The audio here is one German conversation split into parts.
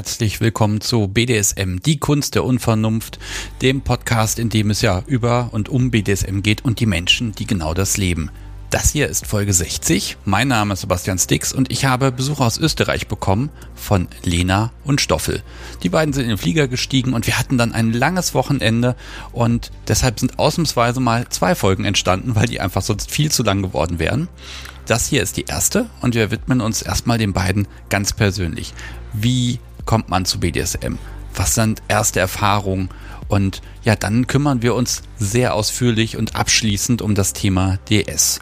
Herzlich willkommen zu BDSM, die Kunst der Unvernunft, dem Podcast, in dem es ja über und um BDSM geht und die Menschen, die genau das leben. Das hier ist Folge 60. Mein Name ist Sebastian Stix und ich habe Besuch aus Österreich bekommen von Lena und Stoffel. Die beiden sind in den Flieger gestiegen und wir hatten dann ein langes Wochenende und deshalb sind ausnahmsweise mal zwei Folgen entstanden, weil die einfach sonst viel zu lang geworden wären. Das hier ist die erste und wir widmen uns erstmal den beiden ganz persönlich. Wie kommt man zu BDSM? Was sind erste Erfahrungen? Und ja, dann kümmern wir uns sehr ausführlich und abschließend um das Thema DS.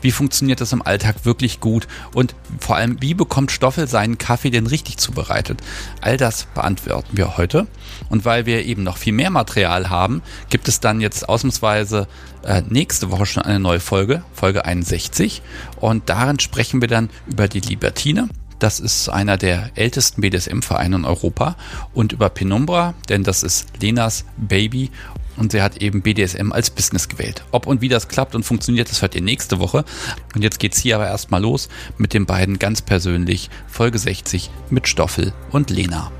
Wie funktioniert das im Alltag wirklich gut? Und vor allem, wie bekommt Stoffel seinen Kaffee denn richtig zubereitet? All das beantworten wir heute. Und weil wir eben noch viel mehr Material haben, gibt es dann jetzt ausnahmsweise äh, nächste Woche schon eine neue Folge, Folge 61. Und darin sprechen wir dann über die Libertine das ist einer der ältesten BDSM-Vereine in Europa. Und über Penumbra, denn das ist Lenas Baby und sie hat eben BDSM als Business gewählt. Ob und wie das klappt und funktioniert, das hört ihr nächste Woche. Und jetzt geht's hier aber erstmal los mit den beiden ganz persönlich Folge 60 mit Stoffel und Lena.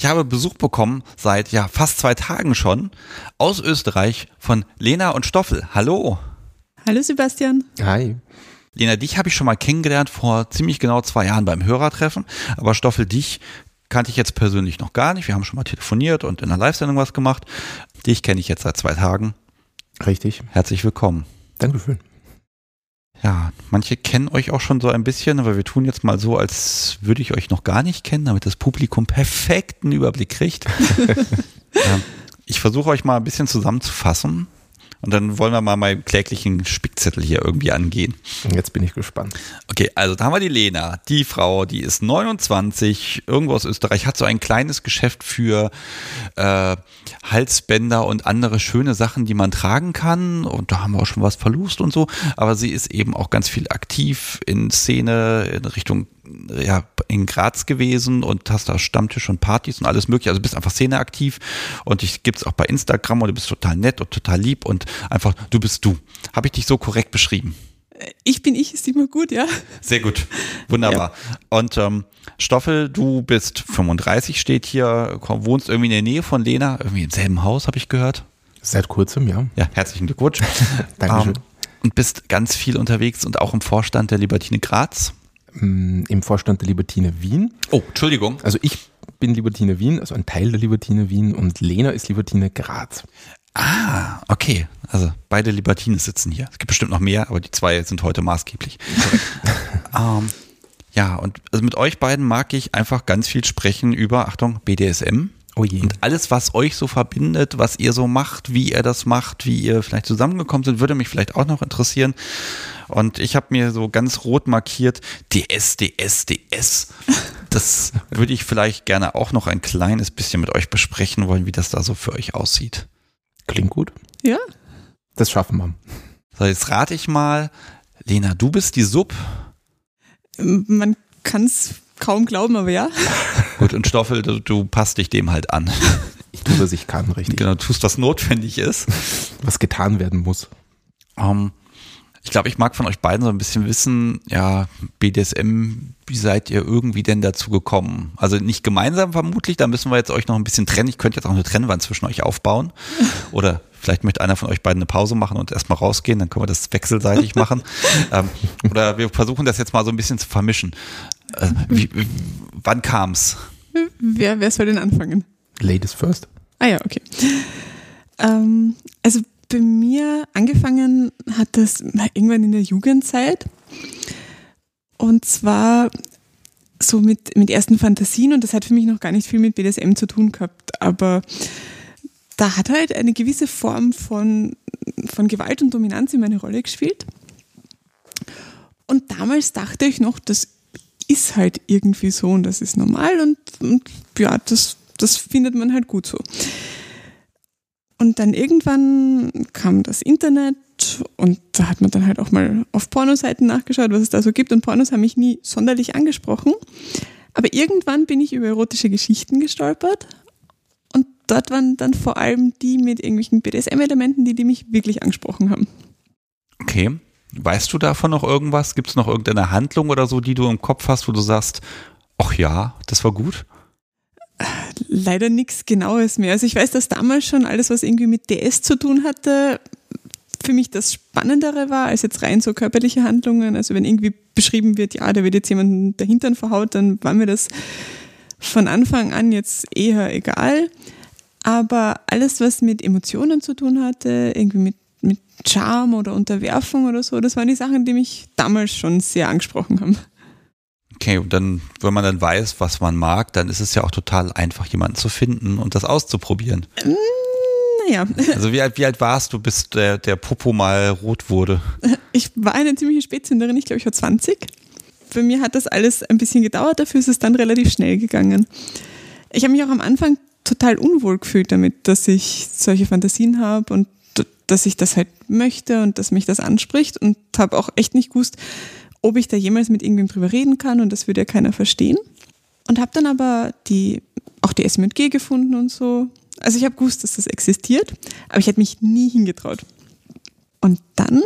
Ich habe Besuch bekommen seit ja fast zwei Tagen schon aus Österreich von Lena und Stoffel. Hallo. Hallo Sebastian. Hi. Lena, dich habe ich schon mal kennengelernt vor ziemlich genau zwei Jahren beim Hörertreffen, aber Stoffel, dich kannte ich jetzt persönlich noch gar nicht. Wir haben schon mal telefoniert und in einer Live-Sendung was gemacht. Dich kenne ich jetzt seit zwei Tagen. Richtig. Herzlich willkommen. Dankeschön. Ja, manche kennen euch auch schon so ein bisschen, aber wir tun jetzt mal so, als würde ich euch noch gar nicht kennen, damit das Publikum perfekten Überblick kriegt. ich versuche euch mal ein bisschen zusammenzufassen. Und dann wollen wir mal meinen kläglichen Spickzettel hier irgendwie angehen. Jetzt bin ich gespannt. Okay, also da haben wir die Lena, die Frau, die ist 29, irgendwo aus Österreich, hat so ein kleines Geschäft für äh, Halsbänder und andere schöne Sachen, die man tragen kann. Und da haben wir auch schon was verlust und so. Aber sie ist eben auch ganz viel aktiv in Szene in Richtung ja, in Graz gewesen und hast da Stammtisch und Partys und alles mögliche. Also bist einfach szeneaktiv und dich gibt's auch bei Instagram und du bist total nett und total lieb und einfach, du bist du. Habe ich dich so korrekt beschrieben? Ich bin ich, ist immer gut, ja. Sehr gut. Wunderbar. Ja. Und ähm, Stoffel, du bist 35, steht hier, komm, wohnst irgendwie in der Nähe von Lena, irgendwie im selben Haus, habe ich gehört. Seit kurzem, ja. Ja, herzlichen Glückwunsch. Dankeschön. Ähm, und bist ganz viel unterwegs und auch im Vorstand der Libertine Graz. Mm, im Vorstand der Libertine Wien. Oh, Entschuldigung. Also ich bin Libertine Wien, also ein Teil der Libertine Wien und Lena ist Libertine Graz. Ah, okay. Also beide Libertine sitzen hier. Es gibt bestimmt noch mehr, aber die zwei sind heute maßgeblich. ähm, ja, und also mit euch beiden mag ich einfach ganz viel sprechen über, Achtung, BDSM. Oh je. Und alles, was euch so verbindet, was ihr so macht, wie ihr das macht, wie ihr vielleicht zusammengekommen sind, würde mich vielleicht auch noch interessieren. Und ich habe mir so ganz rot markiert, DS, DS, DS. Das würde ich vielleicht gerne auch noch ein kleines bisschen mit euch besprechen wollen, wie das da so für euch aussieht. Klingt gut. Ja. Das schaffen wir. So, jetzt rate ich mal, Lena, du bist die Sub. Man kann es kaum glauben, aber ja. Gut, und Stoffel, du, du passt dich dem halt an. Ich tue, was ich kann, richtig. Genau, du tust, was notwendig ist. Was getan werden muss. Um, ähm, ich glaube, ich mag von euch beiden so ein bisschen wissen, ja, BDSM, wie seid ihr irgendwie denn dazu gekommen? Also nicht gemeinsam vermutlich, da müssen wir jetzt euch noch ein bisschen trennen. Ich könnte jetzt auch eine Trennwand zwischen euch aufbauen. Oder vielleicht möchte einer von euch beiden eine Pause machen und erstmal rausgehen, dann können wir das wechselseitig machen. ähm, oder wir versuchen das jetzt mal so ein bisschen zu vermischen. Äh, wie, wann kam's? Wer, wer soll denn anfangen? Ladies first. Ah ja, okay. Ähm, also bei mir angefangen hat das irgendwann in der Jugendzeit. Und zwar so mit, mit ersten Fantasien und das hat für mich noch gar nicht viel mit BDSM zu tun gehabt. Aber da hat halt eine gewisse Form von, von Gewalt und Dominanz in meine Rolle gespielt. Und damals dachte ich noch, das ist halt irgendwie so und das ist normal und, und ja, das, das findet man halt gut so. Und dann irgendwann kam das Internet und da hat man dann halt auch mal auf Pornoseiten nachgeschaut, was es da so gibt. Und Pornos haben mich nie sonderlich angesprochen. Aber irgendwann bin ich über erotische Geschichten gestolpert und dort waren dann vor allem die mit irgendwelchen BDSM-Elementen, die, die mich wirklich angesprochen haben. Okay. Weißt du davon noch irgendwas? Gibt es noch irgendeine Handlung oder so, die du im Kopf hast, wo du sagst, ach ja, das war gut? Leider nichts Genaues mehr. Also ich weiß, dass damals schon alles, was irgendwie mit DS zu tun hatte, für mich das Spannendere war, als jetzt rein so körperliche Handlungen. Also wenn irgendwie beschrieben wird, ja, da wird jetzt jemand der Hintern verhaut, dann war mir das von Anfang an jetzt eher egal. Aber alles, was mit Emotionen zu tun hatte, irgendwie mit, mit Charme oder Unterwerfung oder so, das waren die Sachen, die mich damals schon sehr angesprochen haben. Okay, und dann, wenn man dann weiß, was man mag, dann ist es ja auch total einfach, jemanden zu finden und das auszuprobieren. Mm, naja. Also wie alt, wie alt warst du, bis der, der Popo mal rot wurde? Ich war eine ziemliche Spätzünderin, ich glaube, ich war 20. Bei mir hat das alles ein bisschen gedauert, dafür ist es dann relativ schnell gegangen. Ich habe mich auch am Anfang total unwohl gefühlt damit, dass ich solche Fantasien habe und dass ich das halt möchte und dass mich das anspricht und habe auch echt nicht gewusst, ob ich da jemals mit irgendwem drüber reden kann und das würde ja keiner verstehen. Und habe dann aber die, auch die SMG gefunden und so. Also ich habe gewusst, dass das existiert, aber ich hätte mich nie hingetraut. Und dann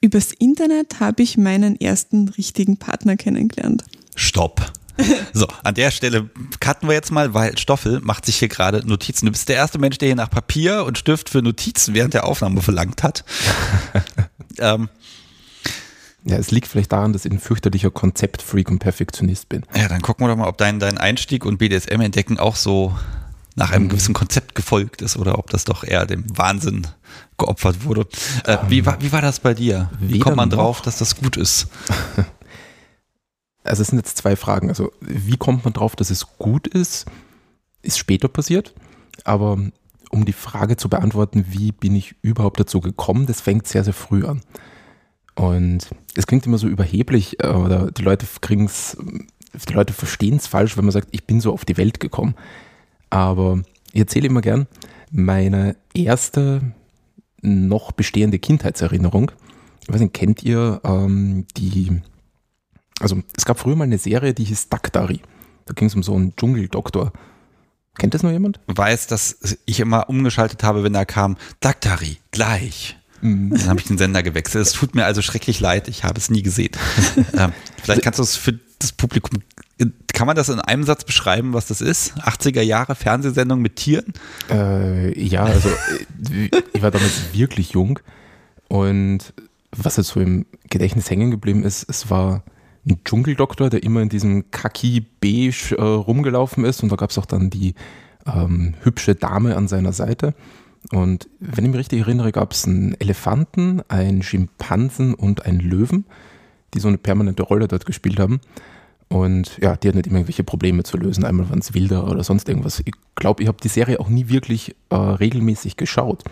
übers Internet habe ich meinen ersten richtigen Partner kennengelernt. Stopp. So, an der Stelle cutten wir jetzt mal, weil Stoffel macht sich hier gerade Notizen. Du bist der erste Mensch, der hier nach Papier und Stift für Notizen während der Aufnahme verlangt hat. ähm, ja, es liegt vielleicht daran, dass ich ein fürchterlicher Konzeptfreak und Perfektionist bin. Ja, dann gucken wir doch mal, ob dein, dein Einstieg und BDSM-Entdecken auch so nach einem mhm. gewissen Konzept gefolgt ist oder ob das doch eher dem Wahnsinn geopfert wurde. Äh, um, wie, war, wie war das bei dir? Wie kommt man drauf, noch? dass das gut ist? Also es sind jetzt zwei Fragen. Also wie kommt man drauf, dass es gut ist? Ist später passiert. Aber um die Frage zu beantworten, wie bin ich überhaupt dazu gekommen, das fängt sehr, sehr früh an. Und es klingt immer so überheblich, äh, oder die Leute kriegen es, die Leute verstehen es falsch, wenn man sagt, ich bin so auf die Welt gekommen. Aber ich erzähle immer gern, meine erste noch bestehende Kindheitserinnerung, ich weiß nicht, kennt ihr ähm, die, also es gab früher mal eine Serie, die hieß Daktari. Da ging es um so einen Dschungeldoktor. Kennt das noch jemand? Weiß, dass ich immer umgeschaltet habe, wenn da kam, Daktari, gleich. Mhm. Dann habe ich den Sender gewechselt. Es tut mir also schrecklich leid, ich habe es nie gesehen. ähm, vielleicht kannst du es für das Publikum, kann man das in einem Satz beschreiben, was das ist? 80er Jahre Fernsehsendung mit Tieren? Äh, ja, also äh, ich war damals wirklich jung und was jetzt so im Gedächtnis hängen geblieben ist, es war ein Dschungeldoktor, der immer in diesem Kaki-Beige äh, rumgelaufen ist und da gab es auch dann die ähm, hübsche Dame an seiner Seite. Und wenn ich mich richtig erinnere, gab es einen Elefanten, einen Schimpansen und einen Löwen, die so eine permanente Rolle dort gespielt haben. Und ja, die hatten nicht immer irgendwelche Probleme zu lösen. Einmal waren es wilder oder sonst irgendwas. Ich glaube, ich habe die Serie auch nie wirklich äh, regelmäßig geschaut.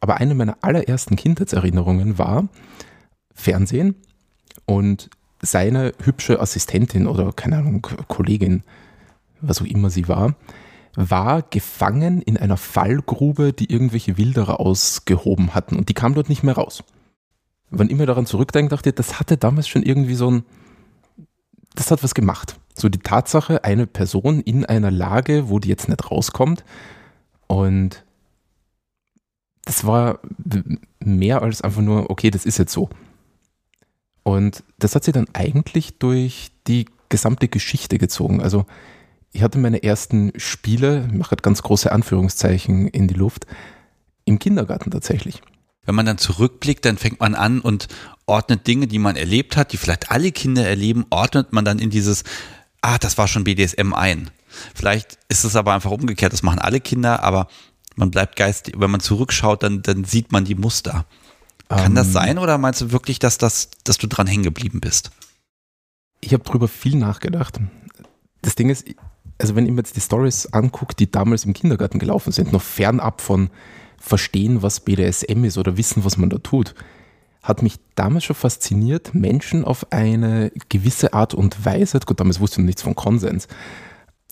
Aber eine meiner allerersten Kindheitserinnerungen war Fernsehen und seine hübsche Assistentin oder keine Ahnung, Kollegin, was auch immer sie war, war gefangen in einer Fallgrube, die irgendwelche Wilderer ausgehoben hatten und die kam dort nicht mehr raus. Wenn ich mir daran zurückdenke, dachte ich, das hatte damals schon irgendwie so ein, das hat was gemacht. So die Tatsache, eine Person in einer Lage, wo die jetzt nicht rauskommt und das war mehr als einfach nur, okay, das ist jetzt so. Und das hat sie dann eigentlich durch die gesamte Geschichte gezogen. Also ich hatte meine ersten Spiele, ich mache ganz große Anführungszeichen in die Luft, im Kindergarten tatsächlich. Wenn man dann zurückblickt, dann fängt man an und ordnet Dinge, die man erlebt hat, die vielleicht alle Kinder erleben, ordnet man dann in dieses, ah, das war schon BDSM ein. Vielleicht ist es aber einfach umgekehrt, das machen alle Kinder, aber man bleibt geistig, wenn man zurückschaut, dann, dann sieht man die Muster. Kann um, das ähm. sein oder meinst du wirklich, dass, das, dass du dran hängen geblieben bist? Ich habe drüber viel nachgedacht. Das Ding ist, also wenn ich mir jetzt die Stories angucke, die damals im Kindergarten gelaufen sind, noch fernab von verstehen, was BDSM ist oder wissen, was man da tut, hat mich damals schon fasziniert, Menschen auf eine gewisse Art und Weise, gut, damals wusste ich nichts von Konsens,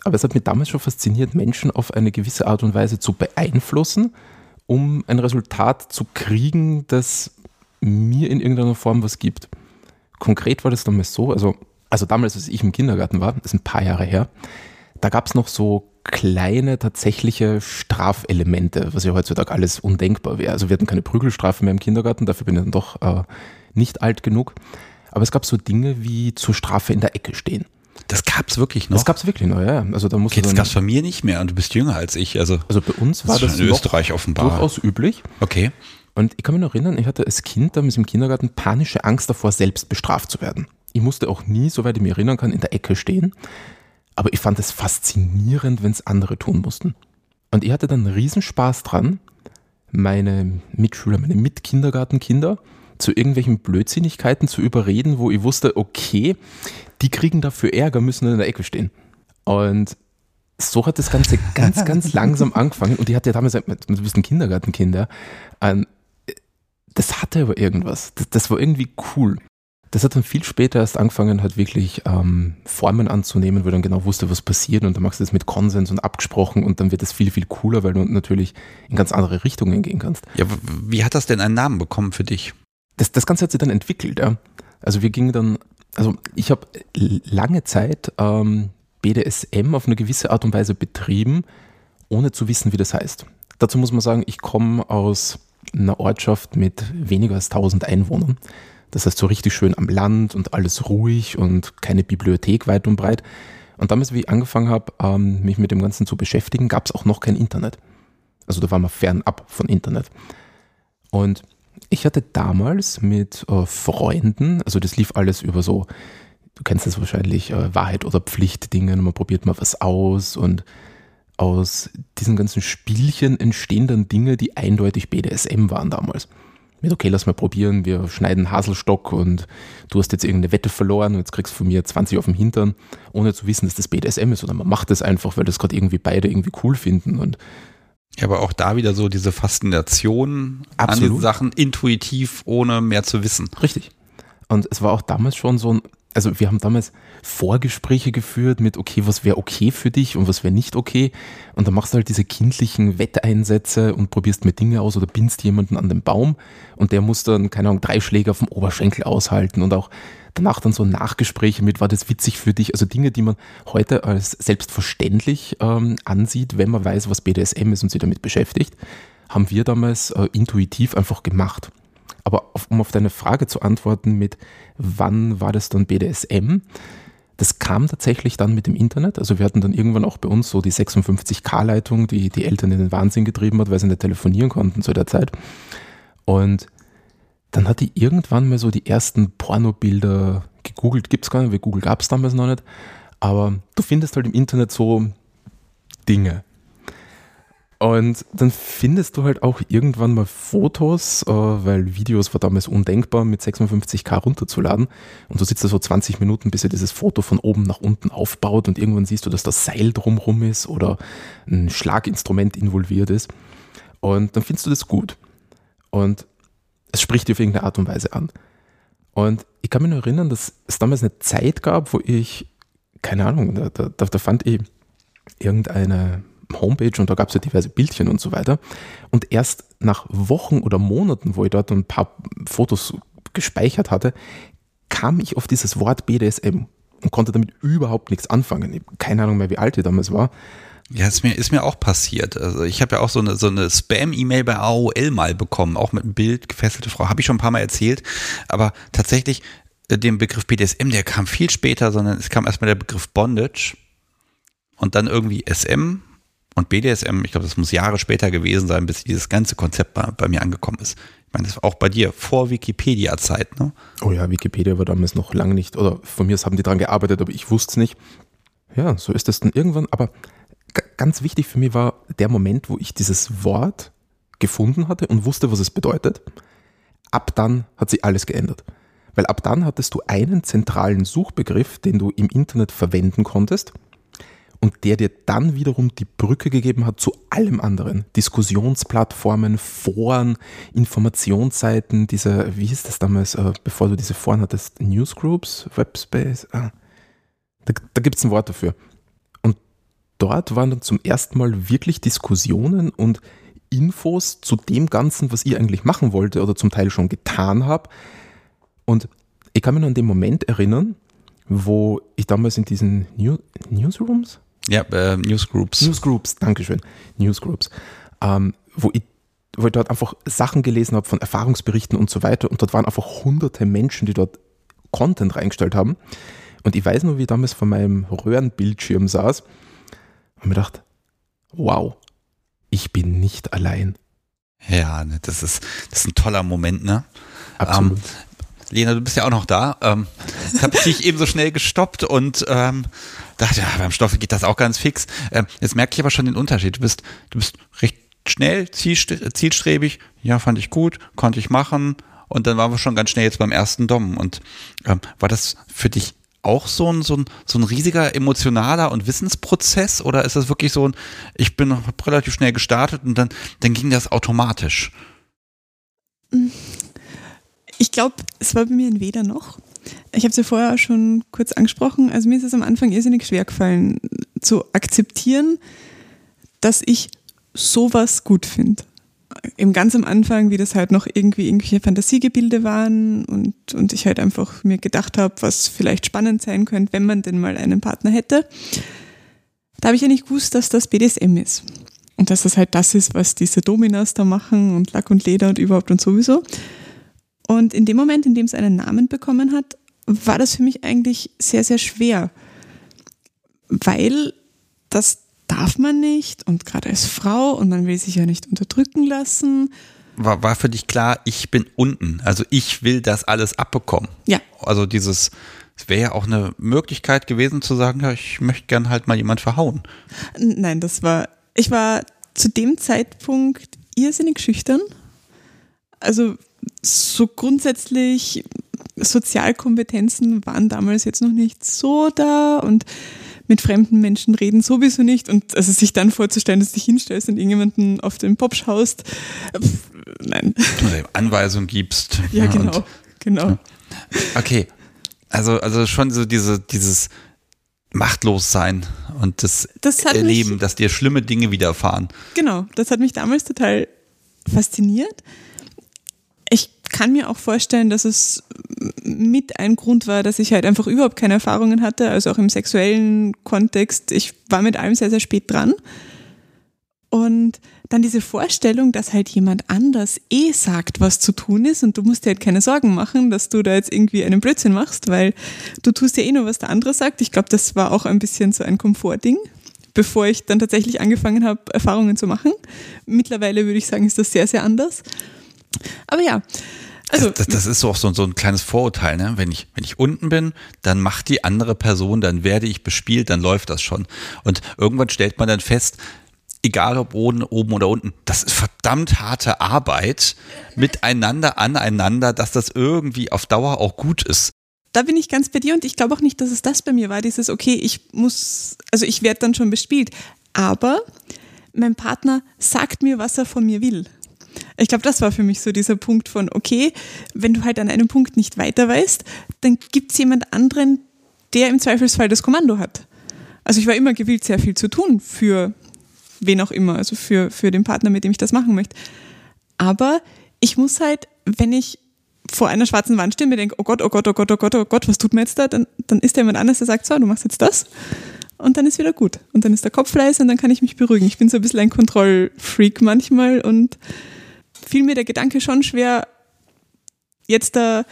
aber es hat mich damals schon fasziniert, Menschen auf eine gewisse Art und Weise zu beeinflussen, um ein Resultat zu kriegen, das mir in irgendeiner Form was gibt. Konkret war das damals so, also, also damals, als ich im Kindergarten war, das ist ein paar Jahre her, da gab es noch so kleine tatsächliche Strafelemente, was ja heutzutage alles undenkbar wäre. Also wir hatten keine Prügelstrafe mehr im Kindergarten, dafür bin ich dann doch äh, nicht alt genug. Aber es gab so Dinge wie zur Strafe in der Ecke stehen. Das gab's wirklich noch. Das gab's wirklich noch, ja. Also da musst okay, du das dann, gab's bei mir nicht mehr und du bist jünger als ich. Also, also bei uns war das das in Österreich offenbar. durchaus üblich. Okay. Und ich kann mich noch erinnern, ich hatte als Kind damals im Kindergarten panische Angst davor, selbst bestraft zu werden. Ich musste auch nie, soweit ich mich erinnern kann, in der Ecke stehen. Aber ich fand es faszinierend, wenn es andere tun mussten. Und ich hatte dann Riesenspaß dran, meine Mitschüler, meine Mitkindergartenkinder zu irgendwelchen Blödsinnigkeiten zu überreden, wo ich wusste, okay, die kriegen dafür Ärger, müssen in der Ecke stehen. Und so hat das Ganze ganz, ganz langsam angefangen. Und ich hatte ja damals, du bist ein Kindergartenkind, ja, ein- das hatte aber irgendwas. Das, das war irgendwie cool. Das hat dann viel später erst angefangen, halt wirklich ähm, Formen anzunehmen, ich dann genau wusste, was passiert und dann machst du das mit Konsens und abgesprochen und dann wird das viel, viel cooler, weil du natürlich in ganz andere Richtungen gehen kannst. Ja, wie hat das denn einen Namen bekommen für dich? Das, das Ganze hat sich dann entwickelt, ja. Also wir gingen dann, also ich habe lange Zeit ähm, BDSM auf eine gewisse Art und Weise betrieben, ohne zu wissen, wie das heißt. Dazu muss man sagen, ich komme aus einer Ortschaft mit weniger als 1000 Einwohnern. Das heißt, so richtig schön am Land und alles ruhig und keine Bibliothek weit und breit. Und damals, wie ich angefangen habe, ähm, mich mit dem Ganzen zu beschäftigen, gab es auch noch kein Internet. Also da war man fernab von Internet. Und ich hatte damals mit äh, Freunden, also das lief alles über so, du kennst das wahrscheinlich, äh, Wahrheit oder Pflicht Dinge, man probiert mal was aus und aus diesen ganzen Spielchen entstehen dann Dinge, die eindeutig BDSM waren damals. Mit, okay, lass mal probieren, wir schneiden Haselstock und du hast jetzt irgendeine Wette verloren und jetzt kriegst du von mir 20 auf dem Hintern, ohne zu wissen, dass das BDSM ist, oder man macht das einfach, weil das gerade irgendwie beide irgendwie cool finden und Ja, aber auch da wieder so diese Faszination an Absolut. den Sachen intuitiv, ohne mehr zu wissen. Richtig. Und es war auch damals schon so ein, also wir haben damals Vorgespräche geführt mit, okay, was wäre okay für dich und was wäre nicht okay. Und dann machst du halt diese kindlichen Wetteinsätze und probierst mir Dinge aus oder bindst jemanden an den Baum und der muss dann, keine Ahnung, drei Schläge auf dem Oberschenkel aushalten und auch danach dann so Nachgespräche mit, war das witzig für dich? Also Dinge, die man heute als selbstverständlich ähm, ansieht, wenn man weiß, was BDSM ist und sich damit beschäftigt, haben wir damals äh, intuitiv einfach gemacht. Aber auf, um auf deine Frage zu antworten mit, wann war das dann BDSM? Das kam tatsächlich dann mit dem Internet. Also wir hatten dann irgendwann auch bei uns so die 56K-Leitung, die die Eltern in den Wahnsinn getrieben hat, weil sie nicht telefonieren konnten zu der Zeit. Und dann hatte ich irgendwann mal so die ersten Pornobilder gegoogelt. Gibt es gar nicht, weil Google gab es damals noch nicht. Aber du findest halt im Internet so Dinge. Und dann findest du halt auch irgendwann mal Fotos, äh, weil Videos war damals undenkbar, mit 56k runterzuladen. Und du sitzt da so 20 Minuten, bis er dieses Foto von oben nach unten aufbaut und irgendwann siehst du, dass das Seil drumrum ist oder ein Schlaginstrument involviert ist. Und dann findest du das gut. Und es spricht dir auf irgendeine Art und Weise an. Und ich kann mich nur erinnern, dass es damals eine Zeit gab, wo ich, keine Ahnung, da, da, da fand ich irgendeine Homepage und da gab es ja diverse Bildchen und so weiter. Und erst nach Wochen oder Monaten, wo ich dort ein paar Fotos gespeichert hatte, kam ich auf dieses Wort BDSM und konnte damit überhaupt nichts anfangen. Keine Ahnung mehr, wie alt ich damals war. Ja, ist mir, ist mir auch passiert. Also ich habe ja auch so eine, so eine Spam-E-Mail bei AOL mal bekommen, auch mit einem Bild, gefesselte Frau. Habe ich schon ein paar Mal erzählt. Aber tatsächlich, äh, den Begriff BDSM, der kam viel später, sondern es kam erstmal der Begriff Bondage und dann irgendwie SM und BDSM. Ich glaube, das muss Jahre später gewesen sein, bis dieses ganze Konzept bei, bei mir angekommen ist. Ich meine, das war auch bei dir vor Wikipedia-Zeit, ne? Oh ja, Wikipedia war damals noch lange nicht, oder von mir aus haben die dran gearbeitet, aber ich wusste es nicht. Ja, so ist es dann irgendwann. Aber ganz wichtig für mich war der Moment, wo ich dieses Wort gefunden hatte und wusste, was es bedeutet. Ab dann hat sich alles geändert. Weil ab dann hattest du einen zentralen Suchbegriff, den du im Internet verwenden konntest und der dir dann wiederum die Brücke gegeben hat zu allem anderen. Diskussionsplattformen, Foren, Informationsseiten, diese, wie hieß das damals, äh, bevor du diese Foren hattest, Newsgroups, Webspace, ah, da, da gibt es ein Wort dafür. Und dort waren dann zum ersten Mal wirklich Diskussionen und Infos zu dem Ganzen, was ich eigentlich machen wollte oder zum Teil schon getan habe. Und ich kann mich noch an den Moment erinnern, wo ich damals in diesen New Newsrooms, Ja, äh, Newsgroups. Newsgroups, Dankeschön. Newsgroups. Ähm, wo ich wo ich dort einfach Sachen gelesen habe von Erfahrungsberichten und so weiter und dort waren einfach hunderte Menschen, die dort Content reingestellt haben. Und ich weiß nur, wie ich damals vor meinem Röhrenbildschirm saß und mir dachte, wow, ich bin nicht allein. Ja, ne, das ist, das ist ein toller Moment, ne? Absolut. Ähm, Lena, du bist ja auch noch da. Ähm, ich habe dich eben so schnell gestoppt und ähm, dachte, ja, beim Stoff geht das auch ganz fix. Ähm, jetzt merke ich aber schon den Unterschied. Du bist, du bist recht schnell, zielstrebig. Ja, fand ich gut, konnte ich machen. Und dann waren wir schon ganz schnell jetzt beim ersten Dom. Und ähm, war das für dich auch so ein, so, ein, so ein riesiger emotionaler und Wissensprozess oder ist das wirklich so ein, ich bin relativ schnell gestartet und dann, dann ging das automatisch? Ich glaube, es war bei mir ein Weder noch. Ich habe es ja vorher schon kurz angesprochen. Also mir ist es am Anfang irrsinnig schwer gefallen, zu akzeptieren, dass ich sowas gut finde. Im ganz am Anfang, wie das halt noch irgendwie irgendwelche Fantasiegebilde waren und, und ich halt einfach mir gedacht habe, was vielleicht spannend sein könnte, wenn man denn mal einen Partner hätte. Da habe ich ja nicht gewusst, dass das BDSM ist. Und dass das halt das ist, was diese Dominas da machen und Lack und Leder und überhaupt und sowieso. Und in dem Moment, in dem es einen Namen bekommen hat, war das für mich eigentlich sehr, sehr schwer, weil das darf man nicht und gerade als Frau und man will sich ja nicht unterdrücken lassen. War, war für dich klar, ich bin unten, also ich will das alles abbekommen. Ja. Also dieses, es wäre ja auch eine Möglichkeit gewesen zu sagen, ja, ich möchte gern halt mal jemand verhauen. Nein, das war, ich war zu dem Zeitpunkt irrsinnig schüchtern. Also so grundsätzlich Sozialkompetenzen waren damals jetzt noch nicht so da und mit fremden Menschen reden sowieso nicht und also sich dann vorzustellen, dass du dich hinstellst und irgendjemanden auf den Pop schaust, pff, nein. Oder Anweisungen gibst. Ja, genau, genau. Okay, also, also schon so diese, dieses Machtlossein und das, Das Erleben, mich- dass dir schlimme Dinge widerfahren. Genau, das hat mich damals total fasziniert. Kann mir auch vorstellen, dass es mit ein Grund war, dass ich halt einfach überhaupt keine Erfahrungen hatte, also auch im sexuellen Kontext. Ich war mit allem sehr, sehr spät dran. Und dann diese Vorstellung, dass halt jemand anders eh sagt, was zu tun ist und du musst dir halt keine Sorgen machen, dass du da jetzt irgendwie einen Blödsinn machst, weil du tust ja eh nur, was der andere sagt. Ich glaube, das war auch ein bisschen so ein Komfortding, bevor ich dann tatsächlich angefangen habe, Erfahrungen zu machen. Mittlerweile würde ich sagen, ist das sehr, sehr anders. Aber ja, also das, das, das ist so auch so, so ein kleines Vorurteil, ne? Wenn ich, wenn ich unten bin, dann macht die andere Person, dann werde ich bespielt, dann läuft das schon. Und irgendwann stellt man dann fest, egal ob oben, oben oder unten, das ist verdammt harte Arbeit miteinander, aneinander, dass das irgendwie auf Dauer auch gut ist. da bin ich ganz bei dir und ich glaube auch nicht, dass es das bei mir war, dieses, okay, ich muss, also ich werde dann schon bespielt, aber mein Partner sagt mir, was er von mir will. Ich glaube, das war für mich so dieser Punkt von, okay, wenn du halt an einem Punkt nicht weiter weißt, dann gibt es jemand anderen, der im Zweifelsfall das Kommando hat. Also ich war immer gewillt, sehr viel zu tun für wen auch immer, also für, für den Partner, mit dem ich das machen möchte. Aber ich muss halt, wenn ich vor einer schwarzen Wand stehe und mir denke, oh Gott, oh Gott, oh Gott, oh Gott, oh Gott, was tut mir jetzt da? Dann, dann ist da jemand anders, der sagt, so, du machst jetzt das. Und dann ist wieder gut. Und dann ist der Kopf leise und dann kann ich mich beruhigen. Ich bin so ein bisschen ein Kontrollfreak manchmal und fiel mir der Gedanke schon schwer, jetzt da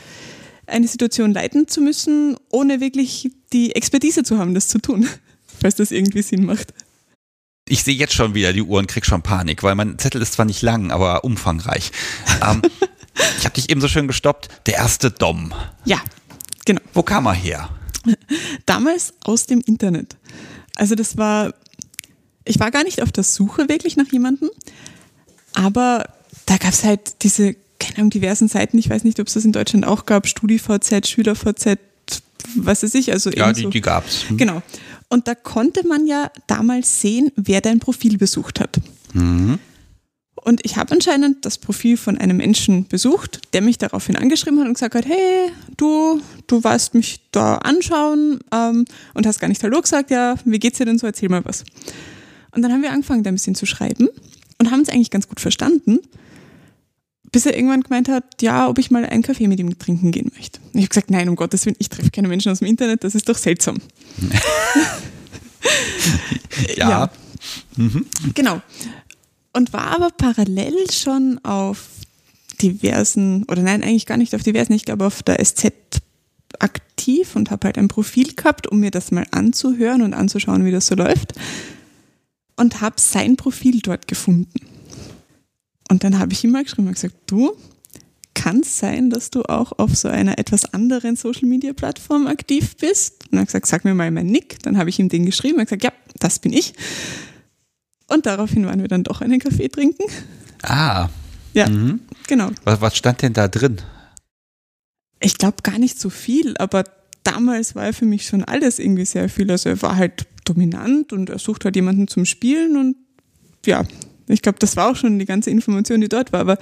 eine Situation leiten zu müssen, ohne wirklich die Expertise zu haben, das zu tun. Falls das irgendwie Sinn macht. Ich sehe jetzt schon wieder die Uhr und krieg schon Panik, weil mein Zettel ist zwar nicht lang, aber umfangreich. ähm, ich habe dich eben so schön gestoppt. Der erste Dom. Ja, genau. Wo kam er her? Damals aus dem Internet. Also das war, ich war gar nicht auf der Suche wirklich nach jemandem, aber da gab es halt diese, keine Ahnung, diversen Seiten, ich weiß nicht, ob es das in Deutschland auch gab, StudiVZ, SchülerVZ, was weiß ich, also Ja, die, so. die gab's. Hm. Genau. Und da konnte man ja damals sehen, wer dein Profil besucht hat. Mhm. Und ich habe anscheinend das Profil von einem Menschen besucht, der mich daraufhin angeschrieben hat und gesagt hat, hey, du, du warst mich da anschauen ähm, und hast gar nicht Hallo gesagt, ja, wie geht's dir denn so, erzähl mal was. Und dann haben wir angefangen, da ein bisschen zu schreiben und haben es eigentlich ganz gut verstanden, bis er irgendwann gemeint hat, ja, ob ich mal einen Kaffee mit ihm trinken gehen möchte. Und ich habe gesagt, nein, um Gottes Willen, ich treffe keine Menschen aus dem Internet, das ist doch seltsam. ja. ja. Mhm. Genau. Und war aber parallel schon auf diversen, oder nein, eigentlich gar nicht auf diversen, ich glaube auf der SZ aktiv und habe halt ein Profil gehabt, um mir das mal anzuhören und anzuschauen, wie das so läuft. Und habe sein Profil dort gefunden. Und dann habe ich ihm mal geschrieben und gesagt, du, kann es sein, dass du auch auf so einer etwas anderen Social-Media-Plattform aktiv bist? Und er hat gesagt, sag mir mal meinen Nick. Dann habe ich ihm den geschrieben und gesagt, ja, das bin ich. Und daraufhin waren wir dann doch einen Kaffee trinken. Ah. Ja, mhm. genau. Was, was stand denn da drin? Ich glaube gar nicht so viel, aber damals war er für mich schon alles irgendwie sehr viel. Also er war halt dominant und er sucht halt jemanden zum Spielen und ja, ich glaube, das war auch schon die ganze Information, die dort war. Aber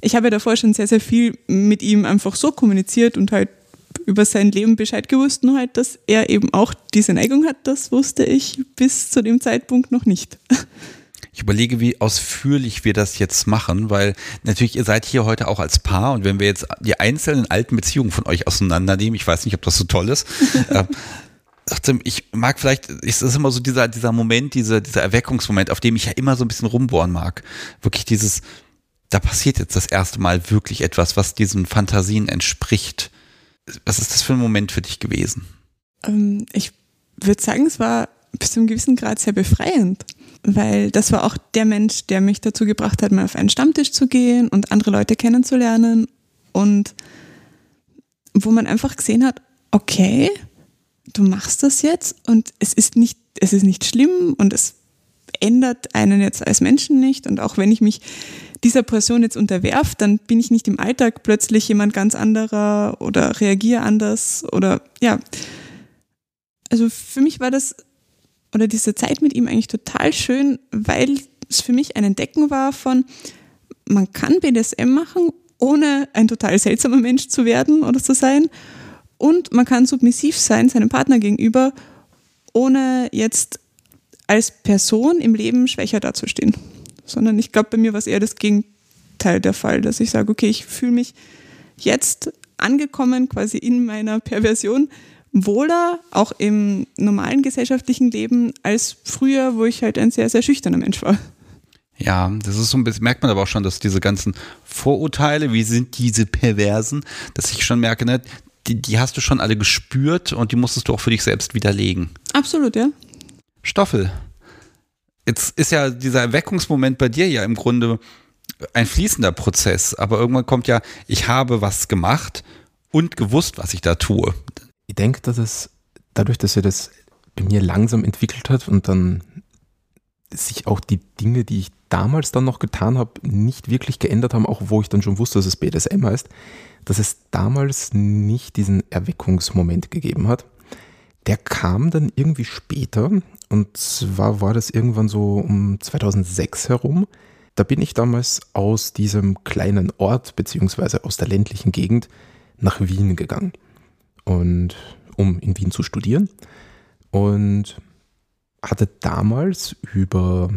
ich habe ja davor schon sehr, sehr viel mit ihm einfach so kommuniziert und halt über sein Leben Bescheid gewusst, nur halt, dass er eben auch diese Neigung hat, das wusste ich bis zu dem Zeitpunkt noch nicht. Ich überlege, wie ausführlich wir das jetzt machen, weil natürlich ihr seid hier heute auch als Paar und wenn wir jetzt die einzelnen alten Beziehungen von euch auseinandernehmen, ich weiß nicht, ob das so toll ist, äh, ich mag vielleicht, es ist immer so dieser, dieser Moment, dieser, dieser Erweckungsmoment, auf dem ich ja immer so ein bisschen rumbohren mag. Wirklich dieses, da passiert jetzt das erste Mal wirklich etwas, was diesen Fantasien entspricht. Was ist das für ein Moment für dich gewesen? Ähm, ich würde sagen, es war bis zu einem gewissen Grad sehr befreiend weil das war auch der Mensch, der mich dazu gebracht hat, mal auf einen Stammtisch zu gehen und andere Leute kennenzulernen und wo man einfach gesehen hat, okay, du machst das jetzt und es ist nicht, es ist nicht schlimm und es ändert einen jetzt als Menschen nicht und auch wenn ich mich dieser Person jetzt unterwerf, dann bin ich nicht im Alltag plötzlich jemand ganz anderer oder reagiere anders oder ja. Also für mich war das oder diese Zeit mit ihm eigentlich total schön, weil es für mich ein Entdecken war von, man kann BDSM machen, ohne ein total seltsamer Mensch zu werden oder zu sein. Und man kann submissiv sein seinem Partner gegenüber, ohne jetzt als Person im Leben schwächer dazustehen. Sondern ich glaube, bei mir war es eher das Gegenteil der Fall, dass ich sage, okay, ich fühle mich jetzt angekommen quasi in meiner Perversion, wohler, auch im normalen gesellschaftlichen Leben, als früher, wo ich halt ein sehr, sehr schüchterner Mensch war. Ja, das ist so ein bisschen, merkt man aber auch schon, dass diese ganzen Vorurteile, wie sind diese Perversen, dass ich schon merke, ne, die, die hast du schon alle gespürt und die musstest du auch für dich selbst widerlegen. Absolut, ja. Stoffel. Jetzt ist ja dieser Erweckungsmoment bei dir ja im Grunde ein fließender Prozess, aber irgendwann kommt ja, ich habe was gemacht und gewusst, was ich da tue ich denke, dass es dadurch, dass er das bei mir langsam entwickelt hat und dann sich auch die Dinge, die ich damals dann noch getan habe, nicht wirklich geändert haben, auch wo ich dann schon wusste, dass es BDSM heißt, dass es damals nicht diesen Erweckungsmoment gegeben hat. Der kam dann irgendwie später und zwar war das irgendwann so um 2006 herum. Da bin ich damals aus diesem kleinen Ort beziehungsweise aus der ländlichen Gegend nach Wien gegangen und um in Wien zu studieren und hatte damals über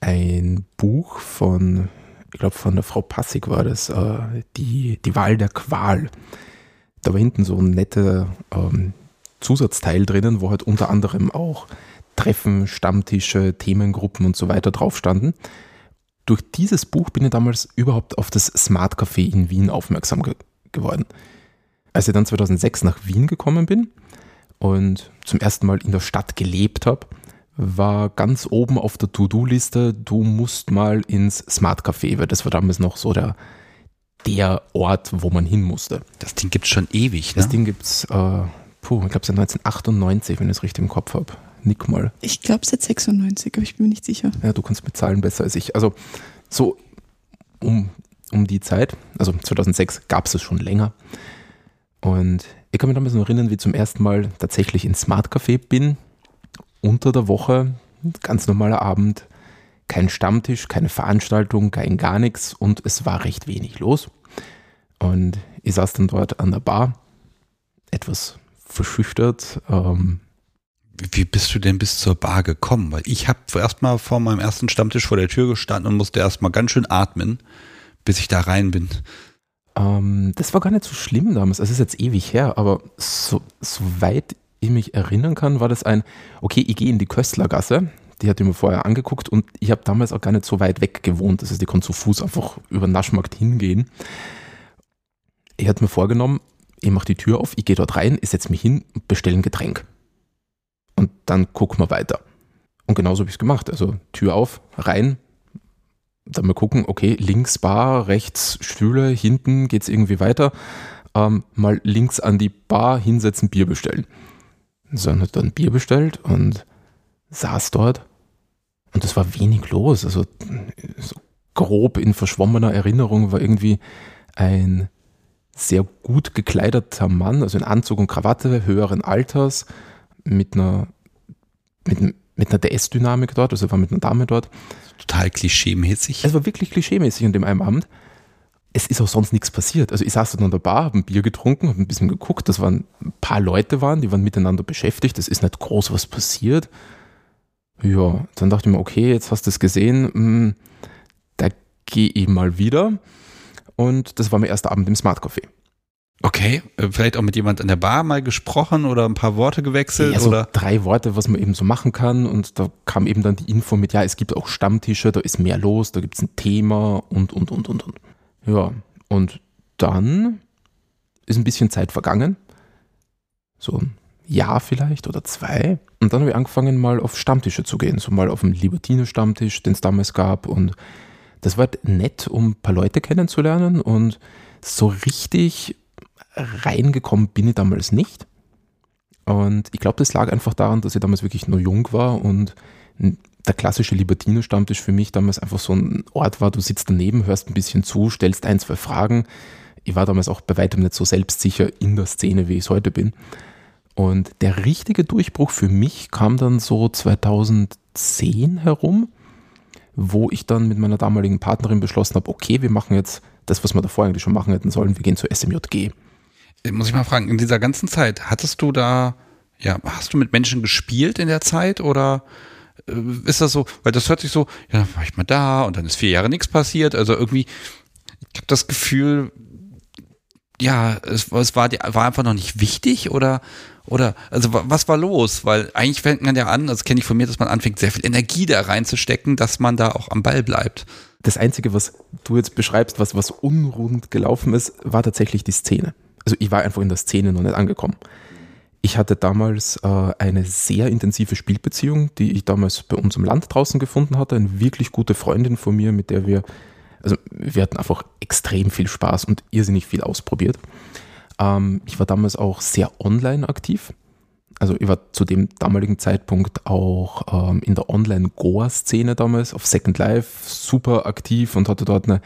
ein Buch von, ich glaube von der Frau Passig war das, äh, die, die Wahl der Qual. Da war hinten so ein netter ähm, Zusatzteil drinnen, wo halt unter anderem auch Treffen, Stammtische, Themengruppen und so weiter drauf standen. Durch dieses Buch bin ich damals überhaupt auf das Smart Café in Wien aufmerksam ge geworden. Als ich dann 2006 nach Wien gekommen bin und zum ersten Mal in der Stadt gelebt habe, war ganz oben auf der To-Do-Liste, du musst mal ins Smart Café, weil das war damals noch so der, der Ort, wo man hin musste. Das Ding gibt es schon ewig, ne? Das Ding gibt es, äh, puh, ich glaube seit 1998, wenn ich es richtig im Kopf habe. Nick mal. Ich glaube seit 96, aber ich bin mir nicht sicher. Ja, du kannst mit Zahlen besser als ich. Also so um, um die Zeit, also 2006 gab es es schon länger. Und ich kann mich damals noch erinnern, wie ich zum ersten Mal tatsächlich ins Smart Café bin. Unter der Woche, ganz normaler Abend, kein Stammtisch, keine Veranstaltung, kein gar nichts und es war recht wenig los. Und ich saß dann dort an der Bar, etwas verschüchtert. Ähm, wie bist du denn bis zur Bar gekommen? Weil ich habe erstmal vor meinem ersten Stammtisch vor der Tür gestanden und musste erstmal ganz schön atmen, bis ich da rein bin. Ähm, das war gar nicht so schlimm damals. Es ist jetzt ewig her, aber so, so weit ich mich erinnern kann, war das ein, okay, ich gehe in die Köstlergasse, die hat ich mir vorher angeguckt und ich habe damals auch gar nicht so weit weg gewohnt. Das heißt, ich konnte zu Fuß einfach über den Naschmarkt hingehen. Ich hatte mir vorgenommen, ich mache die Tür auf, ich gehe dort rein, ich setze mich hin und bestelle ein Getränk. Und dann gucken wir weiter. Und genauso habe ich es gemacht. Also Tür auf, rein, dann mal gucken, okay, links Bar, rechts Stühle, hinten geht es irgendwie weiter. Ähm, mal links an die Bar hinsetzen, Bier bestellen. So, hat dann Bier bestellt und saß dort und es war wenig los. Also so grob in verschwommener Erinnerung war irgendwie ein sehr gut gekleideter Mann, also in Anzug und Krawatte, höheren Alters, mit einer, mit, mit einer DS-Dynamik dort, also war mit einer Dame dort. Total klischeemäßig. Es war wirklich klischeemäßig in dem einen Abend. Es ist auch sonst nichts passiert. Also ich saß dann an der Bar, habe ein Bier getrunken, habe ein bisschen geguckt, das waren ein paar Leute waren, die waren miteinander beschäftigt, es ist nicht groß was passiert. Ja, dann dachte ich mir, okay, jetzt hast du es gesehen, hm, da gehe ich mal wieder. Und das war mein erster Abend im Smart Café. Okay, äh, vielleicht auch mit jemand an der Bar mal gesprochen oder ein paar Worte gewechselt ja, so oder drei Worte, was man eben so machen kann. Und da kam eben dann die Info mit, ja, es gibt auch Stammtische, da ist mehr los, da gibt es ein Thema und, und, und, und, und. Ja, und dann ist ein bisschen Zeit vergangen. So ein Jahr vielleicht oder zwei. Und dann habe ich angefangen, mal auf Stammtische zu gehen. So mal auf den Libertine-Stammtisch, den es damals gab. Und das war nett, um ein paar Leute kennenzulernen. Und so richtig reingekommen bin ich damals nicht. Und ich glaube, das lag einfach daran, dass ich damals wirklich nur jung war und der klassische Libertine-Stammtisch für mich damals einfach so ein Ort war, du sitzt daneben, hörst ein bisschen zu, stellst ein, zwei Fragen. Ich war damals auch bei weitem nicht so selbstsicher in der Szene, wie ich es heute bin. Und der richtige Durchbruch für mich kam dann so 2010 herum, wo ich dann mit meiner damaligen Partnerin beschlossen habe, okay, wir machen jetzt das, was wir davor eigentlich schon machen hätten sollen, wir gehen zur SMJG. Muss ich mal fragen, in dieser ganzen Zeit, hattest du da, ja, hast du mit Menschen gespielt in der Zeit oder äh, ist das so, weil das hört sich so, ja, dann war ich mal da und dann ist vier Jahre nichts passiert, also irgendwie, ich habe das Gefühl, ja, es, es war, war einfach noch nicht wichtig oder oder, also was war los? Weil eigentlich fängt man ja an, das kenne ich von mir, dass man anfängt, sehr viel Energie da reinzustecken, dass man da auch am Ball bleibt. Das Einzige, was du jetzt beschreibst, was, was unrund gelaufen ist, war tatsächlich die Szene. Also ich war einfach in der Szene noch nicht angekommen. Ich hatte damals äh, eine sehr intensive Spielbeziehung, die ich damals bei uns im Land draußen gefunden hatte. Eine wirklich gute Freundin von mir, mit der wir, also wir hatten einfach extrem viel Spaß und irrsinnig viel ausprobiert. Ähm, ich war damals auch sehr online aktiv. Also ich war zu dem damaligen Zeitpunkt auch ähm, in der Online-Goa-Szene damals auf Second Life super aktiv und hatte dort eine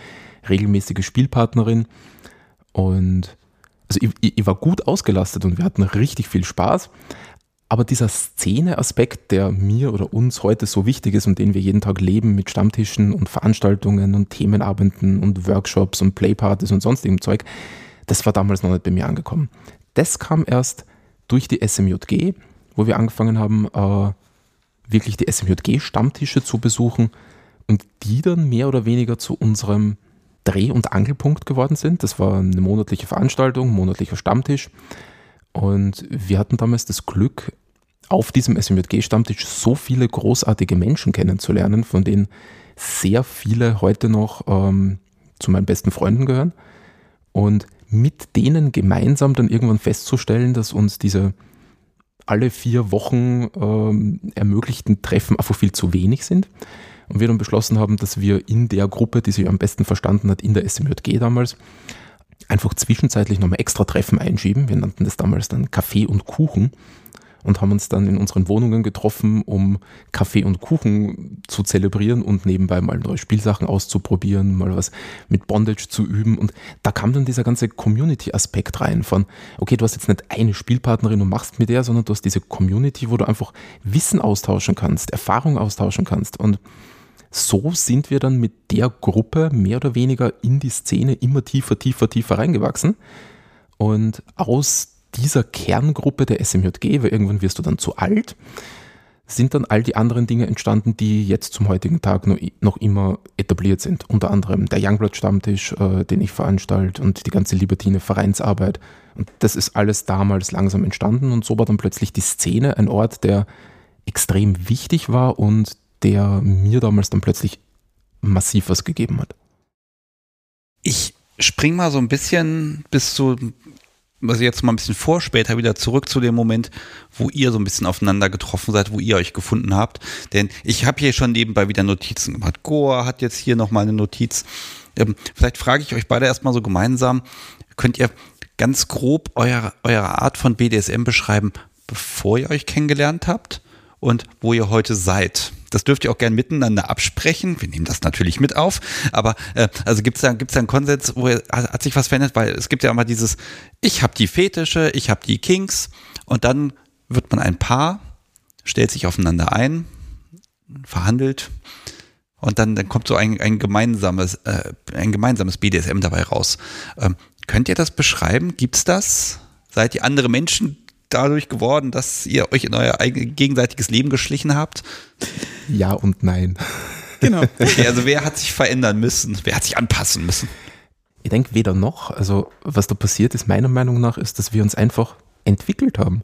regelmäßige Spielpartnerin. Und also ich, ich war gut ausgelastet und wir hatten richtig viel Spaß. Aber dieser Szene-Aspekt, der mir oder uns heute so wichtig ist und den wir jeden Tag leben mit Stammtischen und Veranstaltungen und Themenabenden und Workshops und Playpartys und sonstigem Zeug, das war damals noch nicht bei mir angekommen. Das kam erst durch die SMJG, wo wir angefangen haben, äh, wirklich die SMJG-Stammtische zu besuchen und die dann mehr oder weniger zu unserem Dreh- und Angelpunkt geworden sind. Das war eine monatliche Veranstaltung, monatlicher Stammtisch. Und wir hatten damals das Glück, auf diesem SMJG-Stammtisch so viele großartige Menschen kennenzulernen, von denen sehr viele heute noch ähm, zu meinen besten Freunden gehören. Und mit denen gemeinsam dann irgendwann festzustellen, dass uns diese alle vier Wochen ähm, ermöglichten Treffen einfach viel zu wenig sind. Und wir dann beschlossen haben, dass wir in der Gruppe, die sich am besten verstanden hat, in der SMJG damals, einfach zwischenzeitlich nochmal extra Treffen einschieben. Wir nannten das damals dann Kaffee und Kuchen und haben uns dann in unseren Wohnungen getroffen, um Kaffee und Kuchen zu zelebrieren und nebenbei mal neue Spielsachen auszuprobieren, mal was mit Bondage zu üben. Und da kam dann dieser ganze Community-Aspekt rein von, okay, du hast jetzt nicht eine Spielpartnerin und machst mit der, sondern du hast diese Community, wo du einfach Wissen austauschen kannst, Erfahrung austauschen kannst. Und so sind wir dann mit der Gruppe mehr oder weniger in die Szene immer tiefer, tiefer, tiefer reingewachsen. Und aus dieser Kerngruppe der SMJG, weil irgendwann wirst du dann zu alt, sind dann all die anderen Dinge entstanden, die jetzt zum heutigen Tag noch, immer etabliert sind. Unter anderem der Youngblood-Stammtisch, äh, den ich veranstalte und die ganze Libertine Vereinsarbeit. Und das ist alles damals langsam entstanden und so war dann plötzlich die Szene ein Ort, der extrem wichtig war und der mir damals dann plötzlich massiv was gegeben hat. Ich spring mal so ein bisschen bis zu also jetzt mal ein bisschen vor, später wieder zurück zu dem Moment, wo ihr so ein bisschen aufeinander getroffen seid, wo ihr euch gefunden habt. Denn ich habe hier schon nebenbei wieder Notizen gemacht. Goa hat jetzt hier nochmal eine Notiz. Ähm, vielleicht frage ich euch beide erstmal so gemeinsam, könnt ihr ganz grob eure, eure Art von BDSM beschreiben, bevor ihr euch kennengelernt habt und wo ihr heute seid? Das dürft ihr auch gern miteinander absprechen. Wir nehmen das natürlich mit auf. Aber äh, also gibt es da, gibt's da einen Konsens, wo hat, hat sich was verändert? Weil es gibt ja immer dieses, ich habe die Fetische, ich habe die Kings und dann wird man ein Paar, stellt sich aufeinander ein, verhandelt und dann, dann kommt so ein, ein gemeinsames, äh, ein gemeinsames BDSM dabei raus. Ähm, könnt ihr das beschreiben? Gibt's das? Seid ihr andere Menschen dadurch geworden, dass ihr euch in euer gegenseitiges Leben geschlichen habt? Ja und nein. Genau. Okay, also wer hat sich verändern müssen? Wer hat sich anpassen müssen? Ich denke weder noch. Also was da passiert ist, meiner Meinung nach, ist, dass wir uns einfach entwickelt haben.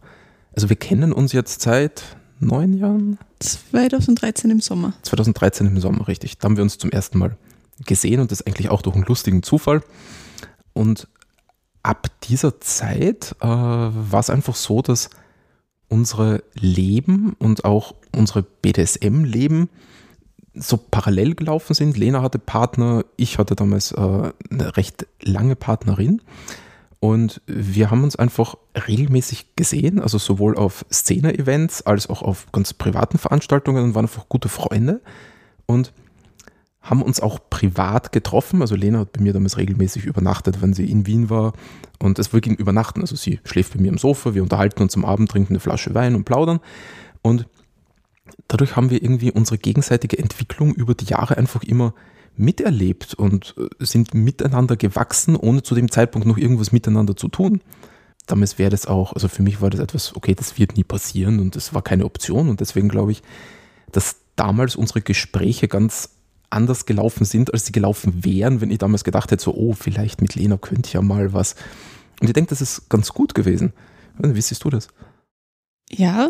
Also wir kennen uns jetzt seit neun Jahren. 2013 im Sommer. 2013 im Sommer, richtig. Da haben wir uns zum ersten Mal gesehen und das eigentlich auch durch einen lustigen Zufall. Und ab dieser Zeit äh, war es einfach so, dass unsere Leben und auch unsere BDSM-Leben so parallel gelaufen sind. Lena hatte Partner, ich hatte damals äh, eine recht lange Partnerin. Und wir haben uns einfach regelmäßig gesehen, also sowohl auf Szene-Events als auch auf ganz privaten Veranstaltungen und waren einfach gute Freunde. Und haben uns auch privat getroffen. Also Lena hat bei mir damals regelmäßig übernachtet, wenn sie in Wien war. Und es wirklich übernachten. Also sie schläft bei mir am Sofa, wir unterhalten uns am Abend, trinken eine Flasche Wein und plaudern. Und dadurch haben wir irgendwie unsere gegenseitige Entwicklung über die Jahre einfach immer miterlebt und äh, sind miteinander gewachsen, ohne zu dem Zeitpunkt noch irgendwas miteinander zu tun. Damals wäre das auch, also für mich war das etwas, okay, das wird nie passieren und das war keine Option. Und deswegen glaube ich, dass damals unsere Gespräche ganz anders gelaufen sind, als sie gelaufen wären, wenn ich damals gedacht hätte, so, oh, vielleicht mit Lena könnte ich ja mal was. Und ich denke, das ist ganz gut gewesen. Wie siehst du das? Ja,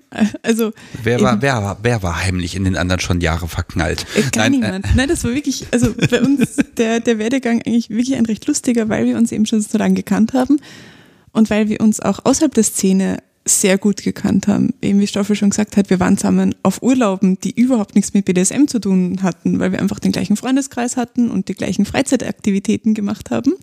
also. Wer war, wer, war, wer war heimlich in den anderen schon Jahre verknallt? Äh, gar Nein, niemand. Äh, Nein, das war wirklich, also bei uns der, der Werdegang eigentlich wirklich ein recht lustiger, weil wir uns eben schon so lange gekannt haben und weil wir uns auch außerhalb der Szene sehr gut gekannt haben. Eben wie Stoffel schon gesagt hat, wir waren zusammen auf Urlauben, die überhaupt nichts mit BDSM zu tun hatten, weil wir einfach den gleichen Freundeskreis hatten und die gleichen Freizeitaktivitäten gemacht haben.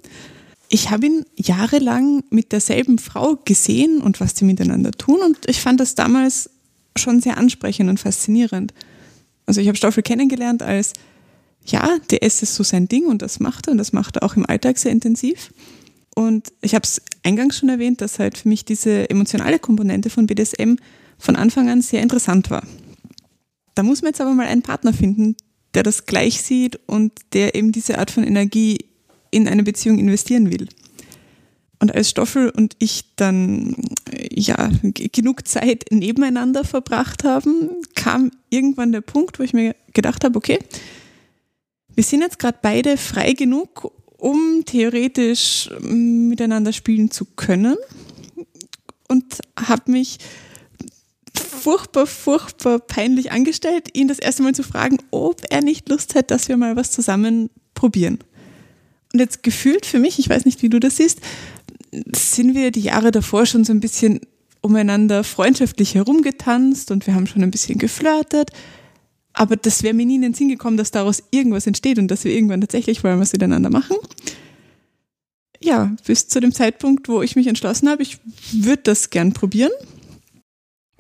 Ich habe ihn jahrelang mit derselben Frau gesehen und was sie miteinander tun und ich fand das damals schon sehr ansprechend und faszinierend. Also ich habe Stoffel kennengelernt als, ja, DS ist so sein Ding und das macht er und das macht er auch im Alltag sehr intensiv. Und ich habe es eingangs schon erwähnt, dass halt für mich diese emotionale Komponente von BDSM von Anfang an sehr interessant war. Da muss man jetzt aber mal einen Partner finden, der das gleich sieht und der eben diese Art von Energie in eine Beziehung investieren will. Und als Stoffel und ich dann ja genug Zeit nebeneinander verbracht haben, kam irgendwann der Punkt, wo ich mir gedacht habe, okay, wir sind jetzt gerade beide frei genug, um theoretisch mm, miteinander spielen zu können und habe mich furchtbar, furchtbar peinlich angestellt, ihn das erste Mal zu fragen, ob er nicht Lust hat, dass wir mal was zusammen probieren. Und jetzt gefühlt für mich, ich weiß nicht, wie du das siehst, sind wir die Jahre davor schon so ein bisschen umeinander freundschaftlich herumgetanzt und wir haben schon ein bisschen geflirtet. Aber das wäre mir nie in den Sinn gekommen, dass daraus irgendwas entsteht und dass wir irgendwann tatsächlich wollen was miteinander machen. Ja, bis zu dem Zeitpunkt, wo ich mich entschlossen habe, ich würde das gern probieren.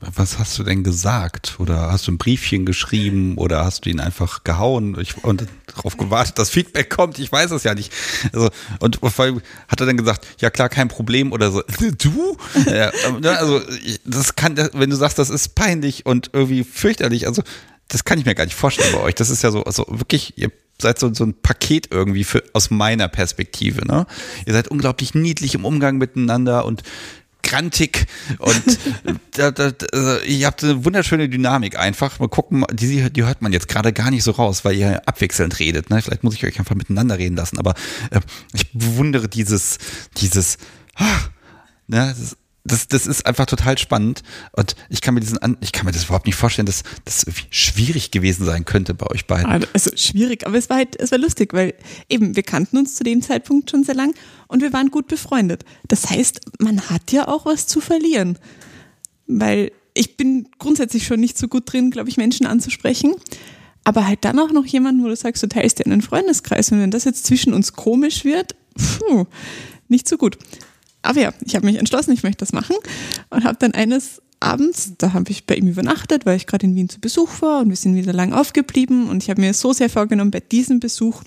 Was hast du denn gesagt? Oder hast du ein Briefchen geschrieben oder hast du ihn einfach gehauen und darauf gewartet, dass Feedback kommt? Ich weiß es ja nicht. Also, und hat er dann gesagt, ja klar, kein Problem oder so, du? Ja, ne, also, das kann, wenn du sagst, das ist peinlich und irgendwie fürchterlich, also das kann ich mir gar nicht vorstellen bei euch. Das ist ja so, also wirklich, ihr seid so, so ein Paket irgendwie für, aus meiner Perspektive. Ne? Ihr seid unglaublich niedlich im Umgang miteinander und grantig und da, da, da, ihr habt eine wunderschöne Dynamik einfach. Mal gucken, die, die hört man jetzt gerade gar nicht so raus, weil ihr abwechselnd redet. Ne? Vielleicht muss ich euch einfach miteinander reden lassen, aber äh, ich bewundere dieses, dieses, ah, ne, das, das, das ist einfach total spannend und ich kann mir diesen, ich kann mir das überhaupt nicht vorstellen, dass das schwierig gewesen sein könnte bei euch beiden. Also schwierig, aber es war halt, es war lustig, weil eben wir kannten uns zu dem Zeitpunkt schon sehr lang und wir waren gut befreundet. Das heißt, man hat ja auch was zu verlieren, weil ich bin grundsätzlich schon nicht so gut drin, glaube ich, Menschen anzusprechen. Aber halt dann auch noch jemanden, wo du sagst, du teilst dir einen Freundeskreis und wenn das jetzt zwischen uns komisch wird, puh, nicht so gut. Aber ja, ich habe mich entschlossen, ich möchte das machen und habe dann eines Abends, da habe ich bei ihm übernachtet, weil ich gerade in Wien zu Besuch war und wir sind wieder lang aufgeblieben und ich habe mir so sehr vorgenommen, bei diesem Besuch,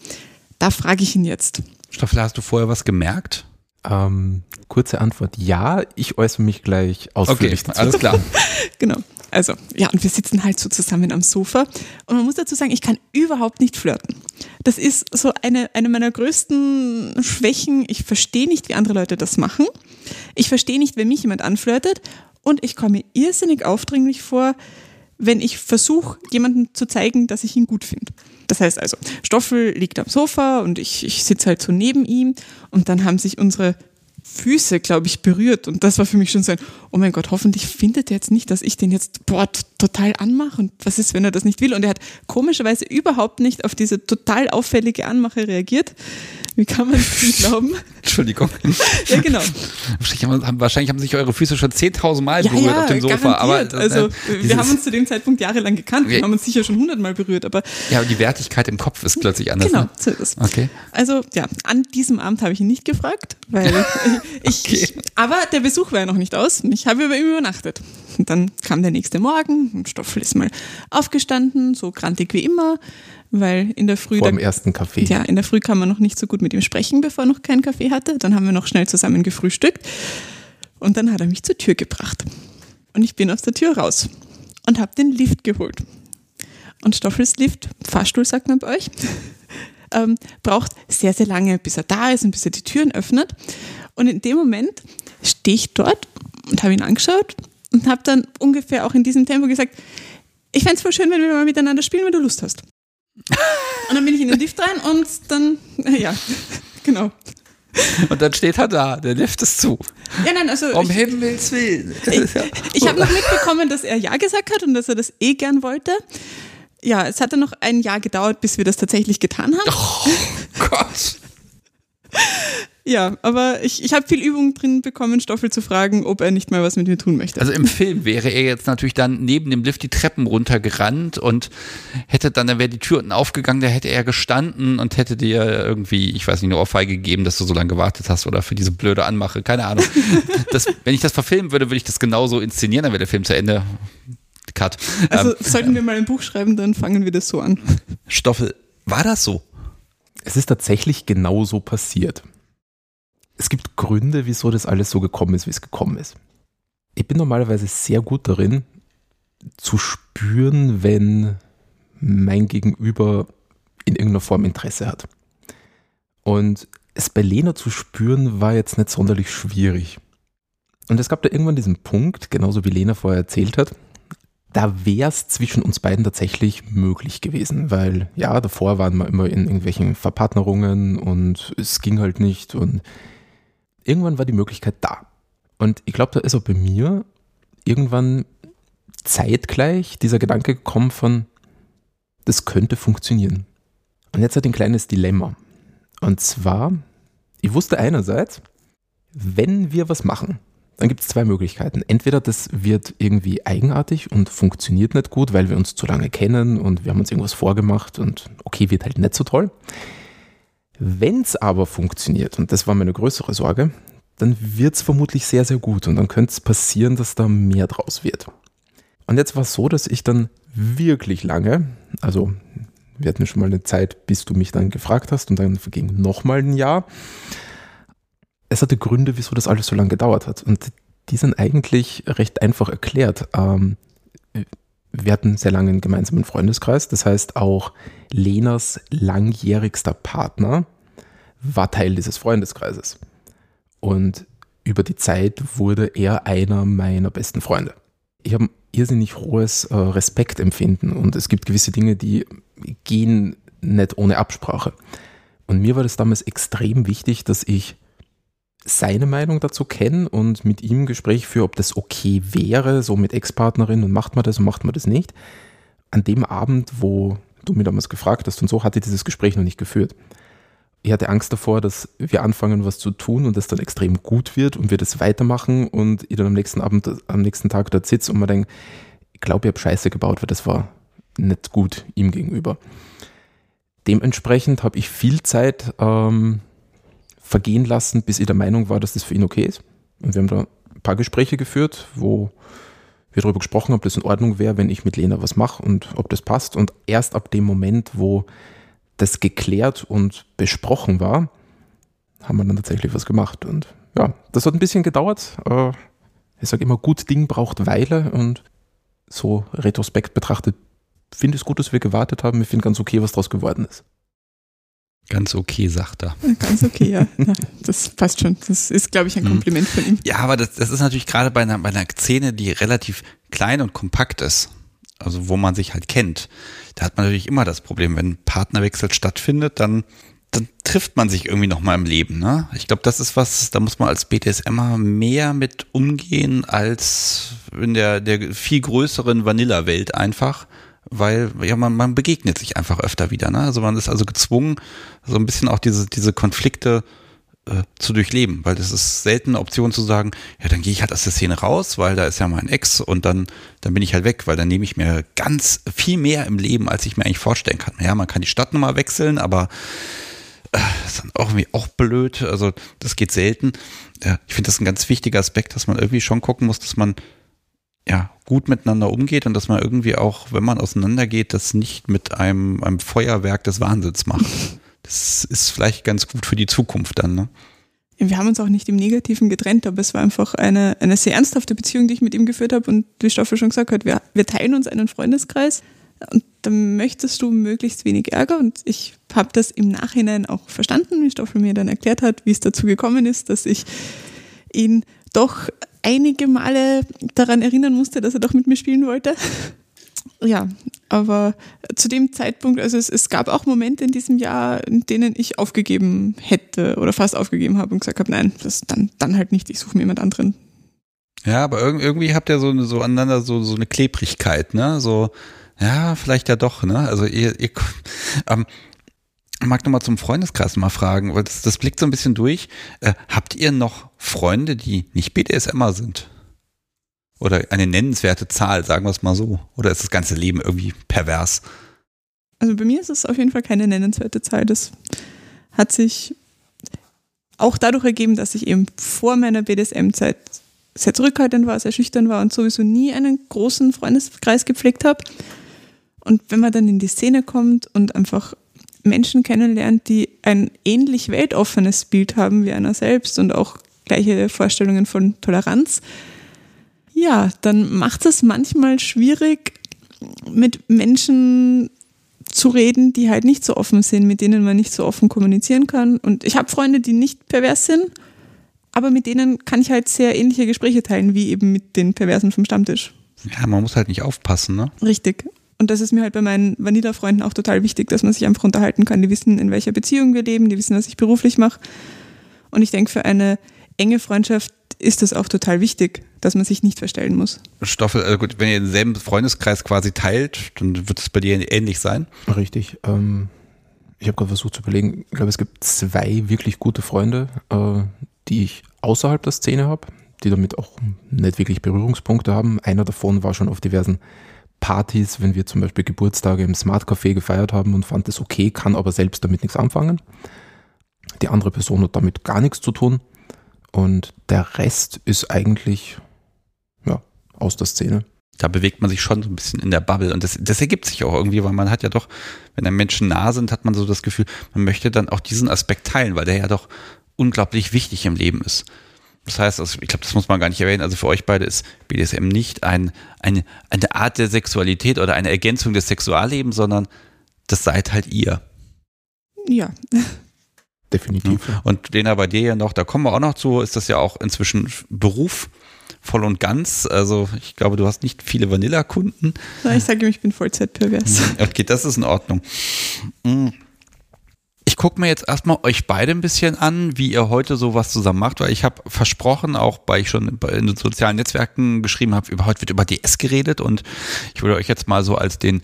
da frage ich ihn jetzt. Stoffel, hast du vorher was gemerkt? Ähm, kurze Antwort, ja, ich äußere mich gleich ausführlich okay, dazu. alles klar. genau. Also, ja, und wir sitzen halt so zusammen am Sofa. Und man muss dazu sagen, ich kann überhaupt nicht flirten. Das ist so eine, eine meiner größten Schwächen. Ich verstehe nicht, wie andere Leute das machen. Ich verstehe nicht, wenn mich jemand anflirtet. Und ich komme irrsinnig aufdringlich vor, wenn ich versuche, jemandem zu zeigen, dass ich ihn gut finde. Das heißt also, Stoffel liegt am Sofa und ich, ich sitze halt so neben ihm und dann haben sich unsere Füße, glaube ich, berührt. Und das war für mich schon so ein, oh mein Gott, hoffentlich findet er jetzt nicht, dass ich den jetzt boah, total anmache. Und was ist, wenn er das nicht will? Und er hat komischerweise überhaupt nicht auf diese total auffällige Anmache reagiert. Wie kann man das nicht glauben? Entschuldigung. ja, genau. Wahrscheinlich haben, sich eure Füße schon 10.000 Mal ja, berührt ja, auf dem Sofa. Aber, also, äh, wir haben uns zu dem Zeitpunkt jahrelang gekannt. Wir haben uns sicher schon 100 Mal berührt. Aber ja, aber die Wertigkeit im Kopf ist plötzlich anders. Genau, ne? so ist es. Okay. Also, ja, an diesem Abend habe ich ihn nicht gefragt, weil ich, okay. ich, aber der Besuch war ja noch nicht aus. Ich habe über ihm übernachtet. Und dann kam der nächste Morgen und Stoffel ist mal aufgestanden, so grantig wie immer weil in der Früh. Vor dem ersten Kaffee. Ja, in der Früh kann man noch nicht so gut mit ihm sprechen, bevor er noch keinen Kaffee hatte. Dann haben wir noch schnell zusammen gefrühstückt und dann hat er mich zur Tür gebracht. Und ich bin aus der Tür raus und habe den Lift geholt. Und Stoffels Lift, Fahrstuhl sagt man bei euch, ähm, braucht sehr, sehr lange, bis er da ist und bis er die Türen öffnet. Und in dem Moment stehe ich dort und habe ihn angeschaut und habe dann ungefähr auch in diesem Tempo gesagt, ich fände es voll schön, wenn wir mal miteinander spielen, wenn du Lust hast. Und dann bin ich in den Lift rein und dann, ja, genau. Und dann steht er da, der Lift ist zu. Ja, nein, also. Um ich, Himmels Willen. Ich, ich habe noch mitbekommen, dass er Ja gesagt hat und dass er das eh gern wollte. Ja, es hat dann noch ein Jahr gedauert, bis wir das tatsächlich getan haben. Oh Gott. Ja, aber ich, ich habe viel Übung drin bekommen, Stoffel zu fragen, ob er nicht mal was mit mir tun möchte. Also im Film wäre er jetzt natürlich dann neben dem Lift die Treppen runtergerannt und hätte dann, dann wäre die Tür unten aufgegangen, da hätte er gestanden und hätte dir irgendwie, ich weiß nicht, eine Ohrfeige gegeben, dass du so lange gewartet hast oder für diese blöde Anmache, keine Ahnung. Das, wenn ich das verfilmen würde, würde ich das genauso inszenieren, dann wäre der Film zu Ende. Cut. Also ähm, sollten wir mal ein Buch schreiben, dann fangen wir das so an. Stoffel, war das so? Es ist tatsächlich genau so passiert es gibt Gründe, wieso das alles so gekommen ist, wie es gekommen ist. Ich bin normalerweise sehr gut darin, zu spüren, wenn mein Gegenüber in irgendeiner Form Interesse hat. Und es bei Lena zu spüren, war jetzt nicht sonderlich schwierig. Und es gab da irgendwann diesen Punkt, genauso wie Lena vorher erzählt hat, da wäre es zwischen uns beiden tatsächlich möglich gewesen, weil ja, davor waren wir immer in irgendwelchen Verpartnerungen und es ging halt nicht und irgendwann war die Möglichkeit da. Und ich glaube, da ist auch bei mir irgendwann zeitgleich dieser Gedanke gekommen von, das könnte funktionieren. Und jetzt hat ein kleines Dilemma. Und zwar, ich wusste einerseits, wenn wir was machen, dann gibt es zwei Möglichkeiten. Entweder das wird irgendwie eigenartig und funktioniert nicht gut, weil wir uns zu lange kennen und wir haben uns irgendwas vorgemacht und okay, wird halt nicht so toll. Wenn es aber funktioniert, und das war meine größere Sorge, dann wird es vermutlich sehr, sehr gut und dann könnte es passieren, dass da mehr draus wird. Und jetzt war es so, dass ich dann wirklich lange, also wir hatten schon mal eine Zeit, bis du mich dann gefragt hast und dann verging nochmal ein Jahr. Es hatte Gründe, wieso das alles so lange gedauert hat. Und die sind eigentlich recht einfach erklärt. Ähm, wir hatten sehr lange einen gemeinsamen Freundeskreis. Das heißt, auch Lenas langjährigster Partner war Teil dieses Freundeskreises. Und über die Zeit wurde er einer meiner besten Freunde. Ich habe ein irrsinnig hohes äh, Respektempfinden und es gibt gewisse Dinge, die gehen nicht ohne Absprache. Und mir war das damals extrem wichtig, dass ich seine Meinung dazu kenne und mit ihm ein Gespräch führe, ob das okay wäre, so mit Ex-Partnerin und macht man das und macht man das nicht. An dem Abend, wo du mir damals gefragt hast und so, hatte ich dieses Gespräch noch nicht geführt. Ich hatte Angst davor, dass wir anfangen, was zu tun und das dann extrem gut wird und wir das weitermachen und ich dann am nächsten Abend, am nächsten Tag dort sitze und mir denke, ich glaube, ich habe Scheiße gebaut, weil das war nicht gut ihm gegenüber. Dementsprechend habe ich viel Zeit ähm, vergehen lassen, bis ich der Meinung war, dass das für ihn okay ist. Und wir haben da ein paar Gespräche geführt, wo wir darüber gesprochen haben, ob das in Ordnung wäre, wenn ich mit Lena was mache und ob das passt. Und erst ab dem Moment, wo das geklärt und besprochen war, haben wir dann tatsächlich was gemacht. Und ja, das hat ein bisschen gedauert. Ich sage immer, gut Ding braucht Weile und so retrospekt betrachtet finde ich es gut, dass wir gewartet haben. Ich finde ganz okay, was daraus geworden ist. Ganz okay, sagt er. Ganz okay, ja. ja. Das passt schon. Das ist, glaube ich, ein hm. Kompliment von ihm. Ja, aber das, das ist natürlich gerade bei einer, bei einer Szene, die relativ klein und kompakt ist, also wo man sich halt kennt, da hat man natürlich immer das Problem, wenn Partnerwechsel stattfindet, dann, dann trifft man sich irgendwie nochmal im Leben. Ne? Ich glaube, das ist was, da muss man als BDSMer mehr mit umgehen als in der, der viel größeren Vanilla-Welt einfach weil ja man, man begegnet sich einfach öfter wieder. Ne? Also man ist also gezwungen, so ein bisschen auch diese, diese Konflikte äh, zu durchleben, weil das ist selten eine Option zu sagen, ja, dann gehe ich halt aus der Szene raus, weil da ist ja mein Ex und dann, dann bin ich halt weg, weil dann nehme ich mir ganz viel mehr im Leben, als ich mir eigentlich vorstellen kann. Ja, man kann die Stadt nochmal wechseln, aber äh, ist dann auch irgendwie auch blöd. Also das geht selten. Ja, ich finde das ein ganz wichtiger Aspekt, dass man irgendwie schon gucken muss, dass man ja, gut miteinander umgeht und dass man irgendwie auch, wenn man auseinandergeht, das nicht mit einem, einem Feuerwerk des Wahnsinns macht. Das ist vielleicht ganz gut für die Zukunft dann, ne? Wir haben uns auch nicht im Negativen getrennt, aber es war einfach eine, eine sehr ernsthafte Beziehung, die ich mit ihm geführt habe. Und wie Stoffel schon gesagt hat, wir, wir teilen uns einen Freundeskreis und da möchtest du möglichst wenig Ärger. Und ich habe das im Nachhinein auch verstanden, wie Stoffel mir dann erklärt hat, wie es dazu gekommen ist, dass ich ihn doch einige Male daran erinnern musste, dass er doch mit mir spielen wollte. Ja, aber zu dem Zeitpunkt, also es, es, gab auch Momente in diesem Jahr, in denen ich aufgegeben hätte oder fast aufgegeben habe und gesagt habe, nein, das dann, dann halt nicht, ich suche mir jemand anderen. Ja, aber irgendwie habt ihr so, so aneinander so, so eine Klebrigkeit, ne? So, ja, vielleicht ja doch, ne? Also ihr, ihr ähm, mag nochmal zum Freundeskreis mal fragen, weil das, das blickt so ein bisschen durch. Äh, habt ihr noch Freunde, die nicht BDSMer sind? Oder eine nennenswerte Zahl, sagen wir es mal so? Oder ist das ganze Leben irgendwie pervers? Also bei mir ist es auf jeden Fall keine nennenswerte Zahl. Das hat sich auch dadurch ergeben, dass ich eben vor meiner BDSM-Zeit sehr zurückhaltend war, sehr schüchtern war und sowieso nie einen großen Freundeskreis gepflegt habe. Und wenn man dann in die Szene kommt und einfach Menschen kennenlernt, die ein ähnlich weltoffenes Bild haben wie einer selbst und auch gleiche Vorstellungen von Toleranz, ja, dann macht es manchmal schwierig, mit Menschen zu reden, die halt nicht so offen sind, mit denen man nicht so offen kommunizieren kann. Und ich habe Freunde, die nicht pervers sind, aber mit denen kann ich halt sehr ähnliche Gespräche teilen, wie eben mit den Perversen vom Stammtisch. Ja, man muss halt nicht aufpassen, ne? Richtig. Und das ist mir halt bei meinen Vanilla-Freunden auch total wichtig, dass man sich einfach unterhalten kann. Die wissen, in welcher Beziehung wir leben, die wissen, was ich beruflich mache. Und ich denke, für eine enge Freundschaft ist das auch total wichtig, dass man sich nicht verstellen muss. Stoffel, also gut, wenn ihr denselben Freundeskreis quasi teilt, dann wird es bei dir ähnlich sein. Richtig. Ähm, ich habe gerade versucht zu überlegen, ich glaube, es gibt zwei wirklich gute Freunde, äh, die ich außerhalb der Szene habe, die damit auch nicht wirklich Berührungspunkte haben. Einer davon war schon auf diversen Partys, wenn wir zum Beispiel Geburtstage im Smart Café gefeiert haben und fand es okay, kann aber selbst damit nichts anfangen. Die andere Person hat damit gar nichts zu tun. Und der Rest ist eigentlich ja, aus der Szene. Da bewegt man sich schon so ein bisschen in der Bubble. Und das, das ergibt sich auch irgendwie, weil man hat ja doch, wenn einem Menschen nah sind, hat man so das Gefühl, man möchte dann auch diesen Aspekt teilen, weil der ja doch unglaublich wichtig im Leben ist. Das heißt, also ich glaube, das muss man gar nicht erwähnen. Also für euch beide ist BDSM nicht ein, eine, eine Art der Sexualität oder eine Ergänzung des Sexuallebens, sondern das seid halt ihr. Ja. definitiv. Ja. Und Lena, bei dir ja noch, da kommen wir auch noch zu, ist das ja auch inzwischen Beruf voll und ganz. Also ich glaube, du hast nicht viele Vanilla-Kunden. Ich sage ihm, ich bin Vollzeit-pervers. Okay, das ist in Ordnung. Mhm. Ich gucke mir jetzt erstmal euch beide ein bisschen an, wie ihr heute sowas zusammen macht, weil ich habe versprochen, auch weil ich schon in den sozialen Netzwerken geschrieben habe, über heute wird über DS geredet und ich würde euch jetzt mal so als den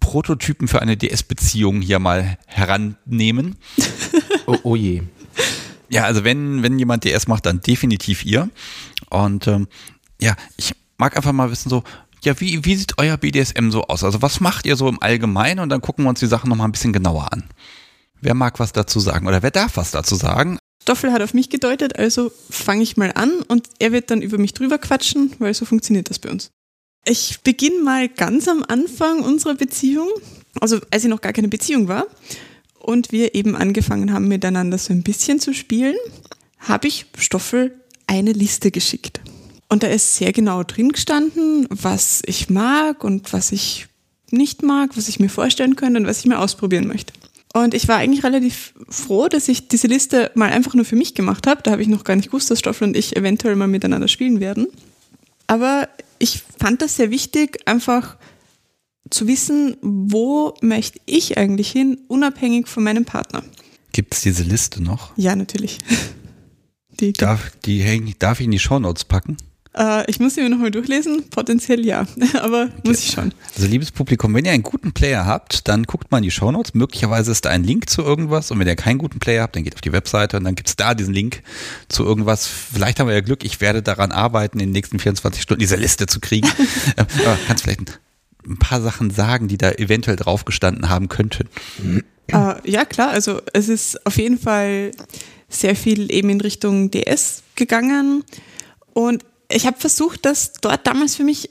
Prototypen für eine DS-Beziehung hier mal herannehmen. oh, oh je. Ja, also wenn, wenn jemand DS macht, dann definitiv ihr. Und ähm, ja, ich mag einfach mal wissen, so, ja, wie, wie sieht euer BDSM so aus? Also was macht ihr so im Allgemeinen? Und dann gucken wir uns die Sachen nochmal ein bisschen genauer an. Wer mag was dazu sagen oder wer darf was dazu sagen? Stoffel hat auf mich gedeutet, also fange ich mal an und er wird dann über mich drüber quatschen, weil so funktioniert das bei uns. Ich beginne mal ganz am Anfang unserer Beziehung, also als ich noch gar keine Beziehung war und wir eben angefangen haben miteinander so ein bisschen zu spielen, habe ich Stoffel eine Liste geschickt. Und da ist sehr genau drin gestanden, was ich mag und was ich nicht mag, was ich mir vorstellen könnte und was ich mir ausprobieren möchte. Und ich war eigentlich relativ froh, dass ich diese Liste mal einfach nur für mich gemacht habe. Da habe ich noch gar nicht gewusst, dass Stoffel und ich eventuell mal miteinander spielen werden. Aber ich fand das sehr wichtig, einfach zu wissen, wo möchte ich eigentlich hin, unabhängig von meinem Partner. Gibt es diese Liste noch? Ja, natürlich. Die, darf, die, darf ich in die Shownotes packen? Äh, ich muss sie mir nochmal durchlesen. Potenziell ja, aber okay. muss ich schon. Also liebes Publikum, wenn ihr einen guten Player habt, dann guckt mal in die Shownotes. Möglicherweise ist da ein Link zu irgendwas und wenn ihr keinen guten Player habt, dann geht auf die Webseite und dann gibt es da diesen Link zu irgendwas. Vielleicht haben wir ja Glück, ich werde daran arbeiten, in den nächsten 24 Stunden diese Liste zu kriegen. äh, kannst vielleicht ein paar Sachen sagen, die da eventuell drauf gestanden haben könnten? Uh, ja, klar. Also es ist auf jeden Fall sehr viel eben in Richtung DS gegangen. Und ich habe versucht, das dort damals für mich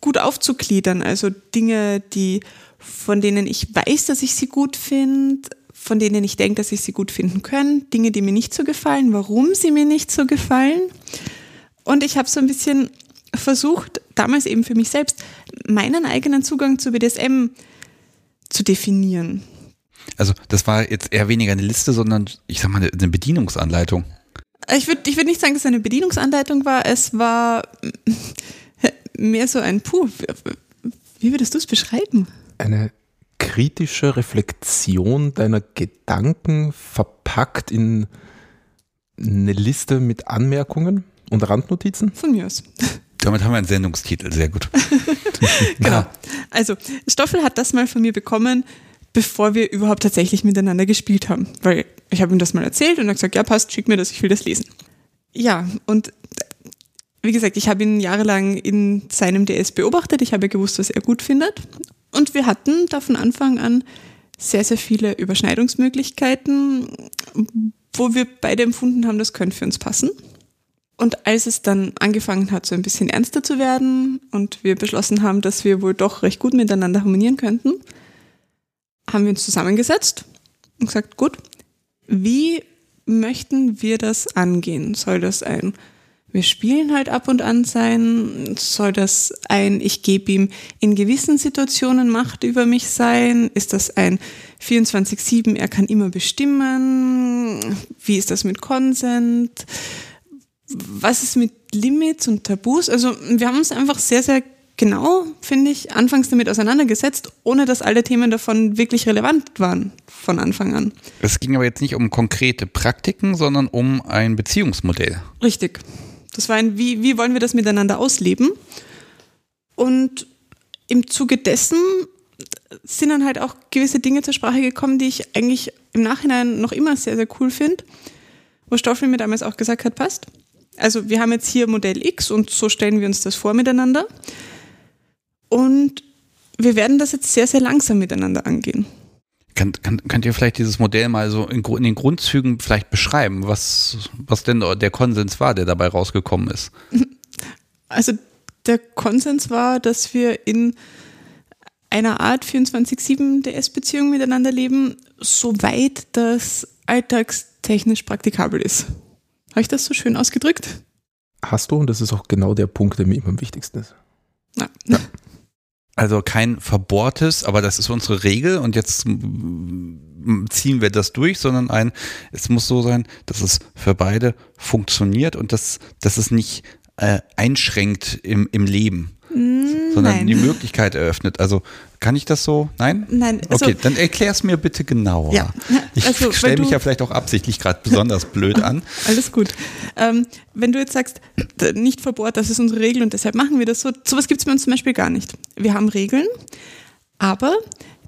gut aufzugliedern. Also Dinge, die von denen ich weiß, dass ich sie gut finde, von denen ich denke, dass ich sie gut finden kann, Dinge, die mir nicht so gefallen, warum sie mir nicht so gefallen. Und ich habe so ein bisschen versucht, damals eben für mich selbst meinen eigenen Zugang zu BDSM zu definieren. Also das war jetzt eher weniger eine Liste, sondern ich sag mal eine Bedienungsanleitung. Ich würde ich würd nicht sagen, dass es eine Bedienungsanleitung war. Es war mehr so ein Puh. Wie würdest du es beschreiben? Eine kritische Reflexion deiner Gedanken verpackt in eine Liste mit Anmerkungen und Randnotizen? Von mir aus. Damit haben wir einen Sendungstitel, sehr gut. genau. Also, Stoffel hat das mal von mir bekommen, bevor wir überhaupt tatsächlich miteinander gespielt haben. Weil ich habe ihm das mal erzählt und er hat gesagt, ja passt, schick mir das, ich will das lesen. Ja, und wie gesagt, ich habe ihn jahrelang in seinem DS beobachtet, ich habe gewusst, was er gut findet. Und wir hatten da von Anfang an sehr, sehr viele Überschneidungsmöglichkeiten, wo wir beide empfunden haben, das könnte für uns passen. Und als es dann angefangen hat, so ein bisschen ernster zu werden und wir beschlossen haben, dass wir wohl doch recht gut miteinander harmonieren könnten, haben wir uns zusammengesetzt und gesagt, gut, wie möchten wir das angehen? Soll das ein, wir spielen halt ab und an sein? Soll das ein, ich gebe ihm in gewissen Situationen Macht über mich sein? Ist das ein 24-7, er kann immer bestimmen? Wie ist das mit Consent? Was ist mit Limits und Tabus? Also wir haben uns einfach sehr, sehr genau, finde ich, anfangs damit auseinandergesetzt, ohne dass alle Themen davon wirklich relevant waren von Anfang an. Es ging aber jetzt nicht um konkrete Praktiken, sondern um ein Beziehungsmodell. Richtig. Das war ein, wie, wie wollen wir das miteinander ausleben? Und im Zuge dessen sind dann halt auch gewisse Dinge zur Sprache gekommen, die ich eigentlich im Nachhinein noch immer sehr, sehr cool finde. Wo Stoffel mir damals auch gesagt hat, passt. Also wir haben jetzt hier Modell X und so stellen wir uns das vor miteinander. Und wir werden das jetzt sehr, sehr langsam miteinander angehen. Kann, kann, könnt ihr vielleicht dieses Modell mal so in, in, den Grundzügen vielleicht beschreiben, was, was denn der Konsens war, der dabei rausgekommen ist? Also der Konsens war, dass wir in einer Art 24-7 DS-Beziehung miteinander leben, soweit das alltagstechnisch praktikabel ist. Habe ich das so schön ausgedrückt? Hast du, und das ist auch genau der Punkt, der mir immer am wichtigsten ist. Ja. ja. Also kein verbohrtes, aber das ist unsere Regel und jetzt ziehen wir das durch, sondern ein, es muss so sein, dass es für beide funktioniert und dass, dass es nicht äh, einschränkt im, im Leben, mm, sondern Nein. die Möglichkeit eröffnet. Also kann ich das so? Nein? Nein. Also, okay, dann erklär es mir bitte genauer. Ja, ich also, stelle mich ja vielleicht auch absichtlich gerade besonders blöd an. Alles gut. Ähm, wenn du jetzt sagst, nicht verbohrt, das ist unsere Regel und deshalb machen wir das so, sowas gibt es bei uns zum Beispiel gar nicht. Wir haben Regeln, aber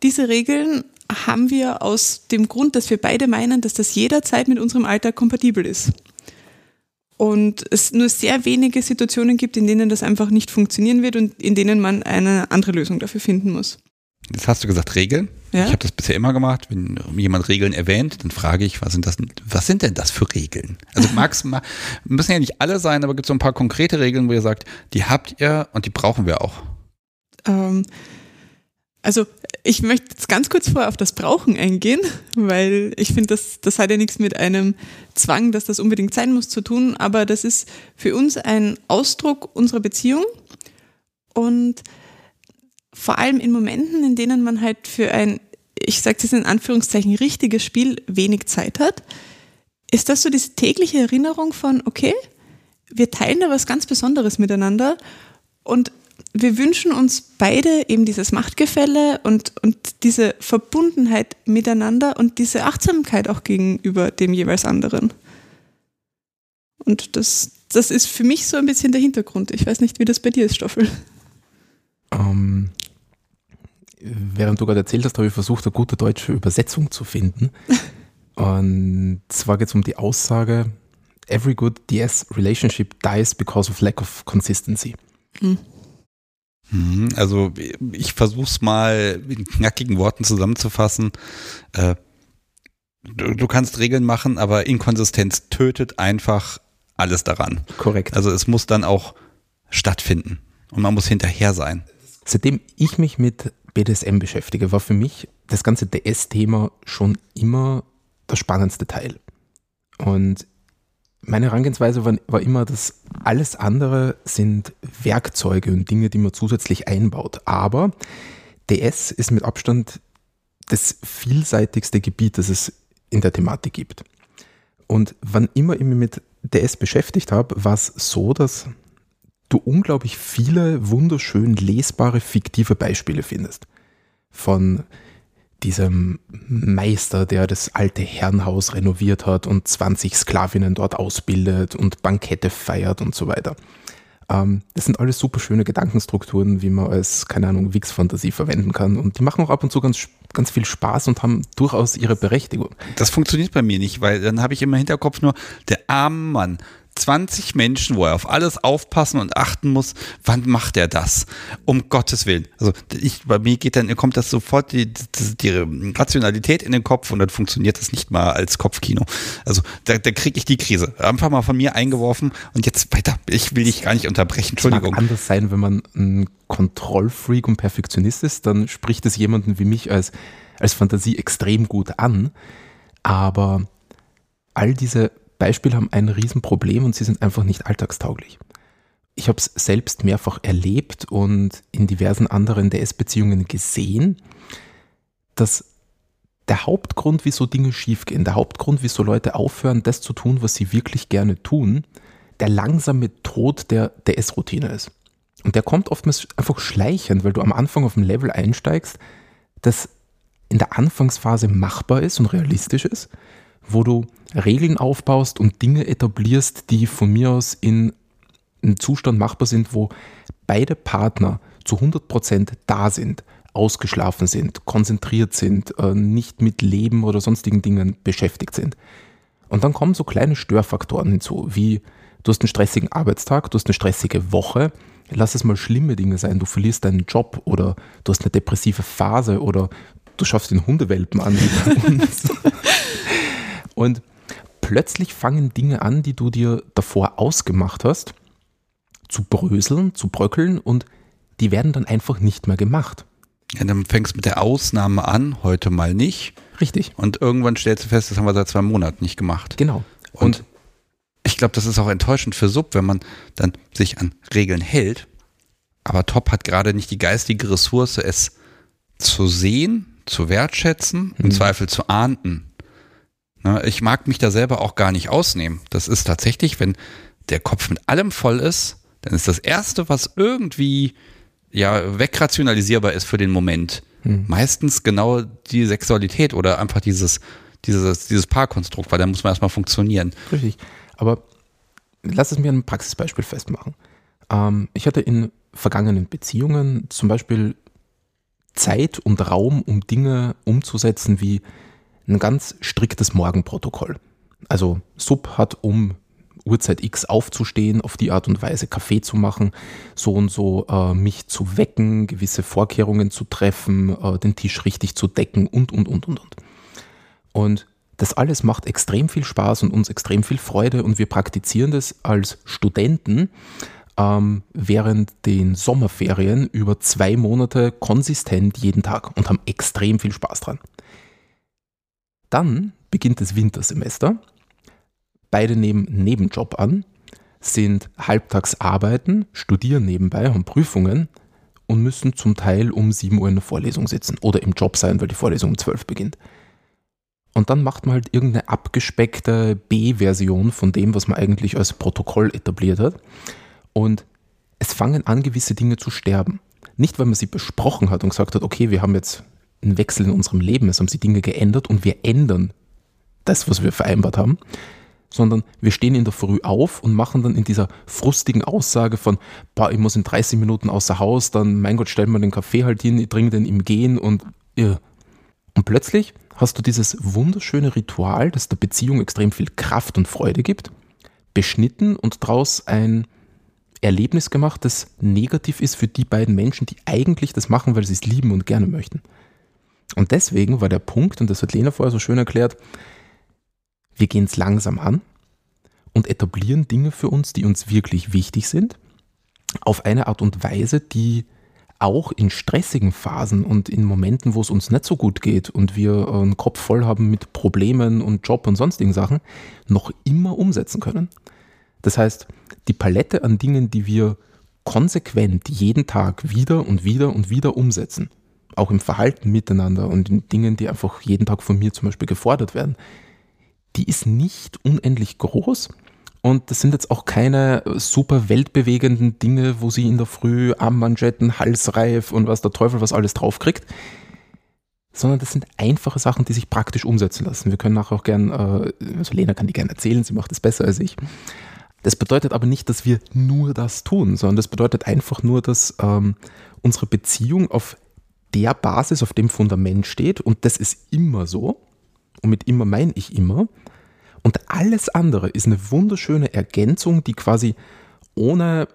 diese Regeln haben wir aus dem Grund, dass wir beide meinen, dass das jederzeit mit unserem Alltag kompatibel ist. Und es nur sehr wenige Situationen gibt, in denen das einfach nicht funktionieren wird und in denen man eine andere Lösung dafür finden muss. Jetzt hast du gesagt Regeln. Ja? Ich habe das bisher immer gemacht. Wenn jemand Regeln erwähnt, dann frage ich, was sind das? Was sind denn das für Regeln? Also mal, müssen ja nicht alle sein, aber gibt es so ein paar konkrete Regeln, wo ihr sagt, die habt ihr und die brauchen wir auch. Ähm, also ich möchte jetzt ganz kurz vorher auf das Brauchen eingehen, weil ich finde, das, das hat ja nichts mit einem Zwang, dass das unbedingt sein muss, zu tun, aber das ist für uns ein Ausdruck unserer Beziehung. Und vor allem in Momenten, in denen man halt für ein, ich sage es in Anführungszeichen, richtiges Spiel wenig Zeit hat, ist das so diese tägliche Erinnerung von, okay, wir teilen da was ganz Besonderes miteinander. Und wir wünschen uns beide eben dieses Machtgefälle und, und diese Verbundenheit miteinander und diese Achtsamkeit auch gegenüber dem jeweils anderen. Und das, das ist für mich so ein bisschen der Hintergrund. Ich weiß nicht, wie das bei dir ist, Stoffel. Ähm, während du gerade erzählt hast, habe ich versucht, eine gute deutsche Übersetzung zu finden. und zwar geht es um die Aussage, every good DS relationship dies because of lack of consistency. Hm. Mhm, also ich versuche es mal in knackigen Worten zusammenzufassen. Äh, du, du, kannst Regeln machen, aber Inkonsistenz tötet einfach alles daran. Korrekt. Also es muss dann auch stattfinden und man muss hinterher sein. Seitdem ich mich mit BDSM beschäftige, war für mich das ganze DS-Thema schon immer das spannendste Teil. Und meine Herangehensweise war, war, immer, dass alles andere sind Werkzeuge und Dinge, die man zusätzlich einbaut. Aber DS ist mit Abstand das vielseitigste Gebiet, das es in der Thematik gibt. Und wann immer ich mich mit DS beschäftigt habe, war es so, dass du unglaublich viele wunderschön lesbare, fiktive Beispiele findest. Von diesem Meister, der das alte Herrenhaus renoviert hat und 20 Sklavinnen dort ausbildet und Bankette feiert und so weiter. Ähm, das sind alles super schöne Gedankenstrukturen, wie man als, keine Ahnung, Wix-Fantasie verwenden kann. Und die machen auch ab und zu ganz, ganz viel Spaß und haben durchaus ihre Berechtigung. Das funktioniert bei mir nicht, weil dann habe ich immer im Hinterkopf nur, der arme Mann, 20 Menschen, wo er auf alles aufpassen und achten muss, wann macht er das? Um Gottes Willen. Also ich, bei mir geht dann, kommt das sofort die, die, die Rationalität in den Kopf und dann funktioniert das nicht mal als Kopfkino. Also da, da kriege ich die Krise. Einfach mal von mir eingeworfen und jetzt weiter. Ich will dich gar nicht unterbrechen. Entschuldigung. Es mag anders sein, wenn man ein Kontrollfreak und Perfektionist ist, dann spricht es jemanden wie mich als, als Fantasie extrem gut an. Aber all diese Beispiele haben ein Riesenproblem und sie sind einfach nicht alltagstauglich. Ich habe es selbst mehrfach erlebt und in diversen anderen DS-Beziehungen gesehen, dass der Hauptgrund, wieso Dinge schiefgehen, der Hauptgrund, wieso Leute aufhören, das zu tun, was sie wirklich gerne tun, der langsame Tod der DS-Routine ist. Und der kommt oftmals einfach schleichend, weil du am Anfang auf ein Level einsteigst, das in der Anfangsphase machbar ist und realistisch ist, wo du Regeln aufbaust und Dinge etablierst, die von mir aus in einem Zustand machbar sind, wo beide Partner zu 100% da sind, ausgeschlafen sind, konzentriert sind, äh, nicht mit Leben oder sonstigen Dingen beschäftigt sind. Und dann kommen so kleine Störfaktoren hinzu, wie du hast einen stressigen Arbeitstag, du hast eine stressige Woche, lass es mal schlimme Dinge sein, du verlierst deinen Job oder du hast eine depressive Phase oder du schaffst den Hundewelpen an. Und plötzlich fangen Dinge an, die du dir davor ausgemacht hast, zu bröseln, zu bröckeln und die werden dann einfach nicht mehr gemacht. Ja, dann fängst du mit der Ausnahme an, heute mal nicht. Richtig. Und irgendwann stellst du fest, das haben wir seit zwei Monaten nicht gemacht. Genau. Und, und ich glaube, das ist auch enttäuschend für Sub, wenn man dann sich an Regeln hält Aber Top hat gerade nicht die geistige Ressource, es zu sehen, zu wertschätzen, im Mhm. Zweifel zu ahnden. Ne, ich mag mich da selber auch gar nicht ausnehmen. Das ist tatsächlich, wenn der Kopf mit allem voll ist, dann ist das Erste, was irgendwie ja wegrationalisierbar ist für den Moment, Mhm. meistens genau die Sexualität oder einfach dieses, dieses, dieses Paarkonstrukt, weil da muss man erstmal funktionieren. Richtig. Aber lass es mir ein Praxisbeispiel festmachen. Ähm, ich hatte in vergangenen Beziehungen zum Beispiel Zeit und Raum, um Dinge umzusetzen wie ein ganz striktes Morgenprotokoll. Also Sub hat um Uhrzeit X aufzustehen, auf die Art und Weise Kaffee zu machen, so und so äh, mich zu wecken, gewisse Vorkehrungen zu treffen, äh, den Tisch richtig zu decken und, und, und, und, und. Und das alles macht extrem viel Spaß und uns extrem viel Freude und wir praktizieren das als Studenten ähm, während den Sommerferien über zwei Monate konsistent jeden Tag und haben extrem viel Spaß dran. Dann beginnt das Wintersemester. Beide nehmen Nebenjob an, sind halbtags arbeiten, studieren nebenbei, haben Prüfungen und müssen zum Teil um 7 Uhr in der Vorlesung sitzen oder im Job sein, weil die Vorlesung um 12 beginnt. Und dann macht man halt irgendeine abgespeckte B-Version von dem, was man eigentlich als Protokoll etabliert hat. Und es fangen an, gewisse Dinge zu sterben. Nicht, weil man sie besprochen hat und gesagt hat, okay, wir haben jetzt einen Wechsel in unserem Leben, es haben sich Dinge geändert und wir ändern das, was wir vereinbart haben, sondern wir stehen in der Früh auf und machen dann in dieser frustigen Aussage von, boah, ich muss in 30 Minuten außer Haus, dann, mein Gott, stellen wir den Kaffee halt hin, ich trinke den im Gehen und, ja. und plötzlich hast du dieses wunderschöne Ritual, das der Beziehung extrem viel Kraft und Freude gibt, beschnitten und daraus ein Erlebnis gemacht, das negativ ist für die beiden Menschen, die eigentlich das machen, weil sie es lieben und gerne möchten. Und deswegen war der Punkt, und das hat Lena vorher so schön erklärt, wir gehen es langsam an und etablieren Dinge für uns, die uns wirklich wichtig sind, auf eine Art und Weise, die auch in stressigen Phasen und in Momenten, wo es uns nicht so gut geht und wir einen Kopf voll haben mit Problemen und Job und sonstigen Sachen, noch immer umsetzen können. Das heißt, die Palette an Dingen, die wir konsequent jeden Tag wieder und wieder und wieder umsetzen, auch im Verhalten miteinander und in Dingen, die einfach jeden Tag von mir zum Beispiel gefordert werden, die ist nicht unendlich groß. Und das sind jetzt auch keine super weltbewegenden Dinge, wo sie in der Früh Armmanschetten, Halsreif und was der Teufel was alles draufkriegt, sondern das sind einfache Sachen, die sich praktisch umsetzen lassen. Wir können nachher auch gern, äh, also Lena kann die gerne erzählen, sie macht es besser als ich. Das bedeutet aber nicht, dass wir nur das tun, sondern das bedeutet einfach nur, dass ähm, unsere Beziehung auf der Basis, auf dem Fundament steht und das ist immer so. Und mit immer meine ich immer. Und alles andere ist eine wunderschöne Ergänzung, die quasi ohne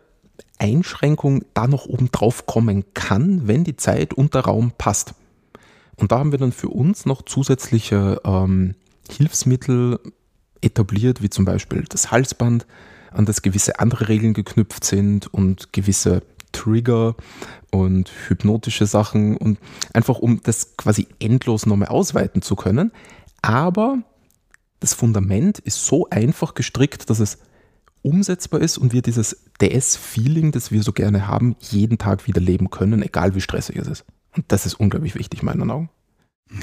Einschränkung da noch oben drauf kommen kann, wenn die Zeit und der Raum passt. Und da haben wir dann für uns noch zusätzliche ähm, Hilfsmittel etabliert, wie zum Beispiel das Halsband, an das gewisse andere Regeln geknüpft sind und gewisse Trigger und hypnotische Sachen und einfach um das quasi endlos nochmal ausweiten zu können. Aber das Fundament ist so einfach gestrickt, dass es umsetzbar ist und wir dieses DS-Feeling, das wir so gerne haben, jeden Tag wieder leben können, egal wie stressig es ist. Und das ist unglaublich wichtig, meiner Augen.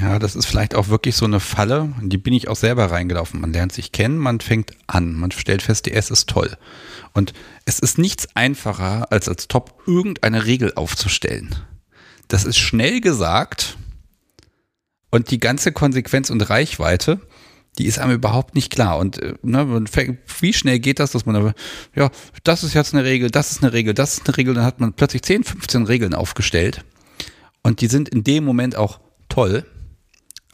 Ja, das ist vielleicht auch wirklich so eine Falle, die bin ich auch selber reingelaufen. Man lernt sich kennen, man fängt an, man stellt fest, DS ist toll. Und es ist nichts einfacher, als als Top irgendeine Regel aufzustellen. Das ist schnell gesagt und die ganze Konsequenz und Reichweite, die ist einem überhaupt nicht klar. Und äh, ne, wie schnell geht das, dass man, ja, das ist jetzt eine Regel, das ist eine Regel, das ist eine Regel, dann hat man plötzlich 10, 15 Regeln aufgestellt. Und die sind in dem Moment auch toll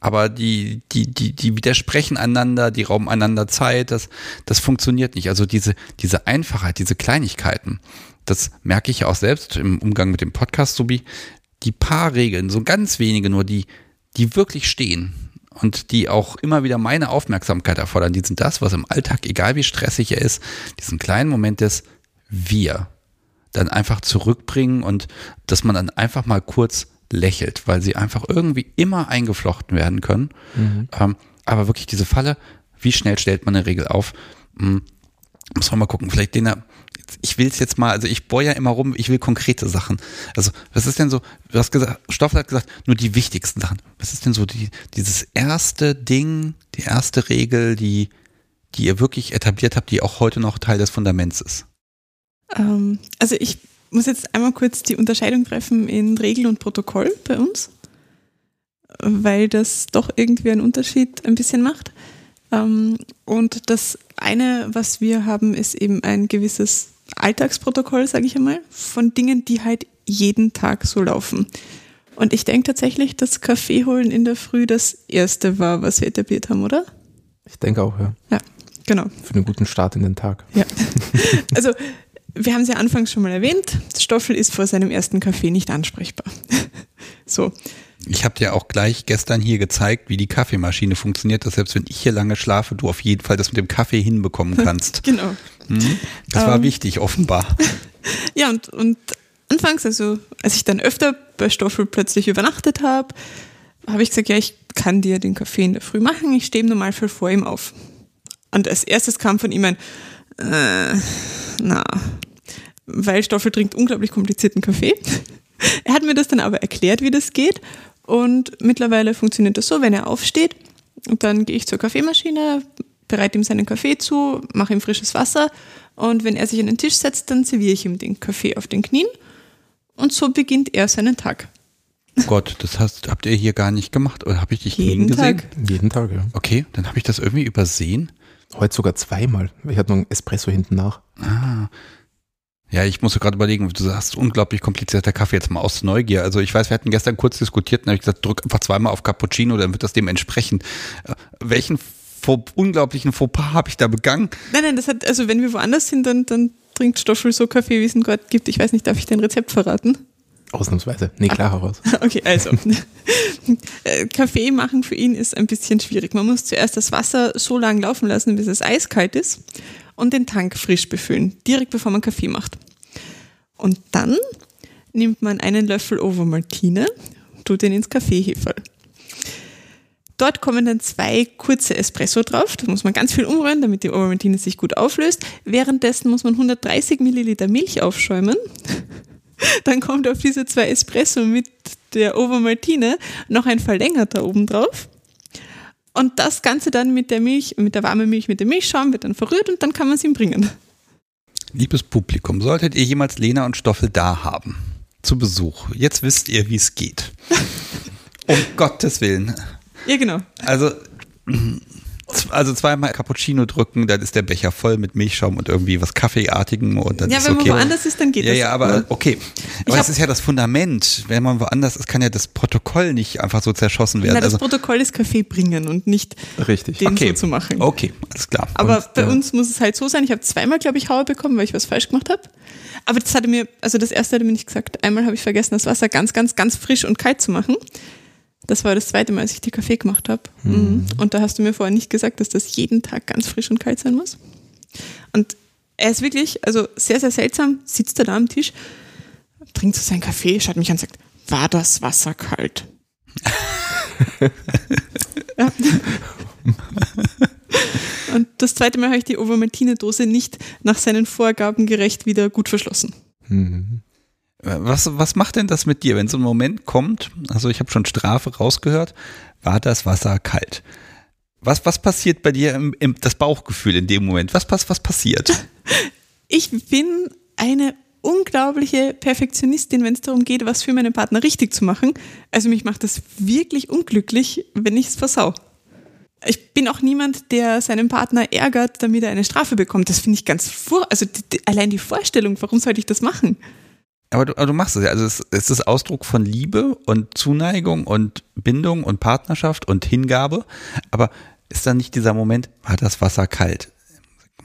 aber die, die, die, die widersprechen einander, die rauben einander Zeit, das, das funktioniert nicht. Also diese, diese Einfachheit, diese Kleinigkeiten, das merke ich ja auch selbst im Umgang mit dem Podcast, sowie die paar Regeln, so ganz wenige nur, die, die wirklich stehen und die auch immer wieder meine Aufmerksamkeit erfordern, die sind das, was im Alltag, egal wie stressig er ist, diesen kleinen Moment des Wir dann einfach zurückbringen und dass man dann einfach mal kurz lächelt, weil sie einfach irgendwie immer eingeflochten werden können. Mhm. Ähm, aber wirklich diese Falle, wie schnell stellt man eine Regel auf? Hm, muss man mal gucken. Vielleicht, Lena, ich will es jetzt mal, also ich bohre ja immer rum, ich will konkrete Sachen. Also, was ist denn so, du hast gesagt, Stoffel hat gesagt, nur die wichtigsten Sachen. Was ist denn so die, dieses erste Ding, die erste Regel, die, die ihr wirklich etabliert habt, die auch heute noch Teil des Fundaments ist? Ähm, also ich muss jetzt einmal kurz die Unterscheidung treffen in Regel und Protokoll bei uns, weil das doch irgendwie einen Unterschied ein bisschen macht. Ähm, und das eine, was wir haben, ist eben ein gewisses Alltagsprotokoll, sage ich einmal, von Dingen, die halt jeden Tag so laufen. Und ich denke tatsächlich, dass Kaffee holen in der Früh das erste war, was wir etabliert haben, oder? Ich denke auch, ja. Ja, genau. Für einen guten Start in den Tag. Ja. Also, wir haben es ja anfangs schon mal erwähnt, Stoffel ist vor seinem ersten Kaffee nicht ansprechbar. So. Ich habe dir auch gleich gestern hier gezeigt, wie die Kaffeemaschine funktioniert, dass selbst wenn ich hier lange schlafe, du auf jeden Fall das mit dem Kaffee hinbekommen kannst. Genau. Hm? Das war Ähm. wichtig, offenbar. Ja, und, und anfangs, also als ich dann öfter bei Stoffel plötzlich übernachtet habe, habe ich gesagt, ja, ich kann dir den Kaffee in der Früh machen, ich stehe im Normalfall vor ihm auf. Und als erstes kam von ihm ein, äh, na, weil Stoffel trinkt unglaublich komplizierten Kaffee. Er hat mir das dann aber erklärt, wie das geht. Und mittlerweile funktioniert das so, wenn er aufsteht, und dann gehe ich zur Kaffeemaschine, bereite ihm seinen Kaffee zu, mache ihm frisches Wasser und wenn er sich an den Tisch setzt, dann serviere ich ihm den Kaffee auf den Knien und so beginnt er seinen Tag. Oh Gott, das hast, habt ihr hier gar nicht gemacht oder habe ich dich Jeden gesehen? Tag. Jeden Tag, ja. Okay, dann habe ich das irgendwie übersehen. Heute sogar zweimal. Ich hatte noch einen Espresso hinten nach. Ah. Ja, ich musste gerade überlegen, du sagst unglaublich komplizierter Kaffee jetzt mal aus Neugier. Also ich weiß, wir hatten gestern kurz diskutiert und habe ich gesagt, drück einfach zweimal auf Cappuccino, dann wird das dem entsprechen. Äh, Welchen unglaublichen Fauxpas habe ich da begangen? Nein, nein, das hat, also wenn wir woanders sind, dann, dann trinkt Stoffel so Kaffee, wie es ihn gerade gibt. Ich weiß nicht, darf ich dein Rezept verraten? Ausnahmsweise. Nee, klar heraus. Okay, also. Kaffee machen für ihn ist ein bisschen schwierig. Man muss zuerst das Wasser so lang laufen lassen, bis es eiskalt ist und den Tank frisch befüllen, direkt bevor man Kaffee macht. Und dann nimmt man einen Löffel Ovomaltine, tut den ins Kaffeeheferl. Dort kommen dann zwei kurze Espresso drauf. Da muss man ganz viel umrühren, damit die Ovomaltine sich gut auflöst. Währenddessen muss man 130 Milliliter Milch aufschäumen. Dann kommt auf diese zwei Espresso mit der Ovomaltine noch ein verlängerter oben drauf. Und das Ganze dann mit der Milch, mit der warmen Milch, mit dem Milchschaum wird dann verrührt und dann kann man es ihm bringen. Liebes Publikum, solltet ihr jemals Lena und Stoffel da haben, zu Besuch, jetzt wisst ihr, wie es geht. um Gottes Willen. Ja, genau. Also, also zweimal Cappuccino drücken, dann ist der Becher voll mit Milchschaum und irgendwie was Kaffeeartigem und dann Ja, ist wenn okay. man woanders ist, dann geht ja, das. ja, aber okay. Aber das ist ja das Fundament. Wenn man woanders ist, kann ja das Protokoll nicht einfach so zerschossen werden. Na, das also, Protokoll ist Kaffee bringen und nicht Richtig. den okay. so zu machen. Okay, alles klar. Aber Und, bei ja. uns muss es halt so sein, ich habe zweimal, glaube ich, Haue bekommen, weil ich was falsch gemacht habe. Aber das hatte mir, also das erste hatte mir nicht gesagt. Einmal habe ich vergessen, das Wasser ganz, ganz, ganz frisch und kalt zu machen. Das war das zweite Mal, als ich dir Kaffee gemacht habe. Mhm. Und da hast du mir vorher nicht gesagt, dass das jeden Tag ganz frisch und kalt sein muss. Und er ist wirklich, also sehr, sehr seltsam, sitzt er da am Tisch, trinkt so seinen Kaffee, schaut mich an und sagt, war das Wasser kalt? ja. Und das zweite Mal habe ich die Ovomaltine-Dose nicht nach seinen Vorgaben gerecht wieder gut verschlossen. Mhm. Was, was macht denn das mit dir, wenn so ein Moment kommt? Also ich habe schon Strafe rausgehört. War das Wasser kalt? Was, was passiert bei dir im, im das Bauchgefühl in dem Moment? Was, was, was passiert? Ich bin eine unglaubliche Perfektionistin, wenn es darum geht, was für meinen Partner richtig zu machen. Also mich macht das wirklich unglücklich, wenn ich es versau. Ich bin auch niemand, der seinen Partner ärgert, damit er eine Strafe bekommt. Das finde ich ganz vor. Also die, die, allein die Vorstellung, warum sollte ich das machen? Aber du, aber du machst es ja. Also es, es ist Ausdruck von Liebe und Zuneigung und Bindung und Partnerschaft und Hingabe. Aber ist dann nicht dieser Moment, war das Wasser kalt?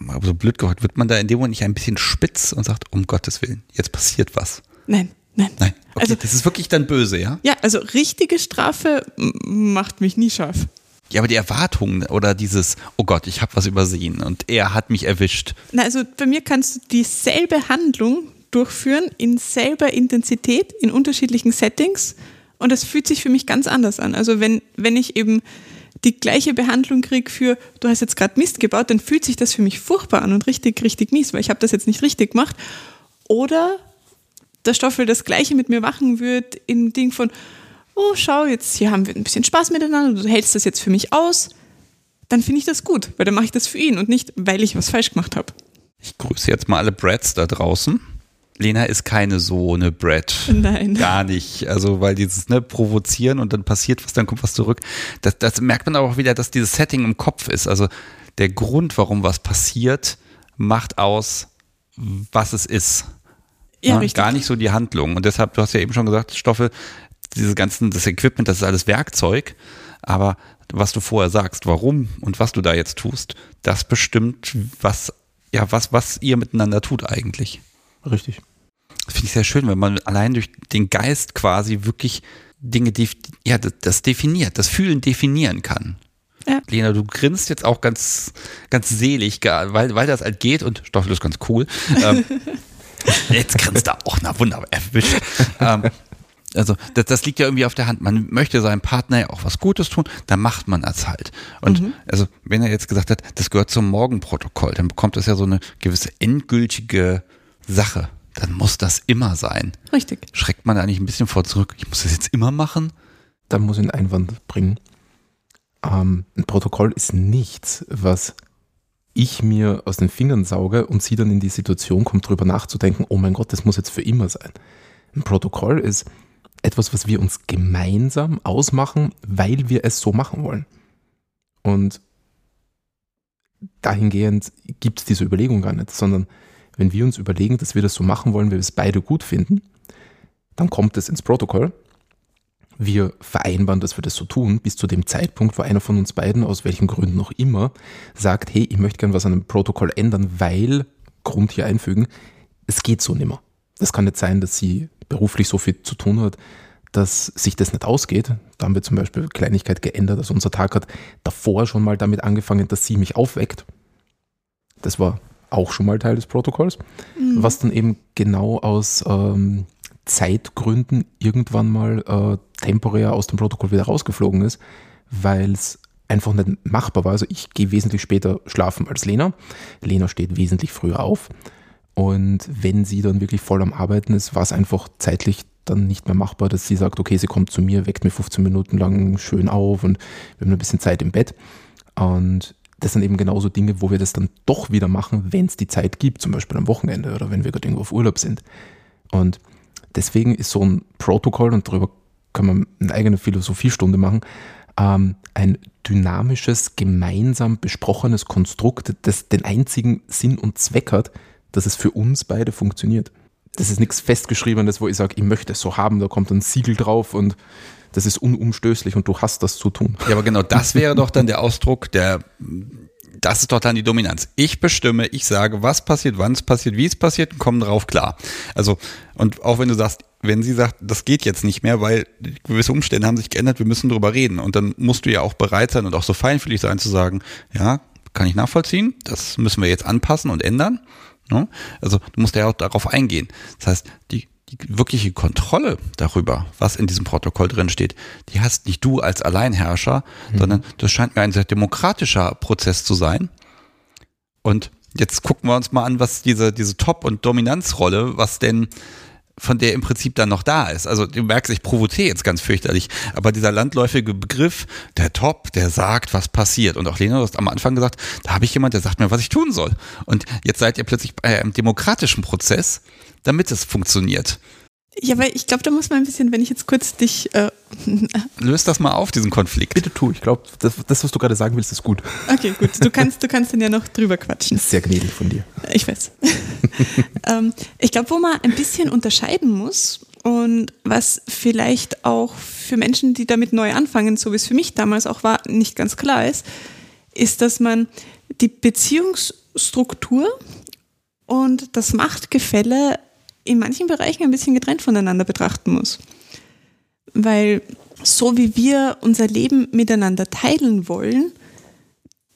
Aber so blöd gehört, wird man da in dem Moment nicht ein bisschen spitz und sagt, um Gottes Willen, jetzt passiert was. Nein, nein. Nein, okay, Also- das ist wirklich dann böse, ja? Ja, also richtige Strafe macht mich nie scharf. Ja, aber die Erwartungen oder dieses, oh Gott, ich habe was übersehen und er hat mich erwischt. Na, also bei mir kannst du dieselbe Handlung durchführen in selber Intensität, in unterschiedlichen Settings und das fühlt sich für mich ganz anders an. Also wenn, wenn ich eben die gleiche Behandlung kriege für, du hast jetzt gerade Mist gebaut, dann fühlt sich das für mich furchtbar an und richtig, richtig mies, weil ich habe das jetzt nicht richtig gemacht. Oder der Stoffel das gleiche mit mir machen wird im Ding von, oh, schau, jetzt hier haben wir ein bisschen Spaß miteinander, du hältst das jetzt für mich aus, dann finde ich das gut, weil dann mache ich das für ihn und nicht, weil ich was falsch gemacht habe. Ich grüße jetzt mal alle Brads da draußen. Lena ist keine so eine Brad. Nein. Gar nicht. Also, weil dieses, ne, provozieren und dann passiert was, dann kommt was zurück. Das, das merkt man aber auch wieder, dass dieses Setting im Kopf ist. Also, der Grund, warum was passiert, macht aus, was es ist. Ja, richtig. Gar nicht so die Handlung. Und deshalb, du hast ja eben schon gesagt, Stoffe, diese ganzen, das Equipment, das ist alles Werkzeug. Aber was du vorher sagst, warum und was du da jetzt tust, das bestimmt, was, ja, was, was ihr miteinander tut eigentlich. Richtig. Das finde ich sehr schön, wenn man allein durch den Geist quasi wirklich Dinge, def- ja, das, definiert, das Fühlen definieren kann. Ja. Lena, du grinst jetzt auch ganz, ganz selig, weil, weil das halt geht und Stoffel ist ganz cool. Ähm, jetzt grinst er auch, na wunderbar, erwischt. Ähm, also das, das liegt ja irgendwie auf der Hand. Man möchte seinem Partner ja auch was Gutes tun, dann macht man das halt. Und also wenn er jetzt gesagt hat, das gehört zum Morgenprotokoll, dann bekommt das ja so eine gewisse endgültige Sache. Dann muss das immer sein. Richtig. Schreckt man da nicht ein bisschen vor zurück? Ich muss das jetzt immer machen? Da muss ich einen Einwand bringen. Ähm, ein Protokoll ist nichts, was ich mir aus den Fingern sauge und sie dann in die Situation kommt, darüber nachzudenken, oh mein Gott, das muss jetzt für immer sein. Ein Protokoll ist etwas, was wir uns gemeinsam ausmachen, weil wir es so machen wollen. Und dahingehend gibt es diese Überlegung gar nicht, sondern wenn wir uns überlegen, dass wir das so machen wollen, weil wir es beide gut finden, dann kommt es ins Protokoll. Wir vereinbaren, dass wir das so tun, bis zu dem Zeitpunkt, wo einer von uns beiden, aus welchen Gründen auch immer, sagt, hey, ich möchte gern was an dem Protokoll ändern, weil, Grund hier einfügen, es geht so nimmer. Das kann nicht sein, dass sie beruflich so viel zu tun hat, dass sich das nicht ausgeht. Da haben wir zum Beispiel Kleinigkeit geändert. Also unser Tag hat davor schon mal damit angefangen, dass sie mich aufweckt. Das war auch schon mal Teil des Protokolls, was dann eben genau aus ähm, Zeitgründen irgendwann mal äh, temporär aus dem Protokoll wieder rausgeflogen ist, weil es einfach nicht machbar war. Also ich gehe wesentlich später schlafen als Lena. Lena steht wesentlich früher auf. Und wenn sie dann wirklich voll am Arbeiten ist, war es einfach zeitlich dann nicht mehr machbar, dass sie sagt, okay, sie kommt zu mir, weckt mir 15 Minuten lang schön auf und wir haben ein bisschen Zeit im Bett. Und das sind eben genauso Dinge, wo wir das dann doch wieder machen, wenn es die Zeit gibt, zum Beispiel am Wochenende oder wenn wir gerade irgendwo auf Urlaub sind. Und deswegen ist so ein Protokoll, und darüber kann man eine eigene Philosophiestunde machen, ähm, ein dynamisches, gemeinsam besprochenes Konstrukt, das den einzigen Sinn und Zweck hat, dass es für uns beide funktioniert. Das ist nichts Festgeschriebenes, wo ich sage, ich möchte es so haben, da kommt ein Siegel drauf und das ist unumstößlich und du hast das zu tun. Ja, aber genau das wäre doch dann der Ausdruck der, das ist doch dann die Dominanz. Ich bestimme, ich sage, was passiert, wann es passiert, wie es passiert und komme drauf klar. Also, und auch wenn du sagst, wenn sie sagt, das geht jetzt nicht mehr, weil gewisse Umstände haben sich geändert, wir müssen drüber reden. Und dann musst du ja auch bereit sein und auch so feinfühlig sein zu sagen, ja, kann ich nachvollziehen, das müssen wir jetzt anpassen und ändern. Ne? Also du musst ja auch darauf eingehen. Das heißt, die, die wirkliche Kontrolle darüber, was in diesem Protokoll drin steht, die hast nicht du als Alleinherrscher, sondern das scheint mir ein sehr demokratischer Prozess zu sein. Und jetzt gucken wir uns mal an, was diese, diese Top- und Dominanzrolle, was denn von der im Prinzip dann noch da ist. Also du merkst, ich provoziere jetzt ganz fürchterlich, aber dieser landläufige Begriff, der Top, der sagt, was passiert. Und auch Lena, du hast am Anfang gesagt, da habe ich jemand, der sagt mir, was ich tun soll. Und jetzt seid ihr plötzlich bei einem demokratischen Prozess, damit es funktioniert. Ja, weil ich glaube, da muss man ein bisschen, wenn ich jetzt kurz dich. Äh, Löst das mal auf, diesen Konflikt. Bitte tu, ich glaube, das, das, was du gerade sagen willst, ist gut. okay, gut. Du kannst, du kannst dann ja noch drüber quatschen. Sehr gnädig von dir. Ich weiß. ähm, ich glaube, wo man ein bisschen unterscheiden muss und was vielleicht auch für Menschen, die damit neu anfangen, so wie es für mich damals auch war, nicht ganz klar ist, ist, dass man die Beziehungsstruktur und das Machtgefälle in manchen Bereichen ein bisschen getrennt voneinander betrachten muss. Weil so wie wir unser Leben miteinander teilen wollen,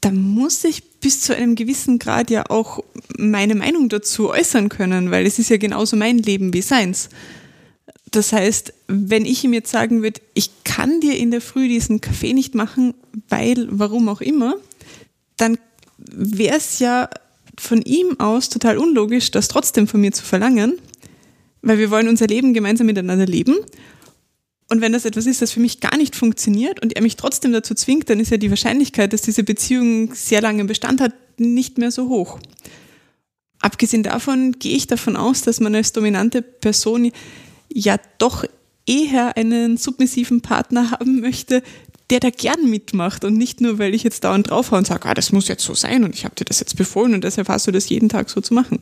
da muss ich bis zu einem gewissen Grad ja auch meine Meinung dazu äußern können, weil es ist ja genauso mein Leben wie seins. Das heißt, wenn ich ihm jetzt sagen würde, ich kann dir in der Früh diesen Kaffee nicht machen, weil, warum auch immer, dann wäre es ja von ihm aus total unlogisch, das trotzdem von mir zu verlangen, weil wir wollen unser Leben gemeinsam miteinander leben. Und wenn das etwas ist, das für mich gar nicht funktioniert und er mich trotzdem dazu zwingt, dann ist ja die Wahrscheinlichkeit, dass diese Beziehung sehr lange Bestand hat, nicht mehr so hoch. Abgesehen davon gehe ich davon aus, dass man als dominante Person ja doch eher einen submissiven Partner haben möchte, der da gern mitmacht und nicht nur, weil ich jetzt dauernd draufhaue und sage, ah, das muss jetzt so sein und ich habe dir das jetzt befohlen und deshalb hast du das jeden Tag so zu machen.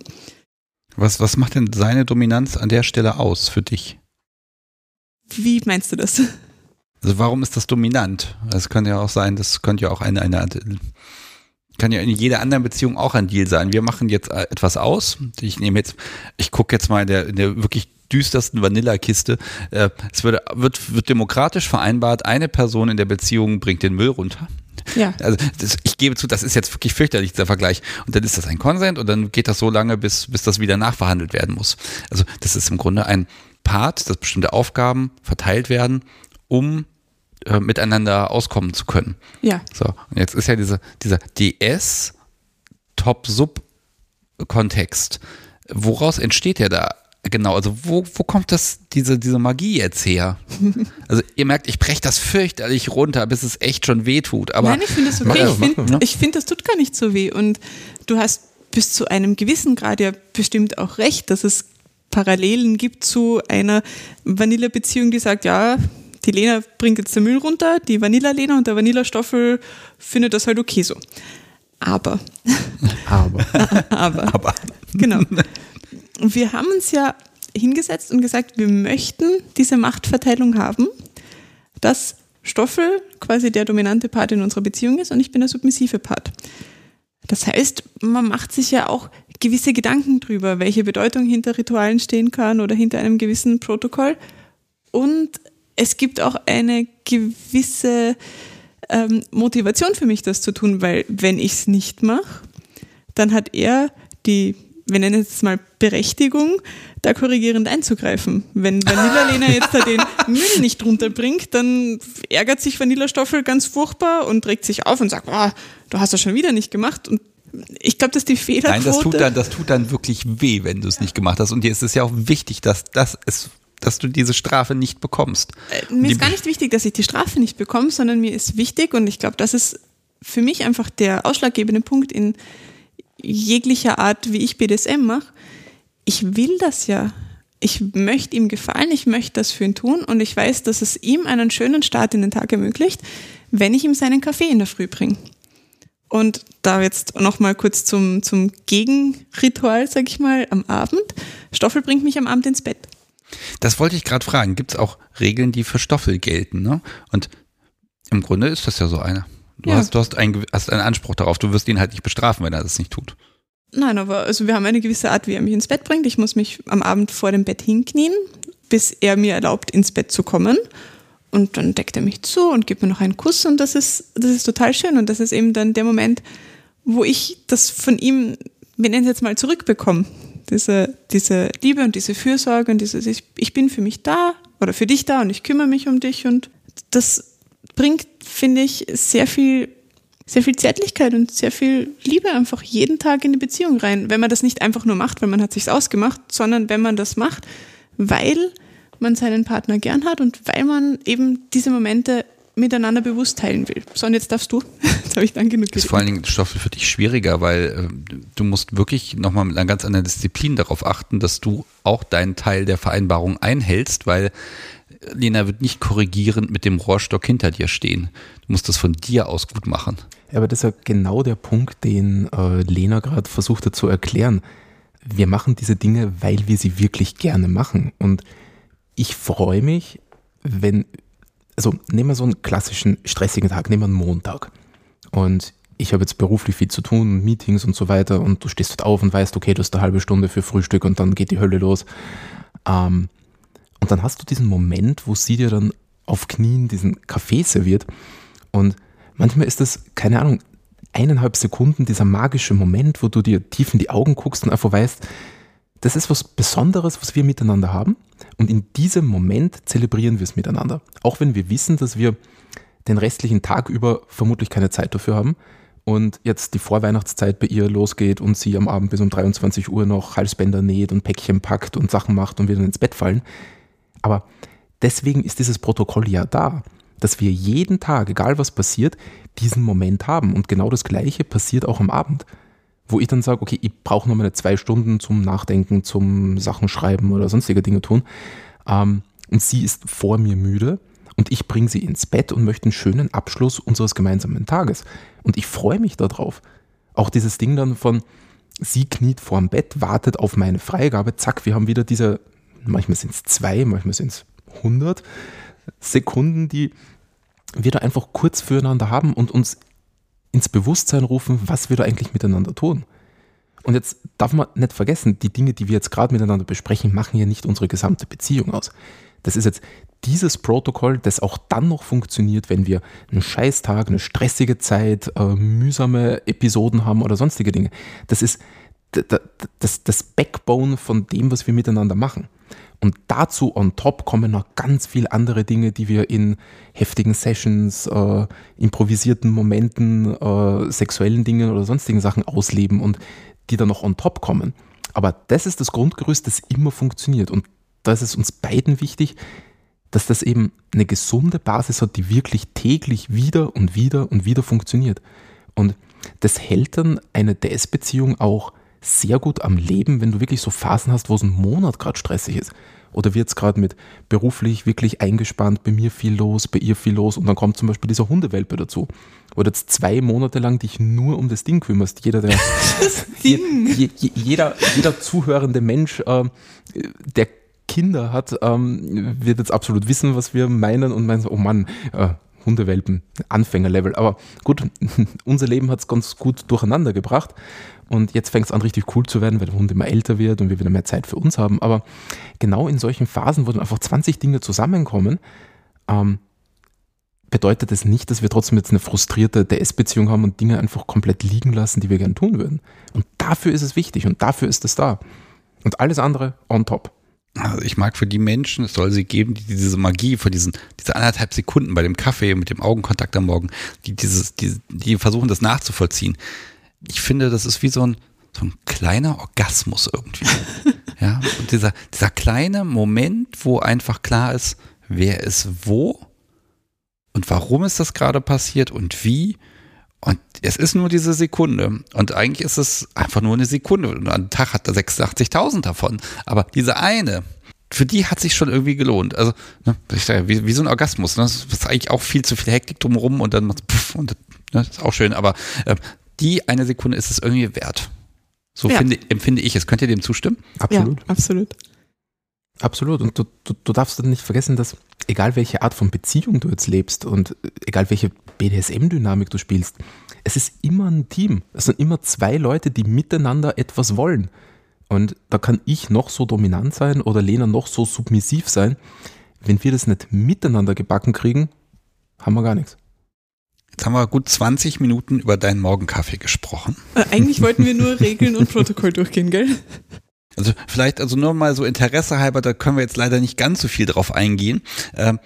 Was, was macht denn seine Dominanz an der Stelle aus für dich? Wie meinst du das? Also warum ist das dominant? Es könnte ja auch sein, das könnte ja auch eine, eine kann ja in jeder anderen Beziehung auch ein Deal sein. Wir machen jetzt äh, etwas aus. Ich nehme jetzt, ich gucke jetzt mal in der, in der wirklich düstersten Vanillakiste. Äh, es wird, wird, wird demokratisch vereinbart, eine Person in der Beziehung bringt den Müll runter. Ja. Also das, ich gebe zu, das ist jetzt wirklich fürchterlich, dieser Vergleich. Und dann ist das ein Konsent und dann geht das so lange, bis, bis das wieder nachverhandelt werden muss. Also das ist im Grunde ein Part, dass bestimmte Aufgaben verteilt werden, um äh, miteinander auskommen zu können. Ja. So, und jetzt ist ja diese, dieser DS Top-Sub-Kontext. Woraus entsteht der da? Genau, also wo, wo kommt das, diese, diese Magie jetzt her? Also ihr merkt, ich breche das fürchterlich runter, bis es echt schon weh tut. Aber Nein, ich finde das okay. Ich finde, find, das tut gar nicht so weh. Und du hast bis zu einem gewissen Grad ja bestimmt auch recht, dass es Parallelen gibt zu einer Vanillebeziehung, die sagt, ja, die Lena bringt jetzt den Müll runter, die Vanilla-Lena und der Vanilla-Stoffel findet das halt okay so. Aber. Aber. aber. Aber. Genau. Wir haben uns ja hingesetzt und gesagt, wir möchten diese Machtverteilung haben, dass Stoffel quasi der dominante Part in unserer Beziehung ist und ich bin der submissive Part. Das heißt, man macht sich ja auch gewisse Gedanken drüber, welche Bedeutung hinter Ritualen stehen kann oder hinter einem gewissen Protokoll. Und es gibt auch eine gewisse ähm, Motivation für mich, das zu tun, weil wenn ich es nicht mache, dann hat er die, wir nennen es mal Berechtigung, da korrigierend einzugreifen. Wenn Vanilla Lena jetzt da den Müll nicht runterbringt, dann ärgert sich Vanilla Stoffel ganz furchtbar und regt sich auf und sagt, oh, du hast das schon wieder nicht gemacht und ich glaube, dass die Fehlerquote... Nein, das tut, dann, das tut dann wirklich weh, wenn du es nicht gemacht hast. Und dir ist es ja auch wichtig, dass, dass, es, dass du diese Strafe nicht bekommst. Äh, mir ist gar nicht wichtig, dass ich die Strafe nicht bekomme, sondern mir ist wichtig, und ich glaube, das ist für mich einfach der ausschlaggebende Punkt in jeglicher Art, wie ich BDSM mache. Ich will das ja. Ich möchte ihm gefallen, ich möchte das für ihn tun und ich weiß, dass es ihm einen schönen Start in den Tag ermöglicht, wenn ich ihm seinen Kaffee in der Früh bringe. Und da jetzt nochmal kurz zum, zum Gegenritual, sag ich mal, am Abend. Stoffel bringt mich am Abend ins Bett. Das wollte ich gerade fragen. Gibt es auch Regeln, die für Stoffel gelten? Ne? Und im Grunde ist das ja so eine. Du, ja. hast, du hast, einen, hast einen Anspruch darauf. Du wirst ihn halt nicht bestrafen, wenn er das nicht tut. Nein, aber also wir haben eine gewisse Art, wie er mich ins Bett bringt. Ich muss mich am Abend vor dem Bett hinknien, bis er mir erlaubt, ins Bett zu kommen. Und dann deckt er mich zu und gibt mir noch einen Kuss und das ist, das ist total schön. Und das ist eben dann der Moment, wo ich das von ihm, wir nennen es jetzt mal, zurückbekomme. Diese, diese Liebe und diese Fürsorge und dieses, ich, ich bin für mich da oder für dich da und ich kümmere mich um dich. Und das bringt, finde ich, sehr viel, sehr viel Zärtlichkeit und sehr viel Liebe einfach jeden Tag in die Beziehung rein. Wenn man das nicht einfach nur macht, weil man hat sich's ausgemacht, sondern wenn man das macht, weil man seinen Partner gern hat und weil man eben diese Momente miteinander bewusst teilen will. So, und jetzt darfst du. Jetzt habe ich dann genug Das ist vor allen Dingen Stoffel für dich schwieriger, weil äh, du musst wirklich nochmal mit einer ganz anderen Disziplin darauf achten, dass du auch deinen Teil der Vereinbarung einhältst, weil Lena wird nicht korrigierend mit dem Rohrstock hinter dir stehen. Du musst das von dir aus gut machen. Ja, aber das ist ja genau der Punkt, den äh, Lena gerade versucht hat zu erklären. Wir machen diese Dinge, weil wir sie wirklich gerne machen. Und ich freue mich, wenn, also nehmen wir so einen klassischen stressigen Tag, nehmen wir einen Montag. Und ich habe jetzt beruflich viel zu tun, Meetings und so weiter, und du stehst dort auf und weißt, okay, du hast eine halbe Stunde für Frühstück und dann geht die Hölle los. Ähm, und dann hast du diesen Moment, wo sie dir dann auf Knien diesen Kaffee serviert. Und manchmal ist das, keine Ahnung, eineinhalb Sekunden dieser magische Moment, wo du dir tief in die Augen guckst und einfach weißt, das ist was Besonderes, was wir miteinander haben. Und in diesem Moment zelebrieren wir es miteinander. Auch wenn wir wissen, dass wir den restlichen Tag über vermutlich keine Zeit dafür haben und jetzt die Vorweihnachtszeit bei ihr losgeht und sie am Abend bis um 23 Uhr noch Halsbänder näht und Päckchen packt und Sachen macht und wir dann ins Bett fallen. Aber deswegen ist dieses Protokoll ja da, dass wir jeden Tag, egal was passiert, diesen Moment haben. Und genau das Gleiche passiert auch am Abend, wo ich dann sage, okay, ich brauche noch meine zwei Stunden zum Nachdenken, zum Sachen schreiben oder sonstige Dinge tun. Ähm, und sie ist vor mir müde und ich bringe sie ins Bett und möchte einen schönen Abschluss unseres gemeinsamen Tages. Und ich freue mich darauf. Auch dieses Ding dann von, sie kniet vorm Bett, wartet auf meine Freigabe, zack, wir haben wieder diese, manchmal sind es zwei, manchmal sind es hundert Sekunden, die wir da einfach kurz füreinander haben und uns ins Bewusstsein rufen, was wir da eigentlich miteinander tun. Und jetzt darf man nicht vergessen, die Dinge, die wir jetzt gerade miteinander besprechen, machen ja nicht unsere gesamte Beziehung aus. Das ist jetzt dieses Protokoll, das auch dann noch funktioniert, wenn wir einen Scheißtag, eine stressige Zeit, äh, mühsame Episoden haben oder sonstige Dinge. Das ist das, das Backbone von dem, was wir miteinander machen. Und dazu on top kommen noch ganz viele andere Dinge, die wir in heftigen Sessions, äh, improvisierten Momenten, äh, sexuellen Dingen oder sonstigen Sachen ausleben und die dann noch on top kommen. Aber das ist das Grundgerüst, das immer funktioniert. Und da ist es uns beiden wichtig, dass das eben eine gesunde Basis hat, die wirklich täglich wieder und wieder und wieder funktioniert. Und das hält dann eine DS-Beziehung auch sehr gut am Leben, wenn du wirklich so Phasen hast, wo es ein Monat gerade stressig ist. Oder wird es gerade mit beruflich wirklich eingespannt, bei mir viel los, bei ihr viel los und dann kommt zum Beispiel dieser Hundewelpe dazu. Oder jetzt zwei Monate lang dich nur um das Ding kümmerst. Jeder, der. Je, je, jeder, jeder zuhörende Mensch, äh, der Kinder hat, ähm, wird jetzt absolut wissen, was wir meinen und meinen so, oh Mann, äh, Hundewelpen, Anfängerlevel. Aber gut, unser Leben hat es ganz gut durcheinander gebracht. Und jetzt fängt es an, richtig cool zu werden, weil der Hund immer älter wird und wir wieder mehr Zeit für uns haben. Aber genau in solchen Phasen, wo dann einfach 20 Dinge zusammenkommen, ähm, bedeutet es das nicht, dass wir trotzdem jetzt eine frustrierte DS-Beziehung haben und Dinge einfach komplett liegen lassen, die wir gern tun würden. Und dafür ist es wichtig und dafür ist es da. Und alles andere on top. Also ich mag für die Menschen, es soll sie geben, die diese Magie von diesen, diese anderthalb Sekunden bei dem Kaffee mit dem Augenkontakt am Morgen, die dieses, die, die versuchen das nachzuvollziehen ich finde, das ist wie so ein, so ein kleiner Orgasmus irgendwie. ja, und dieser, dieser kleine Moment, wo einfach klar ist, wer ist wo und warum ist das gerade passiert und wie. Und es ist nur diese Sekunde. Und eigentlich ist es einfach nur eine Sekunde. Und ein Tag hat er 86.000 davon. Aber diese eine, für die hat sich schon irgendwie gelohnt. Also, ne, wie, wie so ein Orgasmus. Ne? Das ist eigentlich auch viel zu viel Hektik drumherum und dann macht puff und ne, ist auch schön. Aber äh, die eine Sekunde ist es irgendwie wert. So ja. finde, empfinde ich es. Könnt ihr dem zustimmen? Absolut. Ja, absolut. Absolut. Und du, du, du darfst nicht vergessen, dass egal welche Art von Beziehung du jetzt lebst und egal welche BDSM-Dynamik du spielst, es ist immer ein Team. Es sind immer zwei Leute, die miteinander etwas wollen. Und da kann ich noch so dominant sein oder Lena noch so submissiv sein. Wenn wir das nicht miteinander gebacken kriegen, haben wir gar nichts. Jetzt haben wir gut 20 Minuten über deinen Morgenkaffee gesprochen. Äh, eigentlich wollten wir nur Regeln und Protokoll durchgehen, gell? Also vielleicht, also nur mal so Interesse halber, da können wir jetzt leider nicht ganz so viel drauf eingehen. Ähm,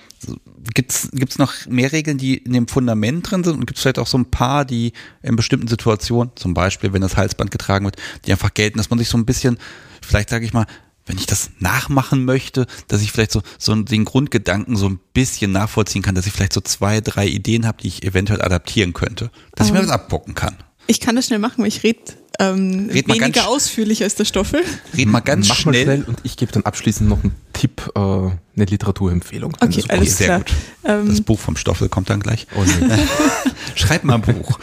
gibt's gibt's noch mehr Regeln, die in dem Fundament drin sind und gibt's vielleicht auch so ein paar, die in bestimmten Situationen, zum Beispiel wenn das Halsband getragen wird, die einfach gelten, dass man sich so ein bisschen, vielleicht sage ich mal, wenn ich das nachmachen möchte, dass ich vielleicht so, so den Grundgedanken so ein bisschen nachvollziehen kann, dass ich vielleicht so zwei, drei Ideen habe, die ich eventuell adaptieren könnte, dass um, ich mir das abgucken kann. Ich kann das schnell machen, weil ich rede ähm, Red weniger ausführlich als der Stoffel. Red mal ganz Mach schnell. Mal schnell und ich gebe dann abschließend noch einen Tipp, äh, eine Literaturempfehlung. Okay, alles sehr klar. gut. Ähm, das Buch vom Stoffel kommt dann gleich. Oh nee. Schreib mal ein Buch.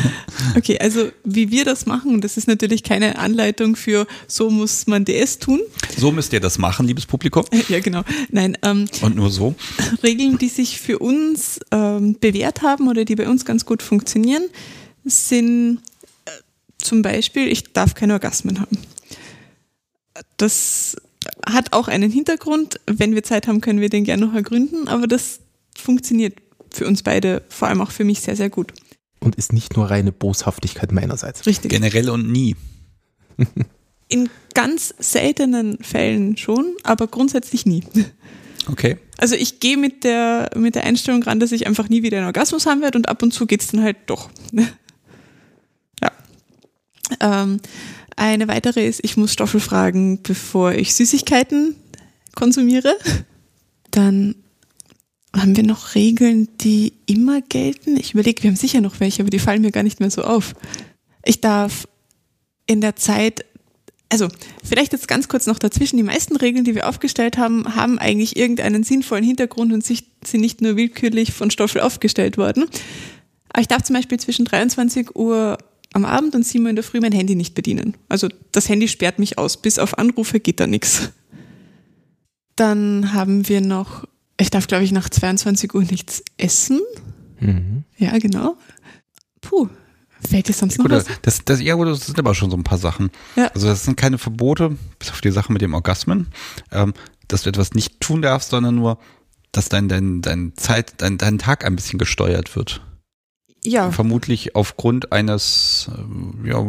okay, also wie wir das machen, das ist natürlich keine Anleitung für so muss man DS tun. So müsst ihr das machen, liebes Publikum. Ja, genau. Nein. Ähm, und nur so. Regeln, die sich für uns ähm, bewährt haben oder die bei uns ganz gut funktionieren, sind zum Beispiel, ich darf keine Orgasmen haben. Das hat auch einen Hintergrund. Wenn wir Zeit haben, können wir den gerne noch ergründen, aber das funktioniert für uns beide, vor allem auch für mich sehr, sehr gut. Und ist nicht nur reine Boshaftigkeit meinerseits. Richtig. Generell und nie. In ganz seltenen Fällen schon, aber grundsätzlich nie. Okay. Also ich gehe mit der, mit der Einstellung ran, dass ich einfach nie wieder einen Orgasmus haben werde und ab und zu geht's dann halt doch. Ähm, eine weitere ist, ich muss Stoffel fragen, bevor ich Süßigkeiten konsumiere. Dann haben wir noch Regeln, die immer gelten. Ich überlege, wir haben sicher noch welche, aber die fallen mir gar nicht mehr so auf. Ich darf in der Zeit also vielleicht jetzt ganz kurz noch dazwischen, die meisten Regeln, die wir aufgestellt haben, haben eigentlich irgendeinen sinnvollen Hintergrund und sind nicht nur willkürlich von Stoffel aufgestellt worden. Aber ich darf zum Beispiel zwischen 23 Uhr am Abend und 7 Uhr in der Früh mein Handy nicht bedienen. Also das Handy sperrt mich aus. Bis auf Anrufe geht da nichts. Dann haben wir noch, ich darf glaube ich nach 22 Uhr nichts essen. Mhm. Ja, genau. Puh, Fällt dir sonst noch gut, was? Das, das, ja, gut, das sind aber schon so ein paar Sachen. Ja. Also das sind keine Verbote, bis auf die Sache mit dem Orgasmen, ähm, dass du etwas nicht tun darfst, sondern nur, dass dein, dein, dein Zeit, dein, dein Tag ein bisschen gesteuert wird. Ja. Vermutlich aufgrund eines, äh, ja,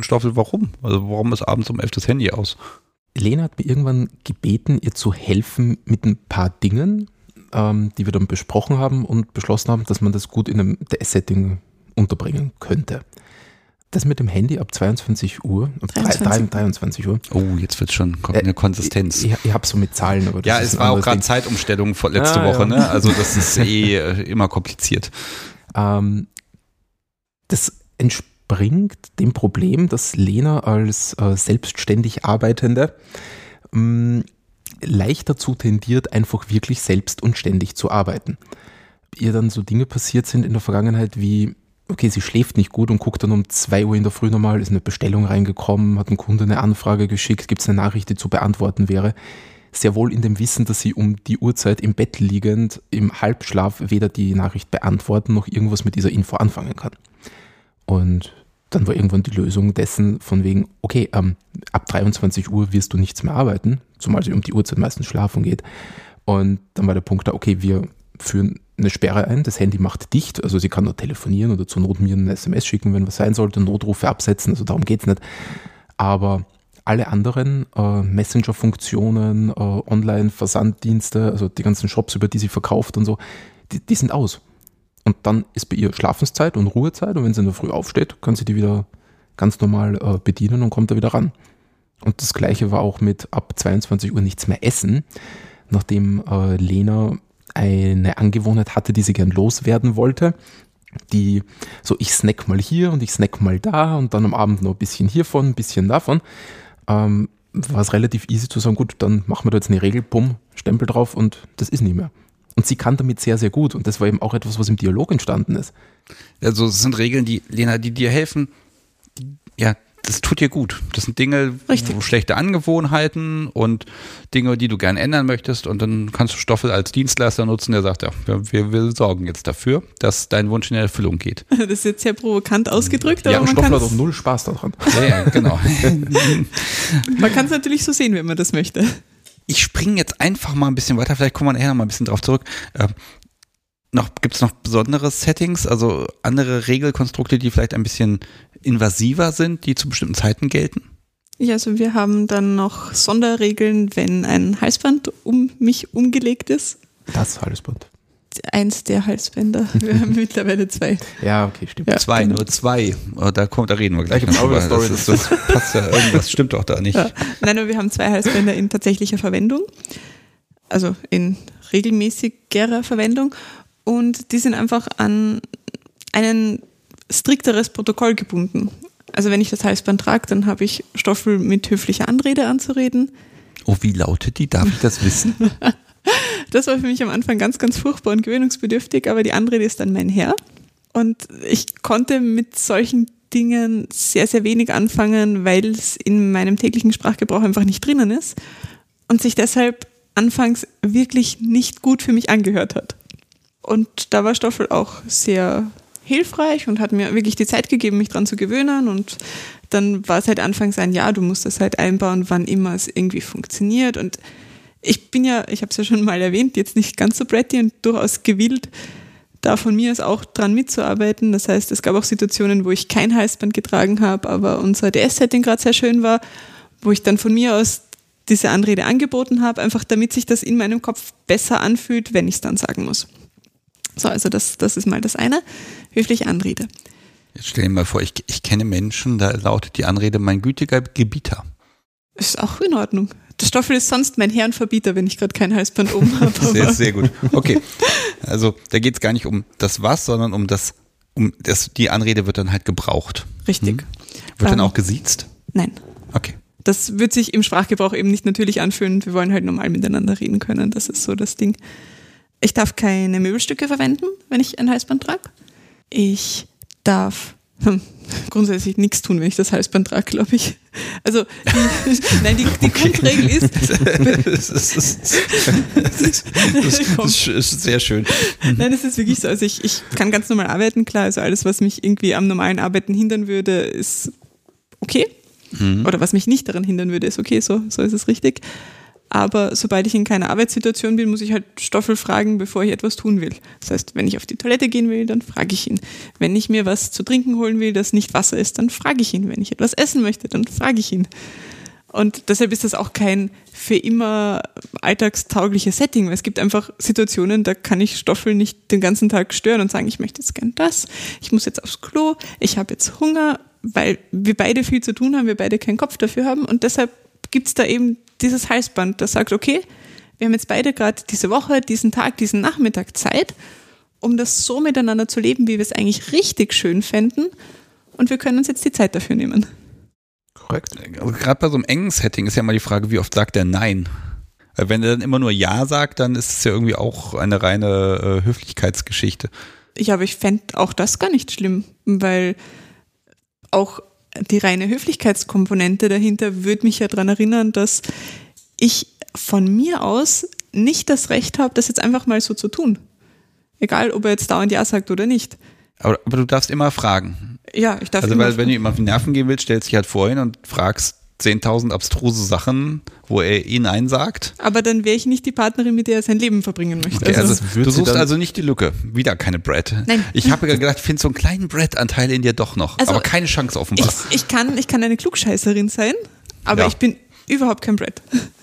Stoffel, warum? Also warum ist abends um elf das Handy aus? Lena hat mir irgendwann gebeten, ihr zu helfen mit ein paar Dingen, ähm, die wir dann besprochen haben und beschlossen haben, dass man das gut in einem DS-Setting unterbringen könnte. Das mit dem Handy ab 22 Uhr, 23, 23 Uhr. Oh, jetzt wird schon eine äh, Konsistenz. Ich, ich habe so mit Zahlen. Aber ja, es war auch gerade Zeitumstellung vor letzte ah, Woche, ja. ne? Also das ist eh äh, immer kompliziert. Ähm, das entspringt dem Problem, dass Lena als äh, selbstständig Arbeitende ähm, leicht dazu tendiert, einfach wirklich selbst und ständig zu arbeiten. Ihr dann so Dinge passiert sind in der Vergangenheit wie okay, sie schläft nicht gut und guckt dann um zwei Uhr in der Früh nochmal, ist eine Bestellung reingekommen, hat ein Kunde eine Anfrage geschickt, gibt es eine Nachricht, die zu beantworten wäre. Sehr wohl in dem Wissen, dass sie um die Uhrzeit im Bett liegend, im Halbschlaf weder die Nachricht beantworten noch irgendwas mit dieser Info anfangen kann. Und dann war irgendwann die Lösung dessen von wegen, okay, ähm, ab 23 Uhr wirst du nichts mehr arbeiten, zumal sie um die Uhrzeit meistens schlafen geht. Und dann war der Punkt da, okay, wir führen eine Sperre ein, das Handy macht dicht, also sie kann nur telefonieren oder zur Not mir eine SMS schicken, wenn was sein sollte, Notrufe absetzen, also darum geht es nicht. Aber alle anderen äh, Messenger-Funktionen, äh, Online-Versanddienste, also die ganzen Shops, über die sie verkauft und so, die, die, sind aus. Und dann ist bei ihr Schlafenszeit und Ruhezeit und wenn sie in der Früh aufsteht, kann sie die wieder ganz normal äh, bedienen und kommt da wieder ran. Und das gleiche war auch mit ab 22 Uhr nichts mehr essen, nachdem äh, Lena eine Angewohnheit hatte, die sie gern loswerden wollte. Die so, ich snack mal hier und ich snack mal da und dann am Abend noch ein bisschen hiervon, ein bisschen davon. Ähm, war es relativ easy zu sagen, gut, dann machen wir da jetzt eine Regel, bumm, Stempel drauf und das ist nicht mehr. Und sie kann damit sehr, sehr gut. Und das war eben auch etwas, was im Dialog entstanden ist. Also es sind Regeln, die, Lena, die dir helfen, die, ja, das tut dir gut. Das sind Dinge, Richtig. schlechte Angewohnheiten und Dinge, die du gerne ändern möchtest. Und dann kannst du Stoffel als Dienstleister nutzen, der sagt, ja, wir, wir sorgen jetzt dafür, dass dein Wunsch in Erfüllung geht. Das ist jetzt sehr provokant ausgedrückt, aber ja, man Stoffel hat auch null Spaß daran. Ja, ja genau. man kann es natürlich so sehen, wenn man das möchte. Ich springe jetzt einfach mal ein bisschen weiter, vielleicht kommen wir nachher noch mal ein bisschen drauf zurück. Ähm, noch, gibt es noch besondere Settings, also andere Regelkonstrukte, die vielleicht ein bisschen invasiver sind, die zu bestimmten Zeiten gelten? Ja, also wir haben dann noch Sonderregeln, wenn ein Halsband um mich umgelegt ist. Das Halsband. Eins der Halsbänder. Wir haben mittlerweile zwei. Ja, okay, stimmt. Ja, zwei, genau. nur zwei. Oh, da, kommt, da reden wir gleich. Das, ist, das passt ja, irgendwas stimmt doch da nicht. Ja. Nein, aber wir haben zwei Halsbänder in tatsächlicher Verwendung. Also in regelmäßigerer Verwendung. Und die sind einfach an einen strikteres Protokoll gebunden. Also wenn ich das Halsband trage, dann habe ich Stoffel mit höflicher Anrede anzureden. Oh, wie lautet die? Darf ich das wissen? das war für mich am Anfang ganz, ganz furchtbar und gewöhnungsbedürftig, aber die Anrede ist dann mein Herr. Und ich konnte mit solchen Dingen sehr, sehr wenig anfangen, weil es in meinem täglichen Sprachgebrauch einfach nicht drinnen ist und sich deshalb anfangs wirklich nicht gut für mich angehört hat. Und da war Stoffel auch sehr hilfreich und hat mir wirklich die Zeit gegeben, mich dran zu gewöhnen. Und dann war es halt anfangs ein Ja, du musst das halt einbauen, wann immer es irgendwie funktioniert. Und ich bin ja, ich habe es ja schon mal erwähnt, jetzt nicht ganz so bratty und durchaus gewillt, da von mir aus auch dran mitzuarbeiten. Das heißt, es gab auch Situationen, wo ich kein Halsband getragen habe, aber unser DS-Setting gerade sehr schön war, wo ich dann von mir aus diese Anrede angeboten habe, einfach damit sich das in meinem Kopf besser anfühlt, wenn ich es dann sagen muss. So, also das, das ist mal das eine. Höflich Anrede. Jetzt stell dir mal vor, ich, ich kenne Menschen, da lautet die Anrede mein gütiger Gebieter. Ist auch in Ordnung. Der Stoffel ist sonst mein Herrenverbieter, wenn ich gerade kein Halsband oben habe. Sehr, sehr gut. Okay. Also da geht es gar nicht um das Was, sondern um das, um das, die Anrede wird dann halt gebraucht. Richtig. Hm? Wird dann Ähm, auch gesiezt? Nein. Okay. Das wird sich im Sprachgebrauch eben nicht natürlich anfühlen. Wir wollen halt normal miteinander reden können. Das ist so das Ding. Ich darf keine Möbelstücke verwenden, wenn ich ein Halsband trage. Ich darf hm, grundsätzlich nichts tun, wenn ich das Halsband trage, glaube ich. Also, die, nein, die, die Grundregel ist, das, ist, das, ist, das ist sehr schön. Nein, es ist wirklich so. Also ich, ich kann ganz normal arbeiten, klar. Also alles, was mich irgendwie am normalen Arbeiten hindern würde, ist okay. Oder was mich nicht daran hindern würde, ist okay, so, so ist es richtig. Aber sobald ich in keiner Arbeitssituation bin, muss ich halt Stoffel fragen, bevor ich etwas tun will. Das heißt, wenn ich auf die Toilette gehen will, dann frage ich ihn. Wenn ich mir was zu trinken holen will, das nicht Wasser ist, dann frage ich ihn. Wenn ich etwas essen möchte, dann frage ich ihn. Und deshalb ist das auch kein für immer alltagstaugliches Setting, weil es gibt einfach Situationen, da kann ich Stoffel nicht den ganzen Tag stören und sagen, ich möchte jetzt gern das, ich muss jetzt aufs Klo, ich habe jetzt Hunger, weil wir beide viel zu tun haben, wir beide keinen Kopf dafür haben und deshalb gibt es da eben dieses Halsband, das sagt, okay, wir haben jetzt beide gerade diese Woche, diesen Tag, diesen Nachmittag Zeit, um das so miteinander zu leben, wie wir es eigentlich richtig schön fänden und wir können uns jetzt die Zeit dafür nehmen. Korrekt. Also gerade bei so einem engen Setting ist ja mal die Frage, wie oft sagt er Nein? Weil wenn er dann immer nur Ja sagt, dann ist es ja irgendwie auch eine reine äh, Höflichkeitsgeschichte. Ja, aber ich fände auch das gar nicht schlimm, weil auch die reine Höflichkeitskomponente dahinter würde mich ja daran erinnern, dass ich von mir aus nicht das Recht habe, das jetzt einfach mal so zu tun. Egal, ob er jetzt dauernd Ja sagt oder nicht. Aber, aber du darfst immer fragen. Ja, ich darf Also weil wenn du ihm auf die Nerven gehen willst, stellst dich halt vorhin und fragst 10.000 abstruse Sachen, wo er ihn einsagt. aber dann wäre ich nicht die Partnerin, mit der er sein Leben verbringen möchte. Okay, also, also, du sie suchst also nicht die Lücke. Wieder keine Brad. Nein. Ich habe ja gedacht, ich finde so einen kleinen Brad-Anteil in dir doch noch. Also, aber keine Chance offenbar. ich, ich, kann, ich kann eine Klugscheißerin sein, aber Ja. ich bin überhaupt kein Brett.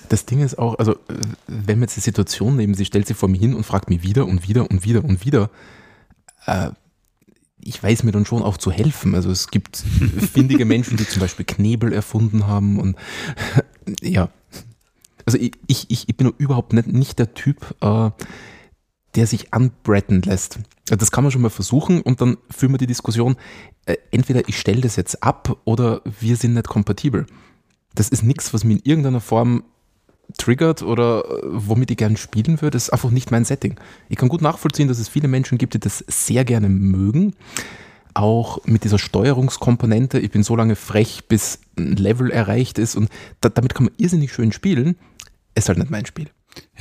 Das Ding ist auch, also wenn wir jetzt die Situation nehmen, sie stellt sich vor mir hin und fragt mich wieder und wieder und wieder und wieder, äh, ich weiß mir dann schon auch zu helfen. Also es gibt findige Menschen, die zum Beispiel Knebel erfunden haben und ja. Also ich, ich, ich bin überhaupt nicht, nicht der Typ, äh, der sich anbretten lässt. Das kann man schon mal versuchen und dann führen wir die Diskussion, äh, entweder ich stelle das jetzt ab oder wir sind nicht kompatibel. Das ist nichts, was mir in irgendeiner Form triggert oder äh, womit ich gern spielen würde. Ist einfach nicht mein Setting. Ich kann gut nachvollziehen, dass es viele Menschen gibt, die das sehr gerne mögen. Auch mit dieser Steuerungskomponente. Ich bin so lange frech, bis ein Level erreicht ist und da, damit kann man irrsinnig schön spielen. Ist halt nicht mein Spiel.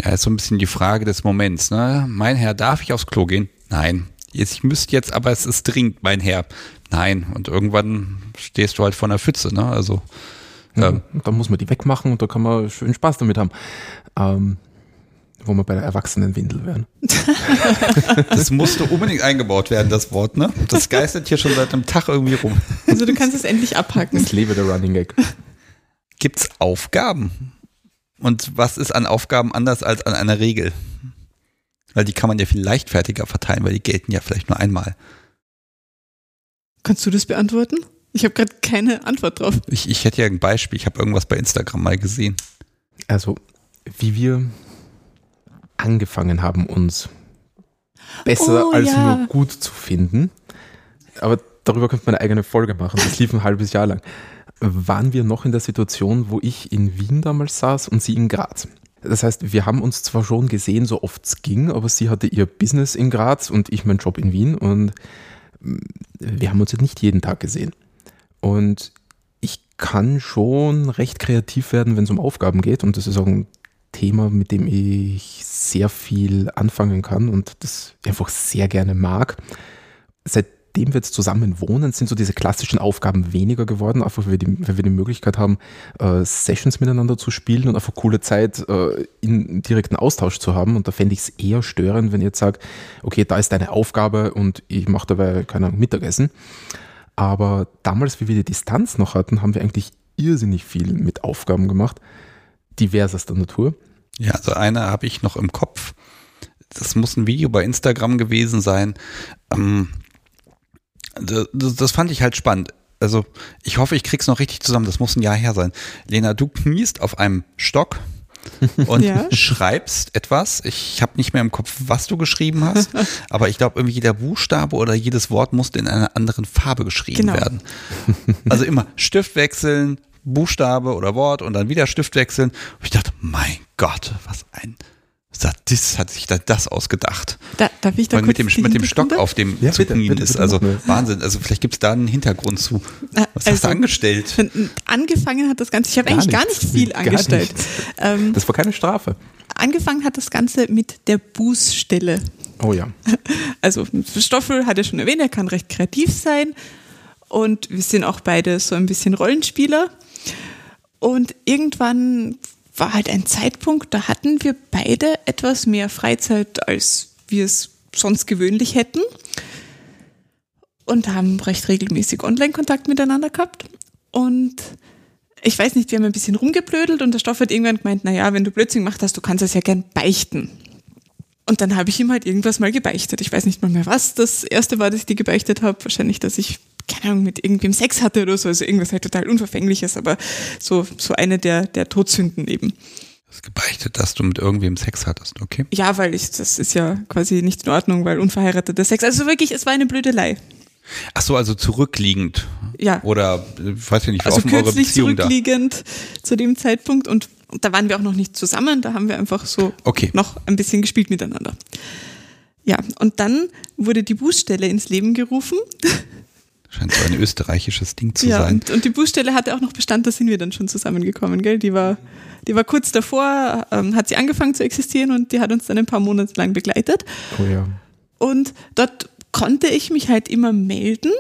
Ja, ist so ein bisschen die Frage des Moments. Ne? Mein Herr, darf ich aufs Klo gehen? Nein. Ich müsste jetzt, aber es ist dringend, mein Herr. Nein. Und irgendwann stehst du halt vor einer Pfütze. Ne? Also Ähm. und dann muss man die wegmachen und da kann man schön Spaß damit haben. Ähm, wo wir bei der Erwachsenenwindel wären. das musste unbedingt eingebaut werden, das Wort. Ne? Das geistert hier schon seit einem Tag irgendwie rum. Also du kannst es endlich abhaken. Es lebe der Running Gag. Gibt's Aufgaben? Und was ist an Aufgaben anders als an einer Regel? Weil die kann man ja viel leichtfertiger verteilen, weil die gelten ja vielleicht nur einmal. Kannst du das beantworten? Ich habe gerade keine Antwort drauf. Ich, ich hätte ja ein Beispiel, ich habe irgendwas bei Instagram mal gesehen. Also, wie wir angefangen haben, uns besser Oh, als ja. nur gut zu finden, aber darüber könnte man eine eigene Folge machen, das lief ein halbes Jahr lang, waren wir noch in der Situation, wo ich in Wien damals saß und sie in Graz. Das heißt, wir haben uns zwar schon gesehen, so oft es ging, aber sie hatte ihr Business in Graz und ich meinen Job in Wien und mm, wir haben uns jetzt nicht jeden Tag gesehen. Und ich kann schon recht kreativ werden, wenn es um Aufgaben geht. Und das ist auch ein Thema, mit dem ich sehr viel anfangen kann und das einfach sehr gerne mag. Seit seitdem wir jetzt zusammen wohnen, sind so diese klassischen Aufgaben weniger geworden, einfach weil wir die, weil wir die Möglichkeit haben, äh, Sessions miteinander zu spielen und einfach coole Zeit äh, in direkten Austausch zu haben. Und da fände ich es eher störend, wenn ihr jetzt sagt, okay, da ist deine Aufgabe und ich mache dabei, keine Ahnung, Mittagessen. Aber damals, wie wir die Distanz noch hatten, haben wir eigentlich irrsinnig viel mit Aufgaben gemacht, diversester Natur. Ja, also eine habe ich noch im Kopf. Das muss ein Video bei Instagram gewesen sein. Ähm, das, das fand ich halt spannend. Also ich hoffe, ich krieg's noch richtig zusammen. Das muss ein Jahr her sein. Lena, du kniest auf einem Stock und Ja. schreibst etwas. Ich habe nicht mehr im Kopf, was du geschrieben hast, aber ich glaube, irgendwie jeder Buchstabe oder jedes Wort musste in einer anderen Farbe geschrieben Genau. werden. Also immer Stift wechseln, Buchstabe oder Wort und dann wieder Stift wechseln. Und ich dachte, mein Gott, was ein Sadist hat sich da das ausgedacht. Da, darf ich da Weil kurz mit dem, mit dem Stock auf dem Ja, zu bitte, knien bitte, ist bitte, also. Wahnsinn. Also vielleicht gibt es da einen Hintergrund zu. Was hast du also, angestellt? Angefangen hat das Ganze, ich habe eigentlich gar nicht nichts. viel Gar angestellt. nichts. Ähm, Das war keine Strafe. angefangen hat das Ganze mit der Bußstelle. Oh ja. Also Stoffel hat er schon erwähnt, er kann recht kreativ sein und wir sind auch beide so ein bisschen Rollenspieler. Und irgendwann war halt ein Zeitpunkt, da hatten wir beide etwas mehr Freizeit, als wir es sonst gewöhnlich hätten und haben recht regelmäßig Online-Kontakt miteinander gehabt. Und ich weiß nicht, wir haben ein bisschen rumgeblödelt und der Stoff hat irgendwann gemeint, naja, wenn du Blödsinn gemacht hast, du kannst es ja gern beichten. Und dann habe ich ihm halt irgendwas mal gebeichtet. Ich weiß nicht mal mehr was. Das erste war, dass ich dir gebeichtet habe. Wahrscheinlich, dass ich, keine Ahnung, mit irgendwem Sex hatte oder so. Also irgendwas halt total Unverfängliches, aber so, so eine der, der Todsünden eben. Du hast gebeichtet, dass du mit irgendwem Sex hattest, okay? Ja, weil ich, das ist ja quasi nicht in Ordnung, weil unverheirateter Sex. Also wirklich, es war eine Blödelei. Ach so, also zurückliegend. Ja. Oder, ich weiß ja nicht, wie Also offen eure kürzlich Beziehung da. zurückliegend zu dem Zeitpunkt und da waren wir auch noch nicht zusammen, da haben wir einfach so Okay. noch ein bisschen gespielt miteinander. Ja, und dann wurde die Bußstelle ins Leben gerufen. Scheint so ein österreichisches Ding zu ja, sein. und, und die Bußstelle hatte auch noch Bestand, da sind wir dann schon zusammengekommen, gell? Die war, die war kurz davor, ähm, hat sie angefangen zu existieren und die hat uns dann ein paar Monate lang begleitet. Oh ja. Und dort konnte ich mich halt immer melden,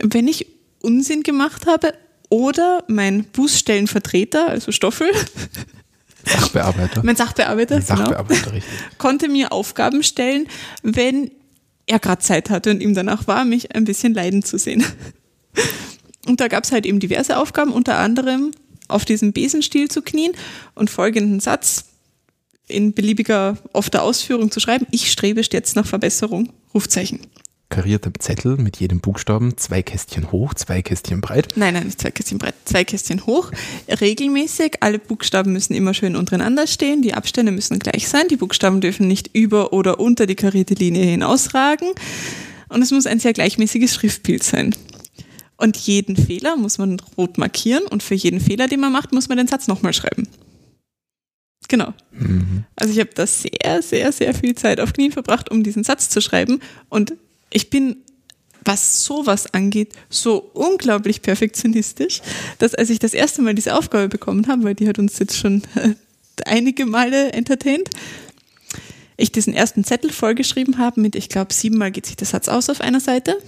wenn ich Unsinn gemacht habe oder mein Bußstellenvertreter, also Stoffel, Sachbearbeiter. mein Sachbearbeiter, genau, Sachbearbeiter, richtig. konnte mir Aufgaben stellen, wenn er gerade Zeit hatte und ihm danach war, mich ein bisschen leiden zu sehen. Und da gab es halt eben diverse Aufgaben, unter anderem auf diesem Besenstiel zu knien und folgenden Satz in beliebiger ofter Ausführung zu schreiben. Ich strebe stets nach Verbesserung. Rufzeichen. Karierter Zettel mit jedem Buchstaben, zwei Kästchen hoch, zwei Kästchen breit. Nein, nein, nicht zwei Kästchen breit, zwei Kästchen hoch. Regelmäßig, alle Buchstaben müssen immer schön untereinander stehen, die Abstände müssen gleich sein, die Buchstaben dürfen nicht über oder unter die karierte Linie hinausragen und es muss ein sehr gleichmäßiges Schriftbild sein. Und jeden Fehler muss man rot markieren und für jeden Fehler, den man macht, muss man den Satz nochmal schreiben. Genau. Mhm. Also ich habe da sehr, sehr, sehr viel Zeit auf Knien verbracht, um diesen Satz zu schreiben. Und ich bin, was sowas angeht, so unglaublich perfektionistisch, dass als ich das erste Mal diese Aufgabe bekommen habe, weil die hat uns jetzt schon äh, einige Male entertained, ich diesen ersten Zettel vollgeschrieben habe mit, ich glaube, siebenmal geht sich der Satz aus auf einer Seite,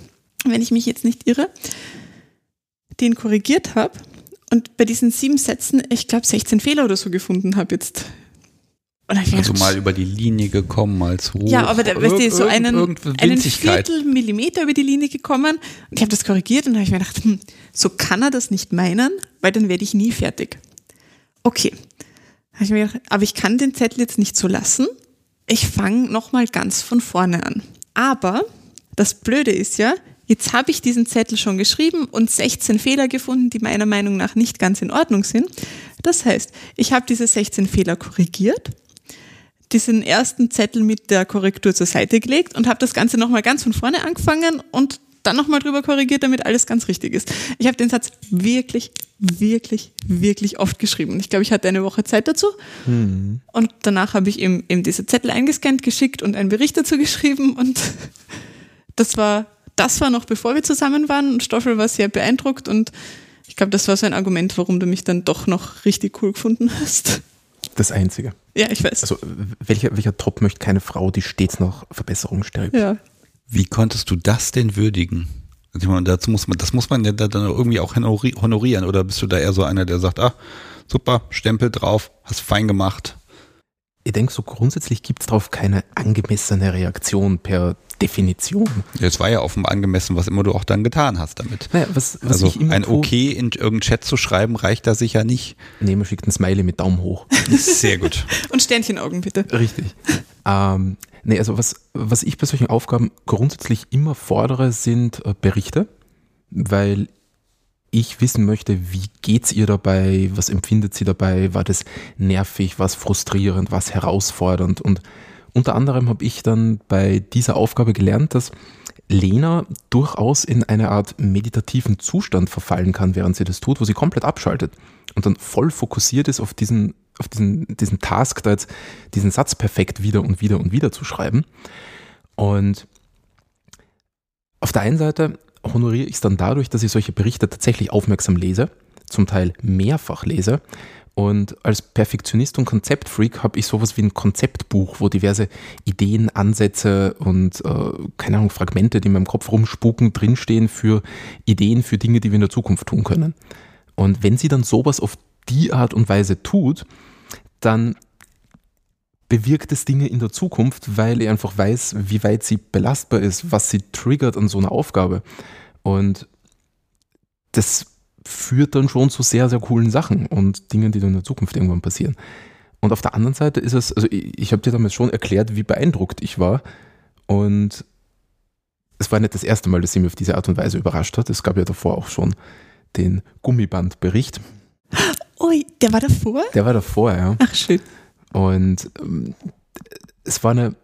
wenn ich mich jetzt nicht irre, den korrigiert habe und bei diesen sieben Sätzen, ich glaube, 16 Fehler oder so gefunden habe jetzt. Und dann hab ich mir Also mal über die Linie gekommen, mal zu hoch. ja, aber da, weißt du, so einen, einen Winzigkeit. Viertelmillimeter über die Linie gekommen und ich habe das korrigiert und habe ich mir gedacht, hm, so kann er das nicht meinen, weil dann werde ich nie fertig. Okay. Hab ich mir gedacht, aber ich kann den Zettel jetzt nicht so lassen. Ich fange nochmal ganz von vorne an. Aber das Blöde ist ja, jetzt habe ich diesen Zettel schon geschrieben und 16 Fehler gefunden, die meiner Meinung nach nicht ganz in Ordnung sind. Das heißt, ich habe diese 16 Fehler korrigiert diesen ersten Zettel mit der Korrektur zur Seite gelegt und habe das Ganze nochmal ganz von vorne angefangen und dann nochmal drüber korrigiert, damit alles ganz richtig ist. Ich habe den Satz wirklich, wirklich, wirklich oft geschrieben. Ich glaube, ich hatte eine Woche Zeit dazu. Und danach habe ich eben, eben diese Zettel eingescannt, geschickt und einen Bericht dazu geschrieben. Und das war, das war noch bevor wir zusammen waren. Und Stoffel war sehr beeindruckt. Und ich glaube, das war so ein Argument, warum du mich dann doch noch richtig cool gefunden hast. Das Einzige. Ja, ich weiß. Also welcher, welcher Top möchte keine Frau, die stets nach Verbesserung strebt? ja. Wie konntest du das denn würdigen? Also ich meine, dazu muss man, das muss man ja dann irgendwie auch honorieren. Oder bist du da eher so einer, der sagt, ah, super, Stempel drauf, hast fein gemacht. Ich denke, so grundsätzlich gibt es darauf keine angemessene Reaktion per Definition. Es war ja offenbar angemessen, was immer du auch dann getan hast damit. Naja, was, was also ein Okay in irgendeinen Chat zu schreiben, reicht da sicher nicht. Nee, man schickt ein Smiley mit Daumen hoch. Sehr gut. Und Sternchenaugen bitte. Richtig. ähm, nee, also was, was ich bei solchen Aufgaben grundsätzlich immer fordere, sind äh, Berichte, weil ich wissen möchte, wie geht's ihr dabei, was empfindet sie dabei, war das nervig, was frustrierend, was herausfordernd und unter anderem habe ich dann bei dieser Aufgabe gelernt, dass Lena durchaus in eine Art meditativen Zustand verfallen kann, während sie das tut, wo sie komplett abschaltet und dann voll fokussiert ist auf diesen, auf diesen, diesen Task, da jetzt diesen Satz perfekt wieder und wieder und wieder zu schreiben. Und auf der einen Seite honoriere ich es dann dadurch, dass ich solche Berichte tatsächlich aufmerksam lese, zum Teil mehrfach lese. Und als Perfektionist und Konzeptfreak habe ich sowas wie ein Konzeptbuch, wo diverse Ideen, Ansätze und äh, keine Ahnung, Fragmente, die in meinem Kopf rumspuken, drinstehen für Ideen für Dinge, die wir in der Zukunft tun können. Und wenn sie dann sowas auf die Art und Weise tut, dann bewirkt es Dinge in der Zukunft, weil ich einfach weiß, wie weit sie belastbar ist, was sie triggert an so einer Aufgabe. Und das führt dann schon zu sehr, sehr coolen Sachen und Dingen, die dann in der Zukunft irgendwann passieren. Und auf der anderen Seite ist es, also ich, ich habe dir damals schon erklärt, wie beeindruckt ich war. Und es war nicht das erste Mal, dass sie mich auf diese Art und Weise überrascht hat. Es gab ja davor auch schon den Gummibandbericht. Ui, der war davor? Der war davor, ja. Ach, schön. Und ähm, es war eine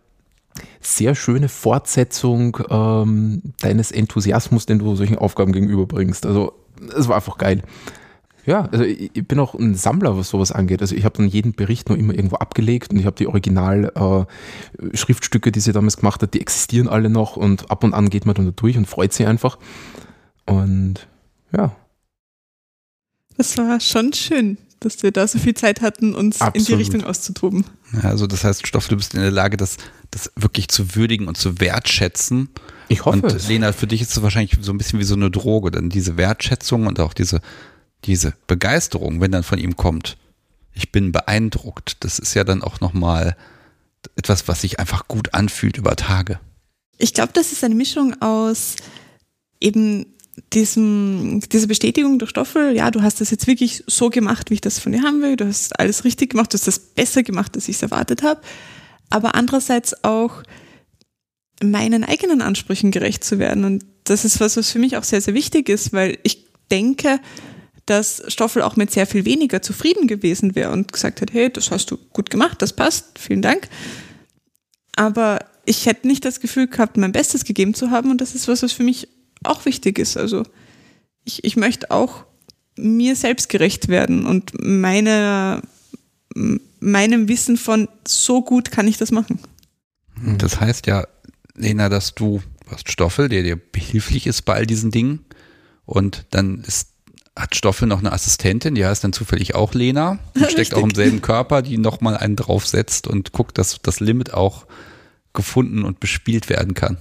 sehr schöne Fortsetzung ähm, deines Enthusiasmus, den du solchen Aufgaben gegenüberbringst. Also es war einfach geil. Ja, also ich, bin auch ein Sammler, was sowas angeht. Also ich habe dann jeden Bericht noch immer irgendwo abgelegt und ich habe die Original-Schriftstücke, die sie damals gemacht hat, die existieren alle noch und ab und an geht man dann da durch und freut sich einfach. Und ja, Das war schon schön, dass wir da so viel Zeit hatten, uns in die Absolut. Richtung auszutoben. Ja, also das heißt, Stoff, du bist in der Lage, das, das wirklich zu würdigen und zu wertschätzen. ich hoffe und es. Lena, für dich ist es wahrscheinlich so ein bisschen wie so eine Droge, dann diese Wertschätzung und auch diese, diese Begeisterung, wenn dann von ihm kommt. Ich bin beeindruckt. Das ist ja dann auch nochmal etwas, was sich einfach gut anfühlt über Tage. Ich glaube, das ist eine Mischung aus eben diesem, diese Bestätigung durch Stoffel, ja, du hast das jetzt wirklich so gemacht, wie ich das von dir haben will, du hast alles richtig gemacht, du hast das besser gemacht, als ich es erwartet habe, aber andererseits auch meinen eigenen Ansprüchen gerecht zu werden. Und das ist was, was für mich auch sehr, sehr wichtig ist, weil ich denke, dass Stoffel auch mit sehr viel weniger zufrieden gewesen wäre und gesagt hat, hey, das hast du gut gemacht, das passt, vielen Dank. Aber ich hätte nicht das Gefühl gehabt, mein Bestes gegeben zu haben. Und das ist was, was für mich auch wichtig ist. Also ich, ich möchte auch mir selbst gerecht werden und meine, meinem Wissen von so gut kann ich das machen. Das heißt ja, Lena, dass du hast Stoffel, der dir behilflich ist bei all diesen Dingen. Und dann ist, hat Stoffel noch eine Assistentin, die heißt dann zufällig auch Lena. Die steckt Richtig. auch im selben Körper, die nochmal einen draufsetzt und guckt, dass das Limit auch gefunden und bespielt werden kann.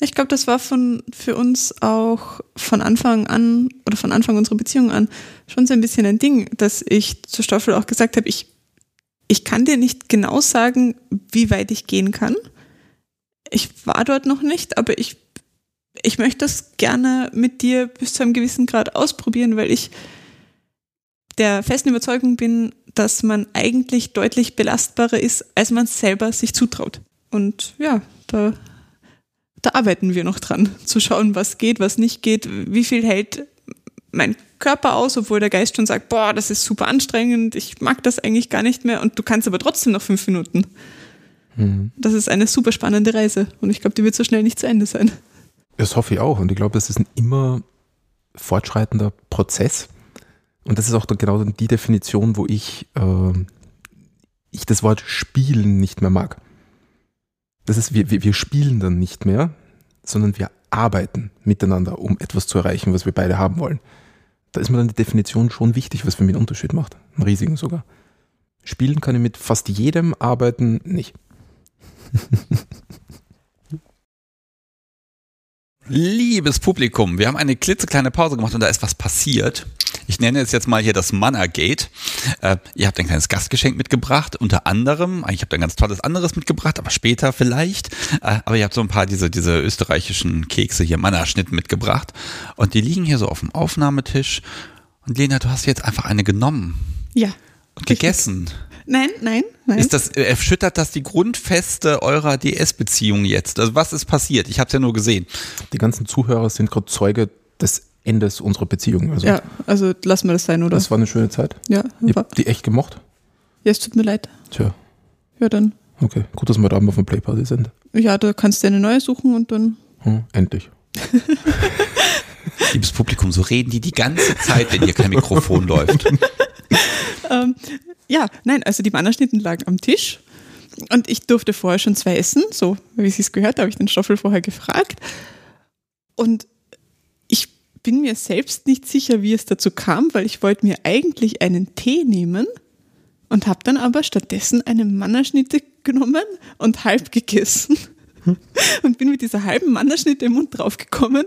Ich glaube, das war von, für uns auch von Anfang an oder von Anfang unserer Beziehung an schon so ein bisschen ein Ding, dass ich zu Stoffel auch gesagt habe, ich, ich kann dir nicht genau sagen, wie weit ich gehen kann. Ich war dort noch nicht, aber ich, ich möchte das gerne mit dir bis zu einem gewissen Grad ausprobieren, weil ich der festen Überzeugung bin, dass man eigentlich deutlich belastbarer ist, als man selber sich zutraut. Und ja, da da arbeiten wir noch dran, zu schauen, was geht, was nicht geht, wie viel hält mein Körper aus, obwohl der Geist schon sagt, boah, das ist super anstrengend, ich mag das eigentlich gar nicht mehr und du kannst aber trotzdem noch fünf Minuten. Mhm. Das ist eine super spannende Reise und ich glaube, die wird so schnell nicht zu Ende sein. Das hoffe ich auch. Und ich glaube, das ist ein immer fortschreitender Prozess. Und das ist auch genau die Definition, wo ich, äh, ich das Wort spielen nicht mehr mag. Das ist, wir, wir, wir spielen dann nicht mehr, sondern wir arbeiten miteinander, um etwas zu erreichen, was wir beide haben wollen. Da ist mir dann die Definition schon wichtig, was für mich einen Unterschied macht. Einen riesigen sogar. Spielen kann ich mit fast jedem, arbeiten nicht. Liebes Publikum, wir haben eine klitzekleine Pause gemacht und da ist was passiert. Ich nenne es jetzt mal hier das Manna-Gate. Äh, ihr habt ein kleines Gastgeschenk mitgebracht, unter anderem. Ich habe ein ganz tolles anderes mitgebracht, aber später vielleicht. Äh, aber ihr habt so ein paar diese, diese österreichischen Kekse hier, Manna-Schnitten mitgebracht. Und die liegen hier so auf dem Aufnahmetisch. Und Lena, du hast jetzt einfach eine genommen Ja. Gegessen. Nein, nein, nein. Ist das, erschüttert das die Grundfeste eurer DS-Beziehung jetzt? Also was ist passiert? Ich habe es ja nur gesehen. Die ganzen Zuhörer sind gerade Zeuge des Endes unserer Beziehung. Also ja, also lassen wir das sein, oder? das war eine schöne Zeit. ja, Ich war, hab die echt gemocht. ja, es tut mir leid. Tja, Ja, dann. okay. Gut, dass wir da mal auf dem Playparty sind. Ja, da kannst du eine neue suchen und dann. Hm, endlich. Liebes Publikum, so reden die die ganze Zeit, wenn hier kein Mikrofon läuft. Ähm, ja, nein, also die Mannerschnitten lagen am Tisch und ich durfte vorher schon zwei essen, so wie sie es gehört, habe ich den Stoffel vorher gefragt. Und ich bin mir selbst nicht sicher, wie es dazu kam, weil ich wollte mir eigentlich einen Tee nehmen und habe dann aber stattdessen eine Mannerschnitte genommen und halb gegessen und bin mit dieser halben Mannerschnitte im Mund draufgekommen,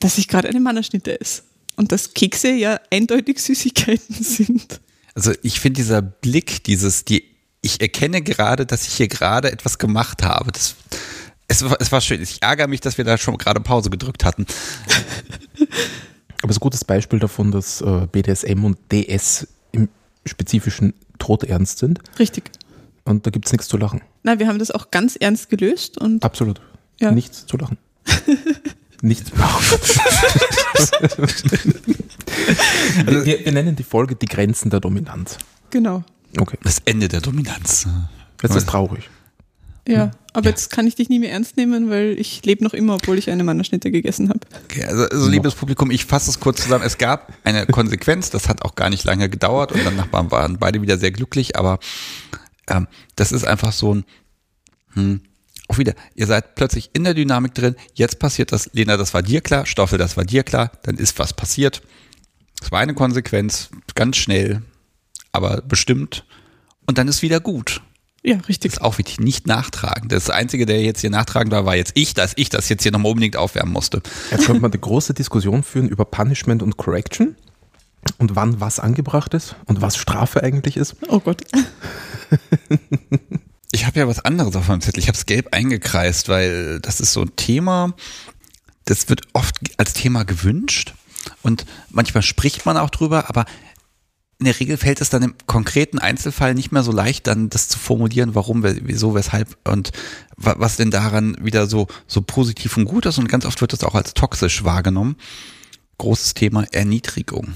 dass ich gerade eine Mannerschnitte esse. Und dass Kekse ja eindeutig Süßigkeiten sind. Also ich finde dieser Blick, dieses, die, ich erkenne gerade, dass ich hier gerade etwas gemacht habe. Das, es, war- es war schön. Ich ärgere mich, dass wir da schon gerade Pause gedrückt hatten. Aber es ist ein gutes Beispiel davon, dass äh, BDSM und DS im spezifischen todernst sind. Richtig. Und da gibt es nichts zu lachen. Na, wir haben das auch ganz ernst gelöst und Absolut. Ja. Nichts zu lachen. nichts. also, wir, wir nennen die Folge die Grenzen der Dominanz. genau. Okay. Das Ende der Dominanz. Jetzt ist traurig. Ja, aber jetzt kann ich dich nie mehr ernst nehmen, weil ich lebe noch immer, obwohl ich eine Mannerschnitte gegessen habe. Okay, also, also liebes Publikum, ich fasse es kurz zusammen. Es gab eine Konsequenz, das hat auch gar nicht lange gedauert und danach waren- waren beide wieder sehr glücklich, aber ähm, das ist einfach so ein, hm, auch wieder, ihr seid plötzlich in der Dynamik drin, jetzt passiert das, Lena, das war dir klar, Stoffel, das war dir klar, dann ist was passiert. Es war eine Konsequenz, ganz schnell, aber bestimmt und dann ist wieder gut. Ja, richtig. Das ist auch wichtig, nicht nachtragen. Das Einzige, der jetzt hier nachtragen war, war jetzt ich, dass ich das jetzt hier nochmal unbedingt aufwärmen musste. Jetzt könnte man eine große Diskussion führen über Punishment und Correction und wann was angebracht ist und was Strafe eigentlich ist. Oh Gott. Ich habe ja was anderes auf meinem Zettel. Ich habe es gelb eingekreist, weil das ist so ein Thema, das wird oft als Thema gewünscht und manchmal spricht man auch drüber, aber in der Regel fällt es dann im konkreten Einzelfall nicht mehr so leicht, dann das zu formulieren, warum, wieso, weshalb und wa- was denn daran wieder so, so positiv und gut ist und ganz oft wird das auch als toxisch wahrgenommen. Großes Thema Erniedrigung.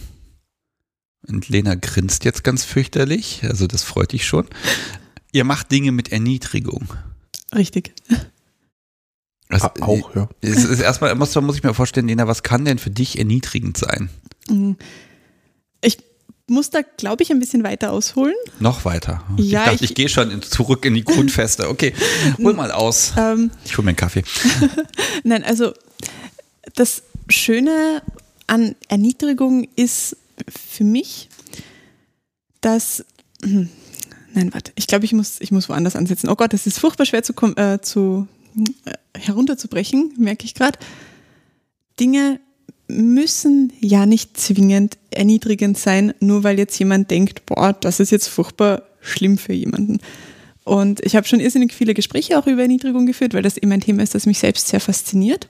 Und Lena grinst jetzt ganz fürchterlich, also das freut dich schon. Ihr macht Dinge mit Erniedrigung. Richtig. Das, Ah, auch, ja. Es ist erstmal, muss, muss ich mir vorstellen, Lena, was kann denn für dich erniedrigend sein? Mhm. Ich muss da, glaube ich, ein bisschen weiter ausholen. Noch weiter. Ja, ich dachte, ich- ich, gehe schon in, zurück in die Grundfeste. Okay, hol mal aus. Ähm, Ich hol mir einen Kaffee. Nein, also das Schöne an Erniedrigung ist für mich, dass. Nein, warte. Ich glaube, ich muss, ich muss woanders ansetzen. Oh Gott, das ist furchtbar schwer zu, äh, zu äh, herunterzubrechen, merke ich gerade. Dinge müssen ja nicht zwingend erniedrigend sein, nur weil jetzt jemand denkt, boah, das ist jetzt furchtbar schlimm für jemanden. Und ich habe schon irrsinnig viele Gespräche auch über Erniedrigung geführt, weil das eben ein Thema ist, das mich selbst sehr fasziniert,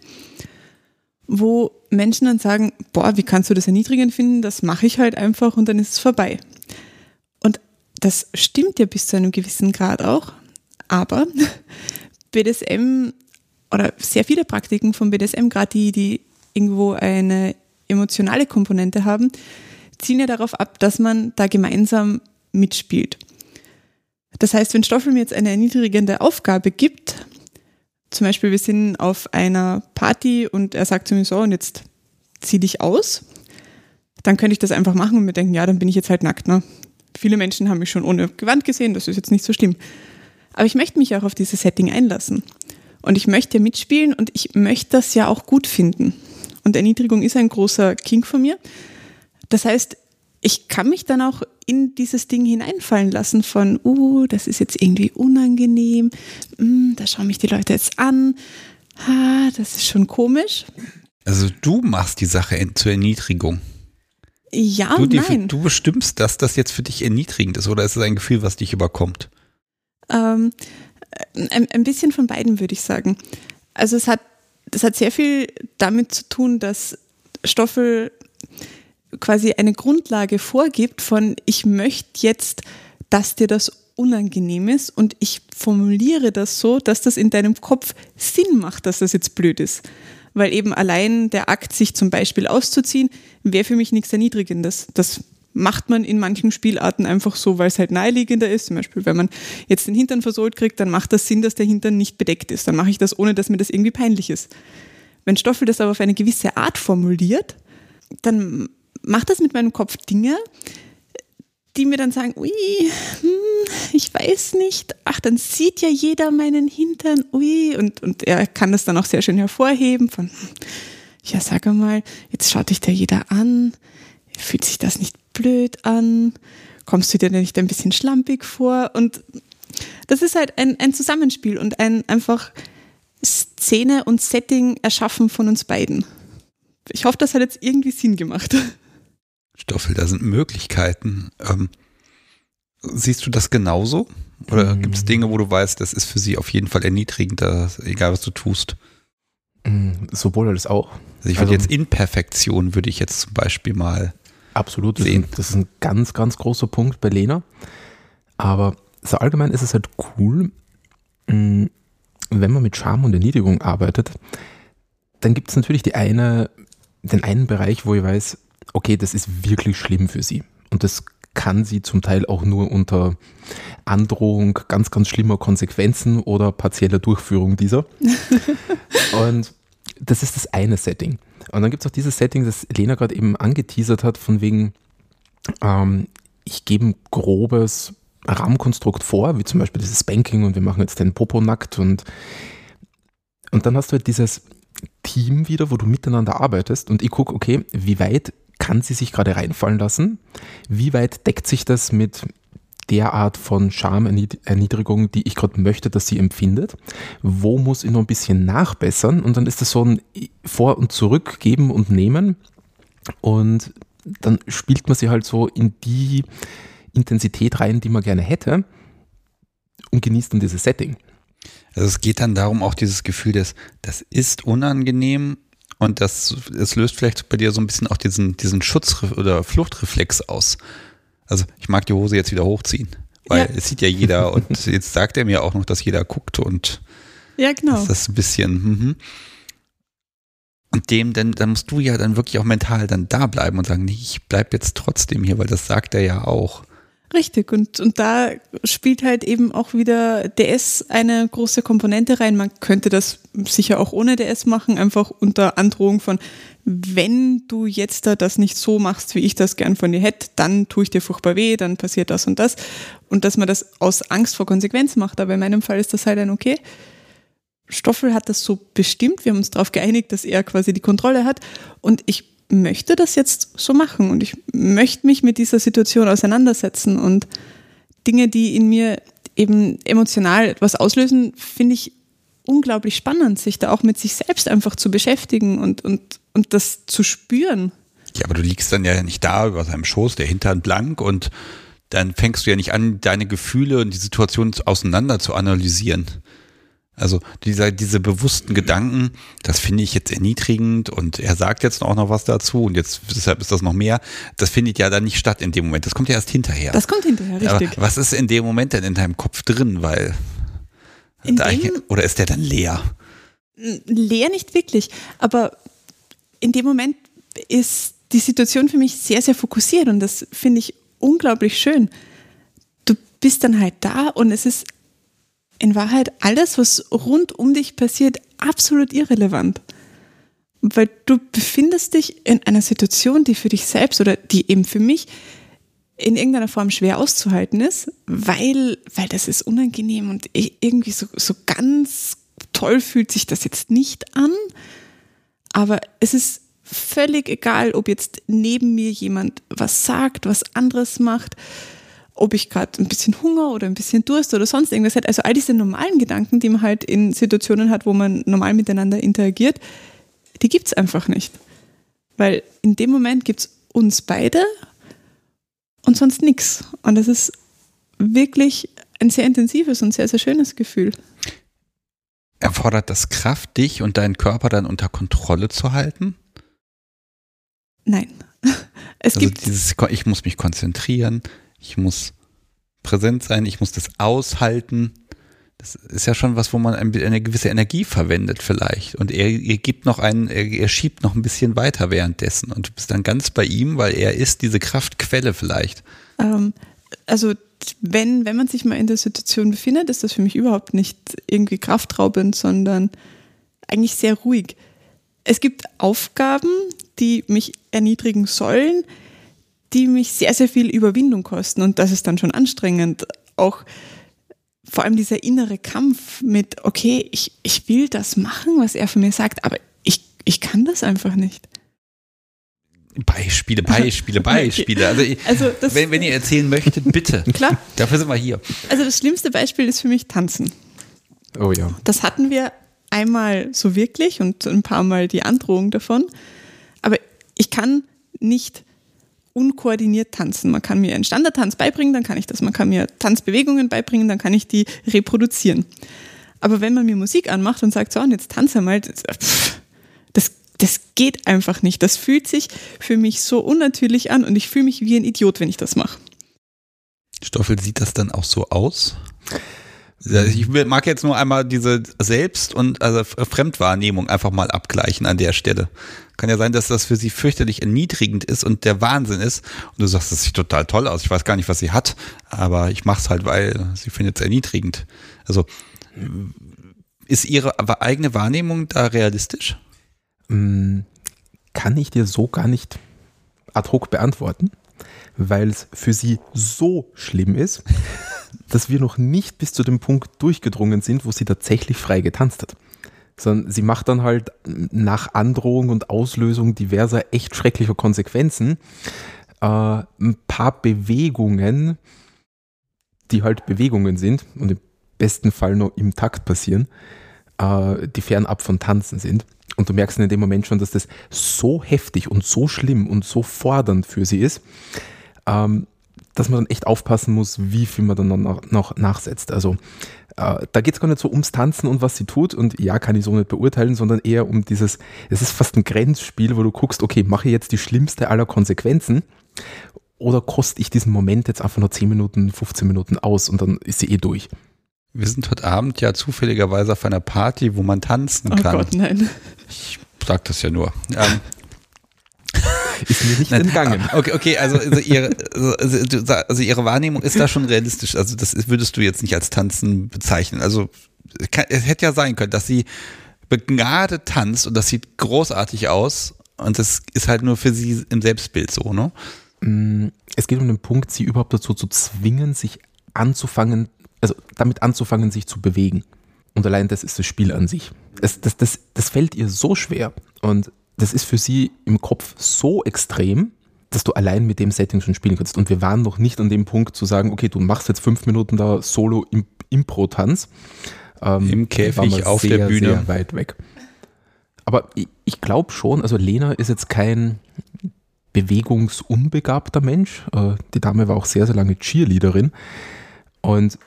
wo Menschen dann sagen, boah, wie kannst du das erniedrigend finden? Das mache ich halt einfach und dann ist es vorbei. Das stimmt ja bis zu einem gewissen Grad auch, aber BDSM oder sehr viele Praktiken von BDSM, gerade die, die irgendwo eine emotionale Komponente haben, zielen ja darauf ab, dass man da gemeinsam mitspielt. Das heißt, wenn Stoffel mir jetzt eine erniedrigende Aufgabe gibt, zum Beispiel wir sind auf einer Party und er sagt zu mir so, und jetzt zieh dich aus, dann könnte ich das einfach machen und mir denken, ja, dann bin ich jetzt halt nackt. Ne? Viele Menschen haben mich schon ohne Gewand gesehen, das ist jetzt nicht so schlimm. Aber ich möchte mich auch auf dieses Setting einlassen. Und ich möchte mitspielen und ich möchte das ja auch gut finden. Und Erniedrigung ist ein großer King von mir. Das heißt, ich kann mich dann auch in dieses Ding hineinfallen lassen von, uh, das ist jetzt irgendwie unangenehm, mm, da schauen mich die Leute jetzt an, Ah, das ist schon komisch. Also du machst die Sache zur Erniedrigung. Ja, du, nein. Du bestimmst, dass das jetzt für dich erniedrigend ist oder ist es ein Gefühl, was dich überkommt? Ähm, ein, ein bisschen von beiden würde ich sagen. Also es hat, das hat sehr viel damit zu tun, dass Stoffel quasi eine Grundlage vorgibt von, ich möchte jetzt, dass dir das unangenehm ist und ich formuliere das so, dass das in deinem Kopf Sinn macht, dass das jetzt blöd ist weil eben allein der Akt, sich zum Beispiel auszuziehen, wäre für mich nichts Erniedrigendes. Das macht man in manchen Spielarten einfach so, weil es halt naheliegender ist. Zum Beispiel, wenn man jetzt den Hintern versohlt kriegt, dann macht das Sinn, dass der Hintern nicht bedeckt ist. Dann mache ich das, ohne dass mir das irgendwie peinlich ist. Wenn Stoffel das aber auf eine gewisse Art formuliert, dann macht das mit meinem Kopf Dinge, die mir dann sagen, ui, hm, ich weiß nicht, ach, dann sieht ja jeder meinen Hintern, ui, und, und er kann das dann auch sehr schön hervorheben von, ja, sag mal, jetzt schaut dich da jeder an, fühlt sich das nicht blöd an, kommst du dir denn nicht ein bisschen schlampig vor? Und das ist halt ein, ein Zusammenspiel und ein einfach Szene und Setting erschaffen von uns beiden. Ich hoffe, das hat jetzt irgendwie Sinn gemacht. Stoffel, da sind Möglichkeiten. Ähm, siehst du das genauso? Oder mhm. gibt es Dinge, wo du weißt, das ist für sie auf jeden Fall erniedrigend, egal was du tust? Mhm, sowohl als auch. Also ich würde also, jetzt Imperfektion, würde ich jetzt zum Beispiel mal absolut sehen. Das ist ein ganz, ganz großer Punkt bei Lena. Aber so allgemein ist es halt cool, mm, wenn man mit Charme und Erniedrigung arbeitet, dann gibt es natürlich die eine, den einen Bereich, wo ich weiß, okay, das ist wirklich schlimm für sie. Und das kann sie zum Teil auch nur unter Androhung ganz, ganz schlimmer Konsequenzen oder partieller Durchführung dieser. und das ist das eine Setting. Und dann gibt es auch dieses Setting, das Lena gerade eben angeteasert hat, von wegen, ähm, ich gebe ein grobes Rahmenkonstrukt vor, wie zum Beispiel dieses Banking und wir machen jetzt den Popo nackt und, und dann hast du halt dieses Team wieder, wo du miteinander arbeitest und ich gucke, okay, wie weit kann sie sich gerade reinfallen lassen? Wie weit deckt sich das mit der Art von Schamerniedrigung, die ich gerade möchte, dass sie empfindet? Wo muss ich noch ein bisschen nachbessern? Und dann ist das so ein Vor- und Zurück geben und nehmen. Und dann spielt man sie halt so in die Intensität rein, die man gerne hätte und genießt dann dieses Setting. Also es geht dann darum, auch dieses Gefühl des, das ist unangenehm und das, es löst vielleicht bei dir so ein bisschen auch diesen, diesen Schutz- oder Fluchtreflex aus. Also ich mag die Hose jetzt wieder hochziehen, weil ja. es sieht ja jeder und jetzt sagt er mir auch noch, dass jeder guckt und ja, genau. Das ist ein bisschen, mhm. Und dem, dann, dann musst du ja dann wirklich auch mental dann da bleiben und sagen, nee, ich bleib jetzt trotzdem hier, weil das sagt er ja auch. Richtig, und, und da spielt halt eben auch wieder DS eine große Komponente rein. Man könnte das sicher auch ohne DS machen, einfach unter Androhung von, wenn du jetzt da das nicht so machst, wie ich das gern von dir hätte, dann tue ich dir furchtbar weh, dann passiert das und das. Und dass man das aus Angst vor Konsequenz macht. Aber in meinem Fall ist das halt ein okay. Stoffel hat das so bestimmt. Wir haben uns darauf geeinigt, dass er quasi die Kontrolle hat. Und ich möchte das jetzt so machen und ich möchte mich mit dieser Situation auseinandersetzen und Dinge, die in mir eben emotional etwas auslösen, finde ich unglaublich spannend, sich da auch mit sich selbst einfach zu beschäftigen und, und, und das zu spüren. Ja, aber du liegst dann ja nicht da über seinem Schoß, der Hintern blank und dann fängst du ja nicht an, deine Gefühle und die Situation auseinander zu analysieren. Also dieser, diese bewussten Gedanken, das finde ich jetzt erniedrigend und er sagt jetzt auch noch was dazu und jetzt deshalb ist das noch mehr. Das findet ja dann nicht statt in dem Moment. Das kommt ja erst hinterher. Das kommt hinterher, richtig. Aber was ist in dem Moment denn in deinem Kopf drin? Weil da, oder ist der dann leer? Leer nicht wirklich, aber in dem Moment ist die Situation für mich sehr, sehr fokussiert und das finde ich unglaublich schön. Du bist dann halt da und es ist in Wahrheit alles, was rund um dich passiert, absolut irrelevant. Weil du befindest dich in einer Situation, die für dich selbst oder die eben für mich in irgendeiner Form schwer auszuhalten ist, weil, weil das ist unangenehm und irgendwie so, so ganz toll fühlt sich das jetzt nicht an. Aber es ist völlig egal, ob jetzt neben mir jemand was sagt, was anderes macht ob ich gerade ein bisschen Hunger oder ein bisschen Durst oder sonst irgendwas hätte. Also all diese normalen Gedanken, die man halt in Situationen hat, wo man normal miteinander interagiert, die gibt es einfach nicht. Weil in dem Moment gibt es uns beide und sonst nichts. Und das ist wirklich ein sehr intensives und sehr, sehr schönes Gefühl. Erfordert das Kraft, dich und deinen Körper dann unter Kontrolle zu halten? Nein. Es also gibt dieses, ich muss mich konzentrieren, ich muss präsent sein, ich muss das aushalten. Das ist ja schon was, wo man eine gewisse Energie verwendet vielleicht. Und er, er gibt noch einen, er, er schiebt noch ein bisschen weiter währenddessen. Und du bist dann ganz bei ihm, weil er ist diese Kraftquelle vielleicht. Ähm, also wenn, wenn man sich mal in der Situation befindet, ist das für mich überhaupt nicht irgendwie kraftraubend, sondern eigentlich sehr ruhig. Es gibt Aufgaben, die mich erniedrigen sollen, die mich sehr, sehr viel Überwindung kosten. Und das ist dann schon anstrengend. Auch vor allem dieser innere Kampf mit, okay, ich, ich will das machen, was er von mir sagt, aber ich, ich kann das einfach nicht. Beispiele, Beispiele, Beispiele. Also, also wenn, wenn ihr erzählen möchtet, bitte. Klar. Dafür sind wir hier. Also das schlimmste Beispiel ist für mich Tanzen. Oh ja. Das hatten wir einmal so wirklich und ein paar Mal die Androhung davon. Aber ich kann nicht unkoordiniert tanzen. Man kann mir einen Standardtanz beibringen, dann kann ich das. Man kann mir Tanzbewegungen beibringen, dann kann ich die reproduzieren. Aber wenn man mir Musik anmacht und sagt, so, und jetzt tanze mal, das, das, geht einfach nicht. Das fühlt sich für mich so unnatürlich an und ich fühle mich wie ein Idiot, wenn ich das mache. Stoffel, sieht das dann auch so aus? Ich mag jetzt nur einmal diese Selbst- und also Fremdwahrnehmung einfach mal abgleichen an der Stelle. Kann ja sein, dass das für sie fürchterlich erniedrigend ist und der Wahnsinn ist. Und du sagst, das sieht total toll aus. Ich weiß gar nicht, was sie hat, aber ich mache es halt, weil sie findet es erniedrigend. Also ist ihre eigene Wahrnehmung da realistisch? Mm, kann ich dir so gar nicht ad hoc beantworten, weil es für sie so schlimm ist, dass wir noch nicht bis zu dem Punkt durchgedrungen sind, wo sie tatsächlich frei getanzt hat. Sondern sie macht dann halt nach Androhung und Auslösung diverser echt schrecklicher Konsequenzen äh, ein paar Bewegungen, die halt Bewegungen sind und im besten Fall nur im Takt passieren, äh, die fernab von Tanzen sind. Und du merkst in dem Moment schon, dass das so heftig und so schlimm und so fordernd für sie ist, ähm, dass man dann echt aufpassen muss, wie viel man dann noch, noch nachsetzt. Also äh, da geht es gar nicht so ums Tanzen und was sie tut und ja, kann ich so nicht beurteilen, sondern eher um dieses, es ist fast ein Grenzspiel, wo du guckst, okay, mache ich jetzt die schlimmste aller Konsequenzen oder koste ich diesen Moment jetzt einfach nur 10 Minuten, 15 Minuten aus und dann ist sie eh durch. Wir sind heute Abend ja zufälligerweise auf einer Party, wo man tanzen kann. Oh Gott, nein. Ich sag das ja nur. Ähm, ist mir nicht entgangen. Okay, okay, also, also, ihre, also, also, ihre Wahrnehmung ist da schon realistisch. Also das würdest du jetzt nicht als Tanzen bezeichnen. Also es hätte ja sein können, dass sie begnadet tanzt und das sieht großartig aus und das ist halt nur für sie im Selbstbild so, ne? Mm, es geht um den Punkt, sie überhaupt dazu zu zwingen, sich anzufangen, also damit anzufangen, sich zu bewegen. Und allein das ist das Spiel an sich. Das, das, das, das fällt ihr so schwer. Und das ist für sie im Kopf so extrem, dass du allein mit dem Setting schon spielen kannst. Und wir waren noch nicht an dem Punkt zu sagen, okay, du machst jetzt fünf Minuten da Solo im Impro-Tanz. Ähm, Im Käfig auf sehr, der Bühne. Sehr weit weg. Aber ich, ich glaube schon, also Lena ist jetzt kein bewegungsunbegabter Mensch. Äh, die Dame war auch sehr, sehr lange Cheerleaderin. Und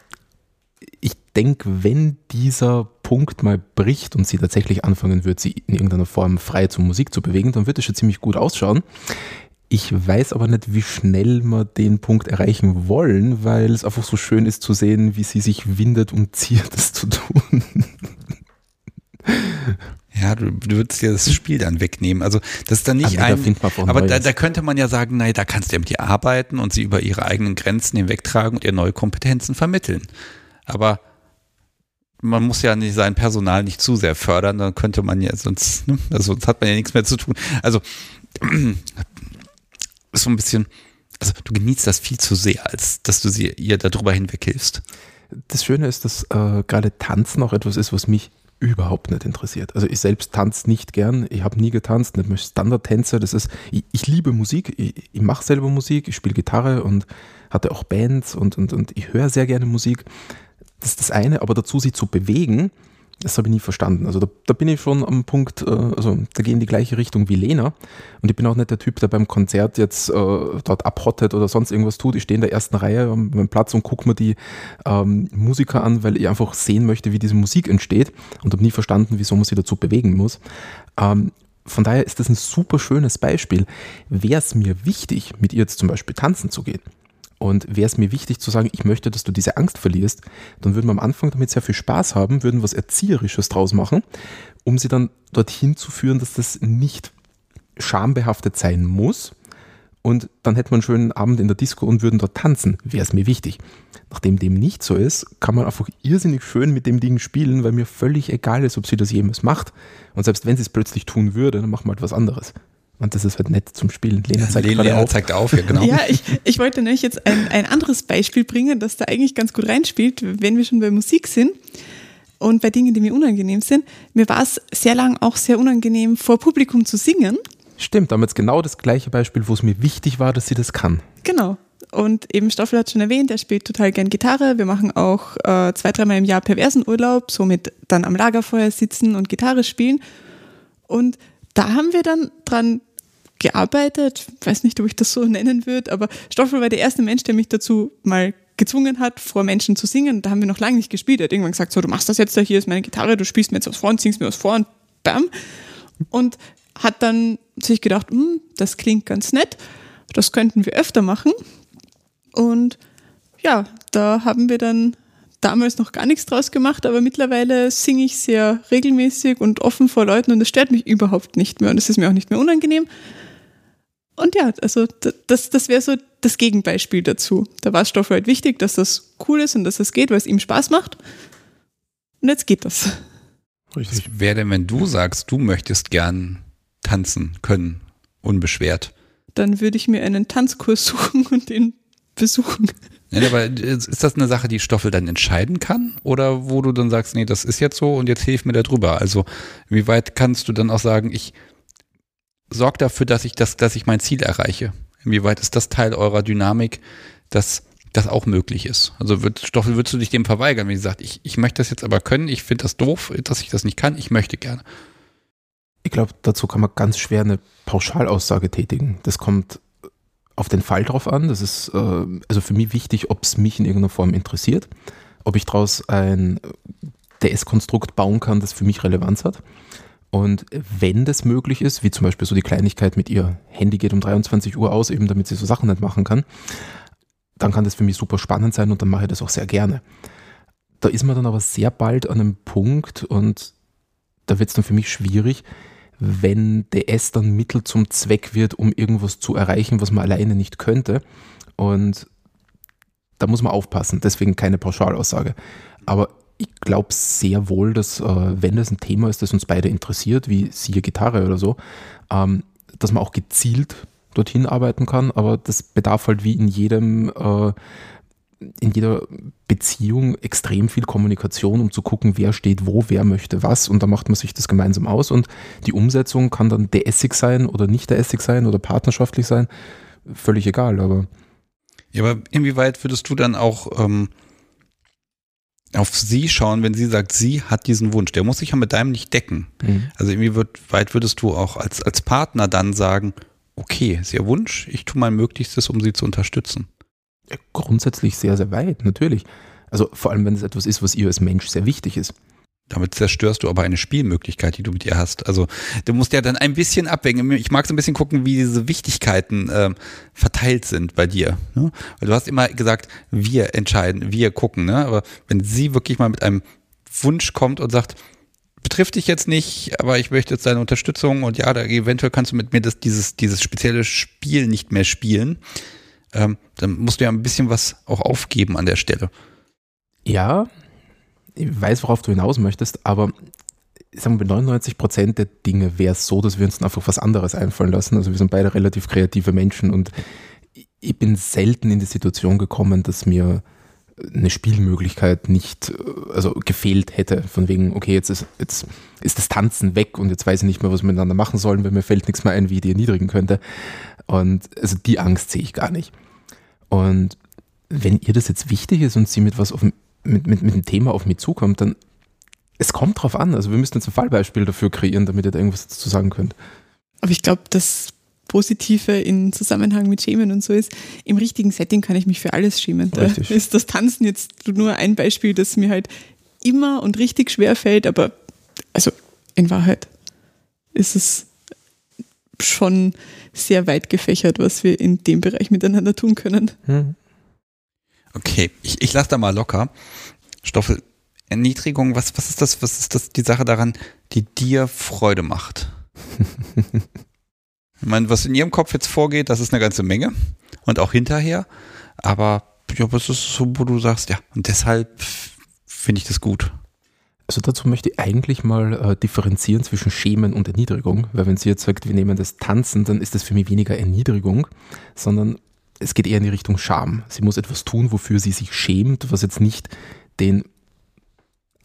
ich denke, wenn dieser Punkt mal bricht und sie tatsächlich anfangen wird, sie in irgendeiner Form frei zur Musik zu bewegen, dann wird es schon ziemlich gut ausschauen. Ich weiß aber nicht, wie schnell wir den Punkt erreichen wollen, weil es einfach so schön ist zu sehen, wie sie sich windet und ziert, das zu tun. Ja, du, du würdest dir das Spiel dann wegnehmen. Also das ist dann nicht aber ein. Da aber da, da, könnte man ja sagen, nein, da kannst du ja mit ihr arbeiten und sie über ihre eigenen Grenzen hinwegtragen und ihr neue Kompetenzen vermitteln. Aber man muss ja nicht sein Personal nicht zu sehr fördern, dann könnte man ja sonst, ne? also sonst hat man ja nichts mehr zu tun. Also so ein bisschen, also du genießt das viel zu sehr, als dass du sie ihr darüber hinweg hilfst. Das Schöne ist, dass äh, gerade Tanzen auch etwas ist, was mich überhaupt nicht interessiert. Also ich selbst tanze nicht gern, ich habe nie getanzt, nicht mehr Standardtänzer. Das ist, ich, ich liebe Musik, ich, ich mache selber Musik, ich spiele Gitarre und hatte auch Bands und, und, und ich höre sehr gerne Musik. Das ist das eine, aber dazu sie zu bewegen, das habe ich nie verstanden. Also da, da, bin ich schon am Punkt, äh, also da gehen in die gleiche Richtung wie Lena. Und ich bin auch nicht der Typ, der beim Konzert jetzt äh, dort abhottet oder sonst irgendwas tut. Ich stehe in der ersten Reihe am meinem Platz und gucke mir die ähm, Musiker an, weil ich einfach sehen möchte, wie diese Musik entsteht und habe nie verstanden, wieso man sie dazu bewegen muss. Ähm, von daher ist das ein super schönes Beispiel. Wäre es mir wichtig, mit ihr jetzt zum Beispiel tanzen zu gehen, und wäre es mir wichtig zu sagen, ich möchte, dass du diese Angst verlierst, dann würden wir am Anfang damit sehr viel Spaß haben, würden was Erzieherisches draus machen, um sie dann dorthin zu führen, dass das nicht schambehaftet sein muss. Und dann hätten wir einen schönen Abend in der Disco und würden dort tanzen. Wäre es mir wichtig. Nachdem dem nicht so ist, kann man einfach irrsinnig schön mit dem Ding spielen, weil mir völlig egal ist, ob sie das jemals macht. Und selbst wenn sie es plötzlich tun würde, dann machen wir halt was anderes. Und das ist halt nett zum Spielen. Lena zeigt, Lena, Lena auf. zeigt auf. Ja, genau. ja ich, ich wollte nämlich jetzt ein, ein anderes Beispiel bringen, das da eigentlich ganz gut reinspielt, wenn wir schon bei Musik sind und bei Dingen, die mir unangenehm sind. Mir war es sehr lang auch sehr unangenehm, vor Publikum zu singen. Stimmt, damals genau das gleiche Beispiel, wo es mir wichtig war, dass sie das kann. Genau. Und eben Stoffel hat schon erwähnt, er spielt total gern Gitarre. Wir machen auch äh, zwei, dreimal im Jahr perversen Urlaub, somit dann am Lagerfeuer sitzen und Gitarre spielen. Und da haben wir dann dran gearbeitet. Weiß nicht, ob ich das so nennen würde, aber Stoffel war der erste Mensch, der mich dazu mal gezwungen hat, vor Menschen zu singen. Da haben wir noch lange nicht gespielt. Er hat irgendwann gesagt, so, du machst das jetzt da, hier ist meine Gitarre, du spielst mir jetzt was vor und singst mir was vor und bam. Und hat dann sich gedacht, hm, das klingt ganz nett, das könnten wir öfter machen. Und ja, da haben wir dann damals noch gar nichts draus gemacht, aber mittlerweile singe ich sehr regelmäßig und offen vor Leuten und das stört mich überhaupt nicht mehr und es ist mir auch nicht mehr unangenehm. Und ja, also das, das wäre so das Gegenbeispiel dazu. Da war es Stoff halt wichtig, dass das cool ist und dass das geht, weil es ihm Spaß macht. Und jetzt geht das. Richtig. Was wäre denn, wenn du sagst, du möchtest gern tanzen können, unbeschwert? Dann würde ich mir einen Tanzkurs suchen und den besuchen. Ja, aber ist das eine Sache, die Stoffel dann entscheiden kann? Oder wo du dann sagst, nee, das ist jetzt so und jetzt hilf mir da drüber? Also, wie weit kannst du dann auch sagen, ich sorge dafür, dass ich das, dass ich mein Ziel erreiche? Inwieweit ist das Teil eurer Dynamik, dass das auch möglich ist? Also wird, Stoffel, würdest du dich dem verweigern, wenn sie sagt, ich, ich möchte das jetzt aber können, ich finde das doof, dass ich das nicht kann, ich möchte gerne? Ich glaube, dazu kann man ganz schwer eine Pauschalaussage tätigen. Das kommt auf den Fall drauf an. Das ist äh, also für mich wichtig, ob es mich in irgendeiner Form interessiert, ob ich daraus ein DS-Konstrukt bauen kann, das für mich Relevanz hat. Und wenn das möglich ist, wie zum Beispiel so die Kleinigkeit mit ihr Handy geht um 23 Uhr aus, eben damit sie so Sachen nicht machen kann, dann kann das für mich super spannend sein und dann mache ich das auch sehr gerne. Da ist man dann aber sehr bald an einem Punkt und da wird es dann für mich schwierig, wenn DS dann Mittel zum Zweck wird, um irgendwas zu erreichen, was man alleine nicht könnte. Und da muss man aufpassen, deswegen keine Pauschalaussage. Aber ich glaube sehr wohl, dass äh, wenn das ein Thema ist, das uns beide interessiert, wie siehe Gitarre oder so, ähm, dass man auch gezielt dorthin arbeiten kann, aber das bedarf halt wie in jedem äh, in jeder Beziehung extrem viel Kommunikation, um zu gucken, wer steht wo, wer möchte was. Und da macht man sich das gemeinsam aus. Und die Umsetzung kann dann der Essig sein oder nicht der Essig sein oder partnerschaftlich sein, völlig egal, aber. Ja, aber inwieweit würdest du dann auch ähm, auf sie schauen, wenn sie sagt, sie hat diesen Wunsch? Der muss sich ja mit deinem nicht decken. Mhm. Also inwieweit würdest du auch als, als Partner dann sagen, okay, ist ihr Wunsch, ich tue mein Möglichstes, um sie zu unterstützen? Grundsätzlich sehr, sehr weit, natürlich. Also vor allem, wenn es etwas ist, was ihr als Mensch sehr wichtig ist. Damit zerstörst du aber eine Spielmöglichkeit, die du mit ihr hast. Also du musst ja dann ein bisschen abwägen. Ich mag so ein bisschen gucken, wie diese Wichtigkeiten äh, verteilt sind bei dir. Ne? Weil du hast immer gesagt, wir entscheiden, wir gucken. Ne? Aber wenn sie wirklich mal mit einem Wunsch kommt und sagt, betrifft dich jetzt nicht, aber ich möchte jetzt deine Unterstützung und ja, da eventuell kannst du mit mir das, dieses, dieses spezielle Spiel nicht mehr spielen, ähm, dann musst du ja ein bisschen was auch aufgeben an der Stelle. Ja, ich weiß, worauf du hinaus möchtest, aber sagen wir, bei 99 Prozent der Dinge wäre es so, dass wir uns dann einfach was anderes einfallen lassen. Also wir sind beide relativ kreative Menschen und ich bin selten in die Situation gekommen, dass mir eine Spielmöglichkeit nicht, also gefehlt hätte, von wegen, okay, jetzt ist, jetzt ist das Tanzen weg und jetzt weiß ich nicht mehr, was wir miteinander machen sollen, weil mir fällt nichts mehr ein, wie ich die erniedrigen könnte. Und also die Angst sehe ich gar nicht. Und wenn ihr das jetzt wichtig ist und sie mit was auf, mit, mit, mit dem Thema auf mich zukommt, dann es kommt drauf an. Also wir müssen jetzt ein Fallbeispiel dafür kreieren, damit ihr da irgendwas dazu sagen könnt. Aber ich glaube, das Positive in Zusammenhang mit Schämen und so ist, im richtigen Setting kann ich mich für alles schämen. Da richtig. ist das Tanzen jetzt nur ein Beispiel, das mir halt immer und richtig schwer fällt, aber also in Wahrheit ist es schon sehr weit gefächert, was wir in dem Bereich miteinander tun können. Hm. Okay, ich, ich lasse da mal locker. Stoffel, Erniedrigung, was, was ist das, was ist das, die Sache daran, die dir Freude macht? ich meine, was in ihrem Kopf jetzt vorgeht, das ist eine ganze Menge und auch hinterher, aber ja, was ist so, wo du sagst, ja, und deshalb finde ich das gut. Also dazu möchte ich eigentlich mal äh, differenzieren zwischen Schämen und Erniedrigung, weil wenn sie jetzt sagt, wir nehmen das Tanzen, dann ist das für mich weniger Erniedrigung, sondern es geht eher in die Richtung Scham. Sie muss etwas tun, wofür sie sich schämt, was jetzt nicht den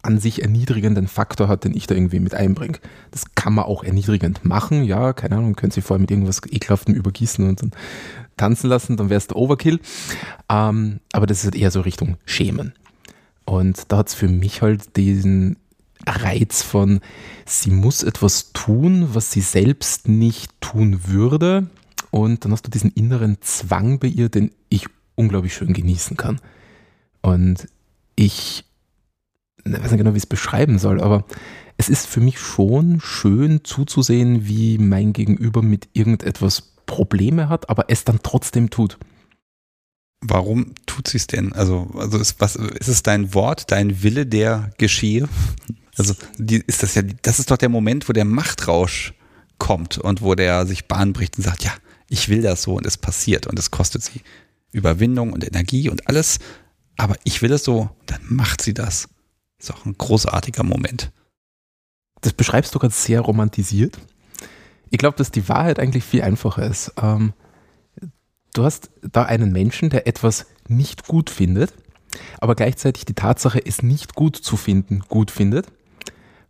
an sich erniedrigenden Faktor hat, den ich da irgendwie mit einbringe. Das kann man auch erniedrigend machen, ja, keine Ahnung, können Sie vorher mit irgendwas ekelhaftem übergießen und dann tanzen lassen, dann wäre es der Overkill. Ähm, aber das ist eher so Richtung Schämen. Und da hat es für mich halt diesen Reiz von, sie muss etwas tun, was sie selbst nicht tun würde. Und dann hast du diesen inneren Zwang bei ihr, den ich unglaublich schön genießen kann. Und ich weiß nicht genau, wie ich es beschreiben soll, aber es ist für mich schon schön zuzusehen, wie mein Gegenüber mit irgendetwas Probleme hat, aber es dann trotzdem tut. Warum tut sie es denn? Also, also ist, was, ist es dein Wort, dein Wille, der geschehe? Also, die, ist das ja, das ist doch der Moment, wo der Machtrausch kommt und wo der sich Bahn bricht und sagt, ja, ich will das so und es passiert und es kostet sie Überwindung und Energie und alles, aber ich will es so, dann macht sie das. Ist auch ein großartiger Moment. Das beschreibst du gerade sehr romantisiert. Ich glaube, dass die Wahrheit eigentlich viel einfacher ist. Ähm, du hast da einen Menschen, der etwas nicht gut findet, aber gleichzeitig die Tatsache, es nicht gut zu finden, gut findet.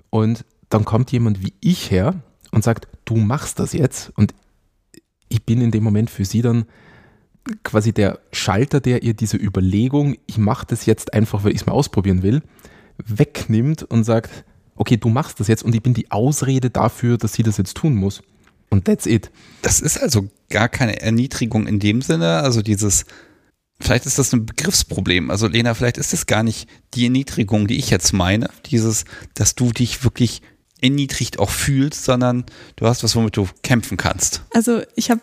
Und dann kommt jemand wie ich her und sagt, du machst das jetzt. Und ich bin in dem Moment für sie dann quasi der Schalter, der ihr diese Überlegung, ich mache das jetzt einfach, weil ich es mal ausprobieren will, wegnimmt und sagt, okay, du machst das jetzt und ich bin die Ausrede dafür, dass sie das jetzt tun muss. Und that's it. Das ist also gar keine Erniedrigung in dem Sinne, also dieses, vielleicht ist das ein Begriffsproblem. Also Lena, vielleicht ist es gar nicht die Erniedrigung, die ich jetzt meine, dieses, dass du dich wirklich erniedrigt auch fühlst, sondern du hast was, womit du kämpfen kannst. Also ich habe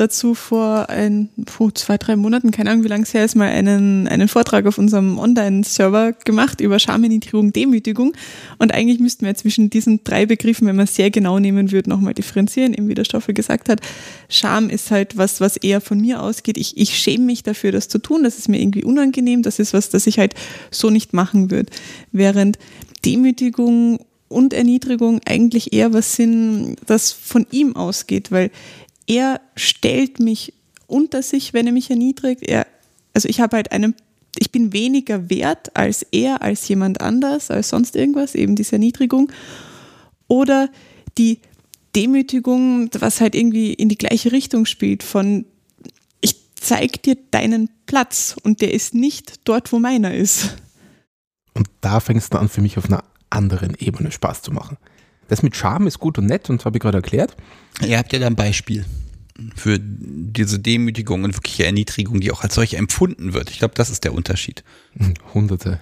dazu vor ein, vor zwei, drei Monaten, keine Ahnung wie lange es her ist, mal einen, einen Vortrag auf unserem Online-Server gemacht über Schameniedrigung, Demütigung. Und eigentlich müssten wir zwischen diesen drei Begriffen, wenn man es sehr genau nehmen würde, nochmal differenzieren, eben wie der Stoffel gesagt hat. Scham ist halt was, was eher von mir ausgeht. Ich, ich schäme mich dafür, das zu tun. Das ist mir irgendwie unangenehm. Das ist was, das ich halt so nicht machen würde. Während Demütigung und Erniedrigung eigentlich eher was sind, das von ihm ausgeht, weil er stellt mich unter sich, wenn er mich erniedrigt. Er, also ich habe halt einen, ich bin weniger wert als er, als jemand anders, als sonst irgendwas, eben diese Erniedrigung. Oder die Demütigung, was halt irgendwie in die gleiche Richtung spielt, von ich zeig dir deinen Platz und der ist nicht dort, wo meiner ist. Und da fängst du an, für mich auf einer anderen Ebene Spaß zu machen. Das mit Charme ist gut und nett und habe ich gerade erklärt. Ihr habt ja da ein Beispiel für diese Demütigung und wirkliche Erniedrigung, die auch als solche empfunden wird. Ich glaube, das ist der Unterschied. Hunderte.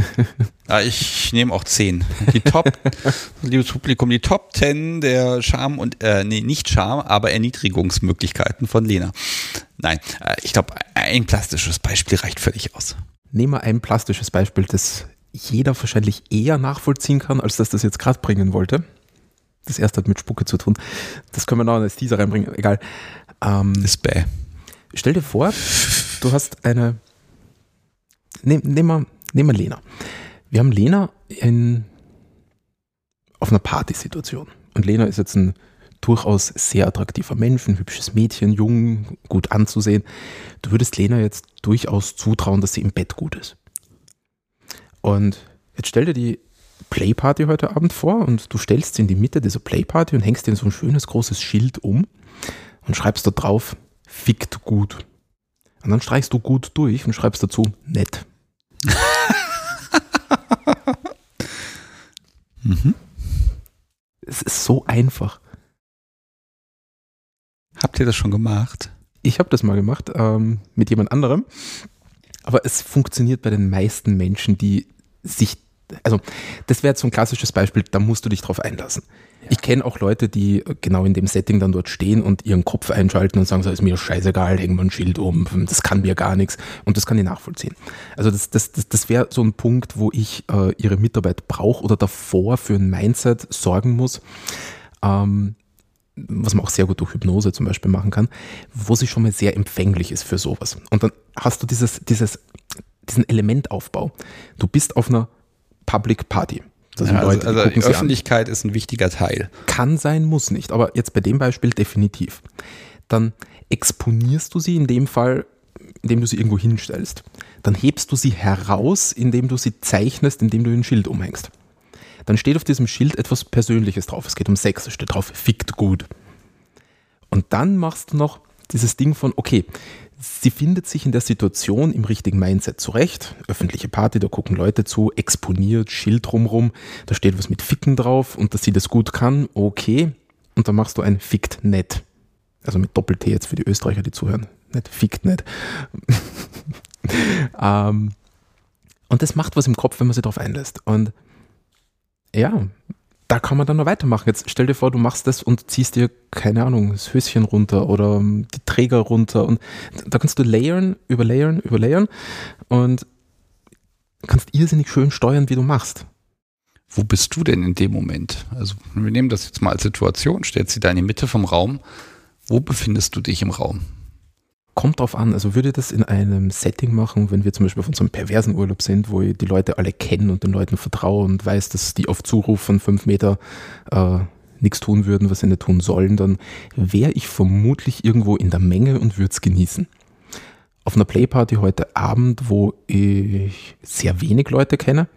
ah, ich nehme auch zehn. Die Top, liebes Publikum, die Top Ten der Scham und, äh, nee, nicht Scham, aber Erniedrigungsmöglichkeiten von Lena. Nein, äh, ich glaube, ein plastisches Beispiel reicht völlig aus. Nehmen wir ein plastisches Beispiel, das jeder wahrscheinlich eher nachvollziehen kann, als dass das jetzt gerade bringen wollte. Das erste hat mit Spucke zu tun. Das können wir noch als Teaser reinbringen, egal. Ähm, das bäh. Stell dir vor, du hast eine. Nehmen nehm wir, nehm wir Lena. Wir haben Lena in, auf einer Partysituation. Und Lena ist jetzt ein durchaus sehr attraktiver Mensch, ein hübsches Mädchen, jung, gut anzusehen. Du würdest Lena jetzt durchaus zutrauen, dass sie im Bett gut ist. Und jetzt stell dir die Playparty heute Abend vor und du stellst sie in die Mitte dieser Playparty und hängst dir so ein schönes großes Schild um und schreibst da drauf, fickt gut. Und dann streichst du gut durch und schreibst dazu, nett. mhm. Es ist so einfach. Habt ihr das schon gemacht? Ich habe das mal gemacht ähm, mit jemand anderem. Aber es funktioniert bei den meisten Menschen, die sich, also das wäre jetzt so ein klassisches Beispiel, da musst du dich drauf einlassen. Ja. Ich kenne auch Leute, die genau in dem Setting dann dort stehen und ihren Kopf einschalten und sagen, so ist mir scheißegal, hängen wir ein Schild um, das kann mir gar nichts. Und das kann ich nachvollziehen. Also das, das, das, das wäre so ein Punkt, wo ich äh, ihre Mitarbeit brauche oder davor für ein Mindset sorgen muss. Ähm, was man auch sehr gut durch Hypnose zum Beispiel machen kann, wo sie schon mal sehr empfänglich ist für sowas. Und dann hast du dieses, dieses, diesen Elementaufbau. Du bist auf einer Public Party. Das ja, Leute, also, also die Öffentlichkeit an. ist ein wichtiger Teil. Kann sein, muss nicht, aber jetzt bei dem Beispiel definitiv. Dann exponierst du sie in dem Fall, indem du sie irgendwo hinstellst. Dann hebst du sie heraus, indem du sie zeichnest, indem du ein Schild umhängst dann steht auf diesem Schild etwas Persönliches drauf. Es geht um Sex, es steht drauf, fickt gut. Und dann machst du noch dieses Ding von, okay, sie findet sich in der Situation im richtigen Mindset zurecht. Öffentliche Party, da gucken Leute zu, exponiert, Schild drumrum, da steht was mit Ficken drauf und dass sie das gut kann, okay. Und dann machst du ein Fickt nett. Also mit Doppel-T jetzt für die Österreicher, die zuhören. Nicht fickt nett. ähm, und das macht was im Kopf, wenn man sich darauf einlässt. Und ja, da kann man dann noch weitermachen. Jetzt stell dir vor, du machst das und ziehst dir, keine Ahnung, das Höschen runter oder die Träger runter und da kannst du layern, überlayern, überlayern und kannst irrsinnig schön steuern, wie du machst. Wo bist du denn in dem Moment? Also wir nehmen das jetzt mal als Situation, stellst sie da in die Mitte vom Raum. Wo befindest du dich im Raum? Kommt drauf an. Also würde das in einem Setting machen, wenn wir zum Beispiel auf unserem perversen Urlaub sind, wo ich die Leute alle kennen und den Leuten vertraue und weiß, dass die auf Zuruf von fünf Meter äh, nichts tun würden, was sie nicht tun sollen, dann wäre ich vermutlich irgendwo in der Menge und würde es genießen. Auf einer Playparty heute Abend, wo ich sehr wenig Leute kenne,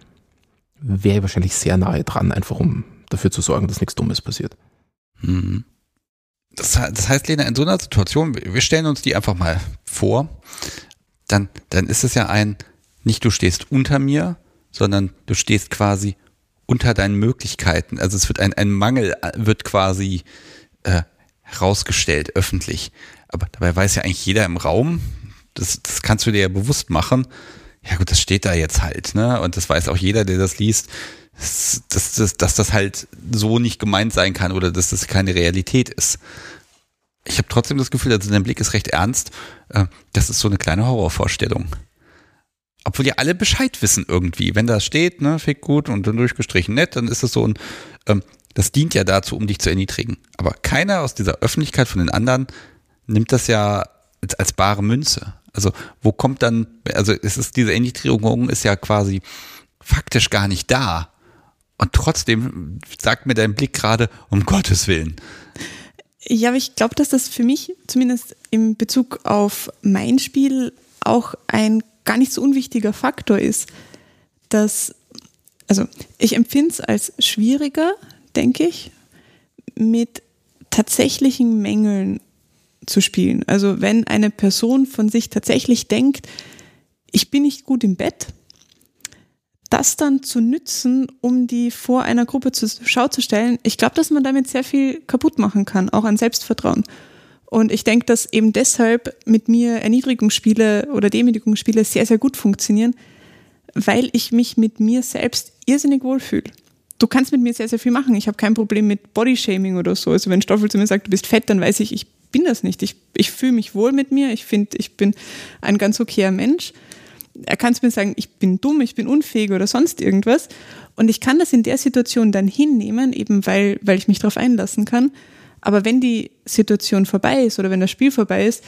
wäre ich wahrscheinlich sehr nahe dran, einfach um dafür zu sorgen, dass nichts Dummes passiert. Mhm. Das, das heißt, Lena, in so einer Situation, wir stellen uns die einfach mal vor, dann, dann ist es ja ein, nicht du stehst unter mir, sondern du stehst quasi unter deinen Möglichkeiten. Also es wird ein, ein Mangel, äh, wird quasi äh, herausgestellt, öffentlich. Aber dabei weiß ja eigentlich jeder im Raum, das, das kannst du dir ja bewusst machen, ja gut, das steht da jetzt halt, ne? Und das weiß auch jeder, der das liest, dass, dass, dass das halt so nicht gemeint sein kann oder dass das keine Realität ist. Ich habe trotzdem das Gefühl, also dein Blick ist recht ernst. Äh, das ist so eine kleine Horrorvorstellung. Obwohl ja alle Bescheid wissen irgendwie. Wenn da steht, ne, fick gut und dann durchgestrichen nett, dann ist das so ein, ähm, das dient ja dazu, um dich zu erniedrigen. Aber keiner aus dieser Öffentlichkeit von den anderen nimmt das ja als, als bare Münze. Also wo kommt dann, also es ist diese Erniedrigung ist ja quasi faktisch gar nicht da. Und trotzdem sagt mir dein Blick gerade, um Gottes Willen. Ja, aber ich glaube, dass das für mich zumindest im Bezug auf mein Spiel auch ein gar nicht so unwichtiger Faktor ist, dass, also ich empfinde es als schwieriger, denke ich, mit tatsächlichen Mängeln zu spielen. Also wenn eine Person von sich tatsächlich denkt, ich bin nicht gut im Bett, das dann zu nützen, um die vor einer Gruppe zur Schau zu stellen, ich glaube, dass man damit sehr viel kaputt machen kann, auch an Selbstvertrauen. Und ich denke, dass eben deshalb mit mir Erniedrigungsspiele oder Demütigungsspiele sehr, sehr gut funktionieren, weil ich mich mit mir selbst irrsinnig wohlfühle. Du kannst mit mir sehr, sehr viel machen. Ich habe kein Problem mit Bodyshaming oder so. Also wenn Stoffel zu mir sagt, du bist fett, dann weiß ich, ich bin das nicht. Ich, ich fühle mich wohl mit mir. Ich finde, ich bin ein ganz okayer Mensch er kann zu mir sagen, ich bin dumm, ich bin unfähig oder sonst irgendwas. Und ich kann das in der Situation dann hinnehmen, eben weil, weil ich mich darauf einlassen kann. Aber wenn die Situation vorbei ist oder wenn das Spiel vorbei ist,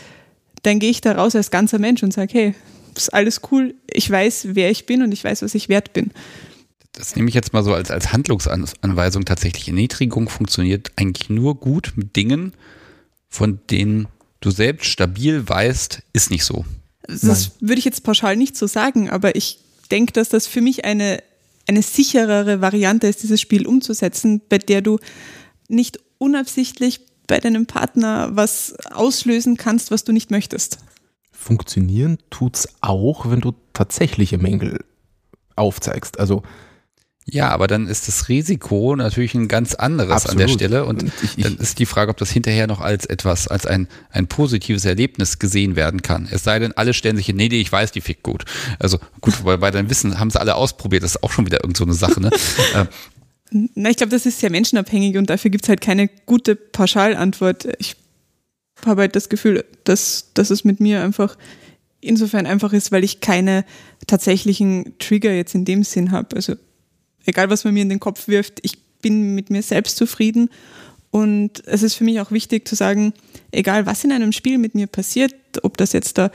dann gehe ich da raus als ganzer Mensch und sage, hey, ist alles cool, ich weiß, wer ich bin und ich weiß, was ich wert bin. Das nehme ich jetzt mal so als, als Handlungsanweisung tatsächlich. Erniedrigung funktioniert eigentlich nur gut mit Dingen, von denen du selbst stabil weißt, ist nicht so. Das Nein. würde ich jetzt pauschal nicht so sagen, aber ich denke, dass das für mich eine, eine sicherere Variante ist, dieses Spiel umzusetzen, bei der du nicht unabsichtlich bei deinem Partner was auslösen kannst, was du nicht möchtest. Funktionieren tut es auch, wenn du tatsächliche Mängel aufzeigst. Also ja, aber dann ist das Risiko natürlich ein ganz anderes Absolut. an der Stelle und ich, ich, dann ist die Frage, ob das hinterher noch als etwas, als ein, ein positives Erlebnis gesehen werden kann. Es sei denn, alle stellen sich hin, nee, nee, ich weiß, die fickt gut. Also gut, weil bei deinem Wissen haben sie alle ausprobiert, das ist auch schon wieder irgend so eine Sache, ne? Äh, Na, ich glaube, das ist sehr menschenabhängig und dafür gibt es halt keine gute Pauschalantwort. Ich habe halt das Gefühl, dass, dass es mit mir einfach insofern einfach ist, weil ich keine tatsächlichen Trigger jetzt in dem Sinn habe. Also egal was man mir in den Kopf wirft, ich bin mit mir selbst zufrieden. Und es ist für mich auch wichtig zu sagen, egal was in einem Spiel mit mir passiert, ob das jetzt da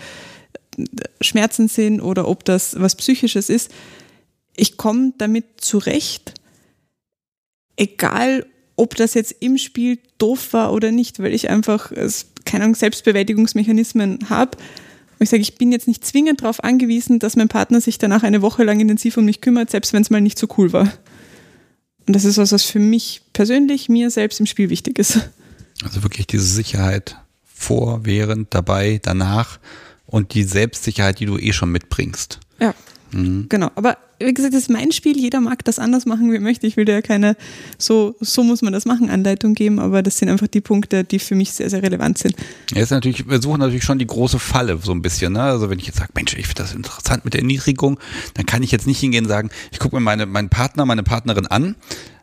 Schmerzen sind oder ob das was Psychisches ist, ich komme damit zurecht, egal ob das jetzt im Spiel doof war oder nicht, weil ich einfach, keine Ahnung, Selbstbewältigungsmechanismen habe ich sage, ich bin jetzt nicht zwingend darauf angewiesen, dass mein Partner sich danach eine Woche lang intensiv um mich kümmert, selbst wenn es mal nicht so cool war. Und das ist was, was für mich persönlich, mir selbst im Spiel wichtig ist. Also wirklich diese Sicherheit vor, während, dabei, danach und die Selbstsicherheit, die du eh schon mitbringst. Ja. Mhm. Genau. Aber wie gesagt, das ist mein Spiel. Jeder mag das anders machen, wie er möchte. Ich will ja keine, so, so muss man das machen, Anleitung geben, aber das sind einfach die Punkte, die für mich sehr, sehr relevant sind. Ja, ist natürlich, wir suchen natürlich schon die große Falle so ein bisschen. Ne? Also wenn ich jetzt sage, Mensch, ich finde das interessant mit der Erniedrigung, dann kann ich jetzt nicht hingehen und sagen, ich gucke mir meine, meinen Partner, meine Partnerin an,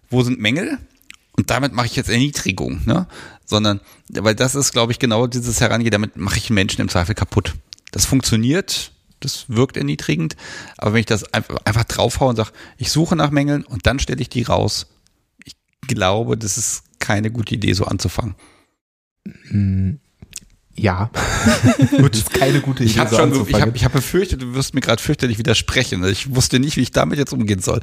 wo sind Mängel? Und damit mache ich jetzt Erniedrigung, ne? Sondern, weil das ist, glaube ich, genau dieses Herangehen, damit mache ich Menschen im Zweifel kaputt. Das funktioniert das wirkt erniedrigend. Aber wenn ich das einfach, einfach draufhaue und sage, ich suche nach Mängeln und dann stelle ich die raus, ich glaube, das ist keine gute Idee, so anzufangen. Hm, ja, das ist keine gute Idee. Ich habe so ich habe, ich habe befürchtet, du wirst mir gerade fürchterlich widersprechen. Ich wusste nicht, wie ich damit jetzt umgehen soll.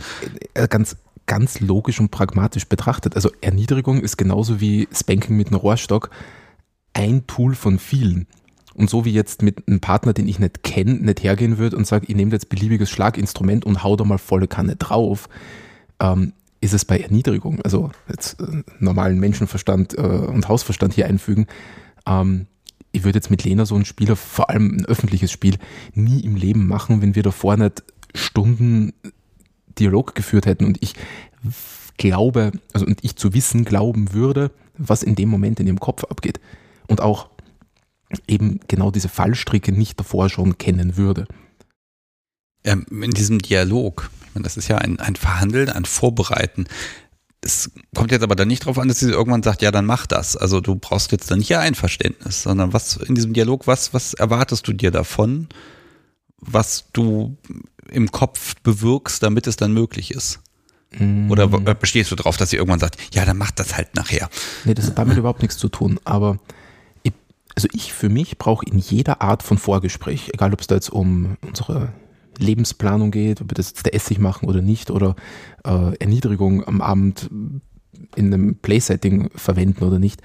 Äh, ganz, ganz logisch und pragmatisch betrachtet. Also Erniedrigung ist genauso wie Spanking mit einem Rohrstock ein Tool von vielen. Und so wie jetzt mit einem Partner, den ich nicht kenne, nicht hergehen würde und sage, ich nehme jetzt beliebiges Schlaginstrument und hau da mal volle Kanne drauf, ähm, ist es bei Erniedrigung, also jetzt äh, normalen Menschenverstand äh, und Hausverstand hier einfügen, ähm, ich würde jetzt mit Lena so ein Spieler, vor allem ein öffentliches Spiel, nie im Leben machen, wenn wir davor nicht Stunden Dialog geführt hätten und ich glaube, also und ich zu wissen glauben würde, was in dem Moment in ihrem Kopf abgeht. Und auch eben genau diese Fallstricke nicht davor schon kennen würde. Ähm, in diesem Dialog, das ist ja ein, ein Verhandeln, ein Vorbereiten. Es kommt jetzt aber dann nicht darauf an, dass sie irgendwann sagt, ja, dann mach das. Also du brauchst jetzt dann nicht ihr Einverständnis, sondern was in diesem Dialog, was, was erwartest du dir davon, was du im Kopf bewirkst, damit es dann möglich ist? Oder mm. bestehst du darauf, dass sie irgendwann sagt, ja, dann mach das halt nachher? Nee, das hat damit überhaupt nichts zu tun. Aber also ich für mich brauche in jeder Art von Vorgespräch, egal ob es da jetzt um unsere Lebensplanung geht, ob wir das jetzt der Essig machen oder nicht, oder äh, Erniedrigung am Abend in einem Playsetting verwenden oder nicht,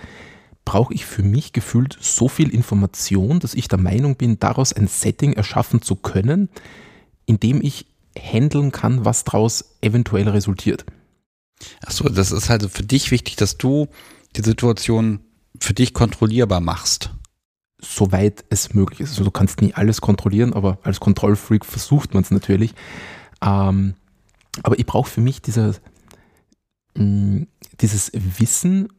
brauche ich für mich gefühlt so viel Information, dass ich der Meinung bin, daraus ein Setting erschaffen zu können, in dem ich handeln kann, was daraus eventuell resultiert. Achso, das ist halt für dich wichtig, dass du die Situation für dich kontrollierbar machst. Soweit es möglich ist. Also du kannst nie alles kontrollieren, aber als Kontrollfreak versucht man es natürlich. Ähm, aber ich brauche für mich diese, mh, mm, dieses Wissen,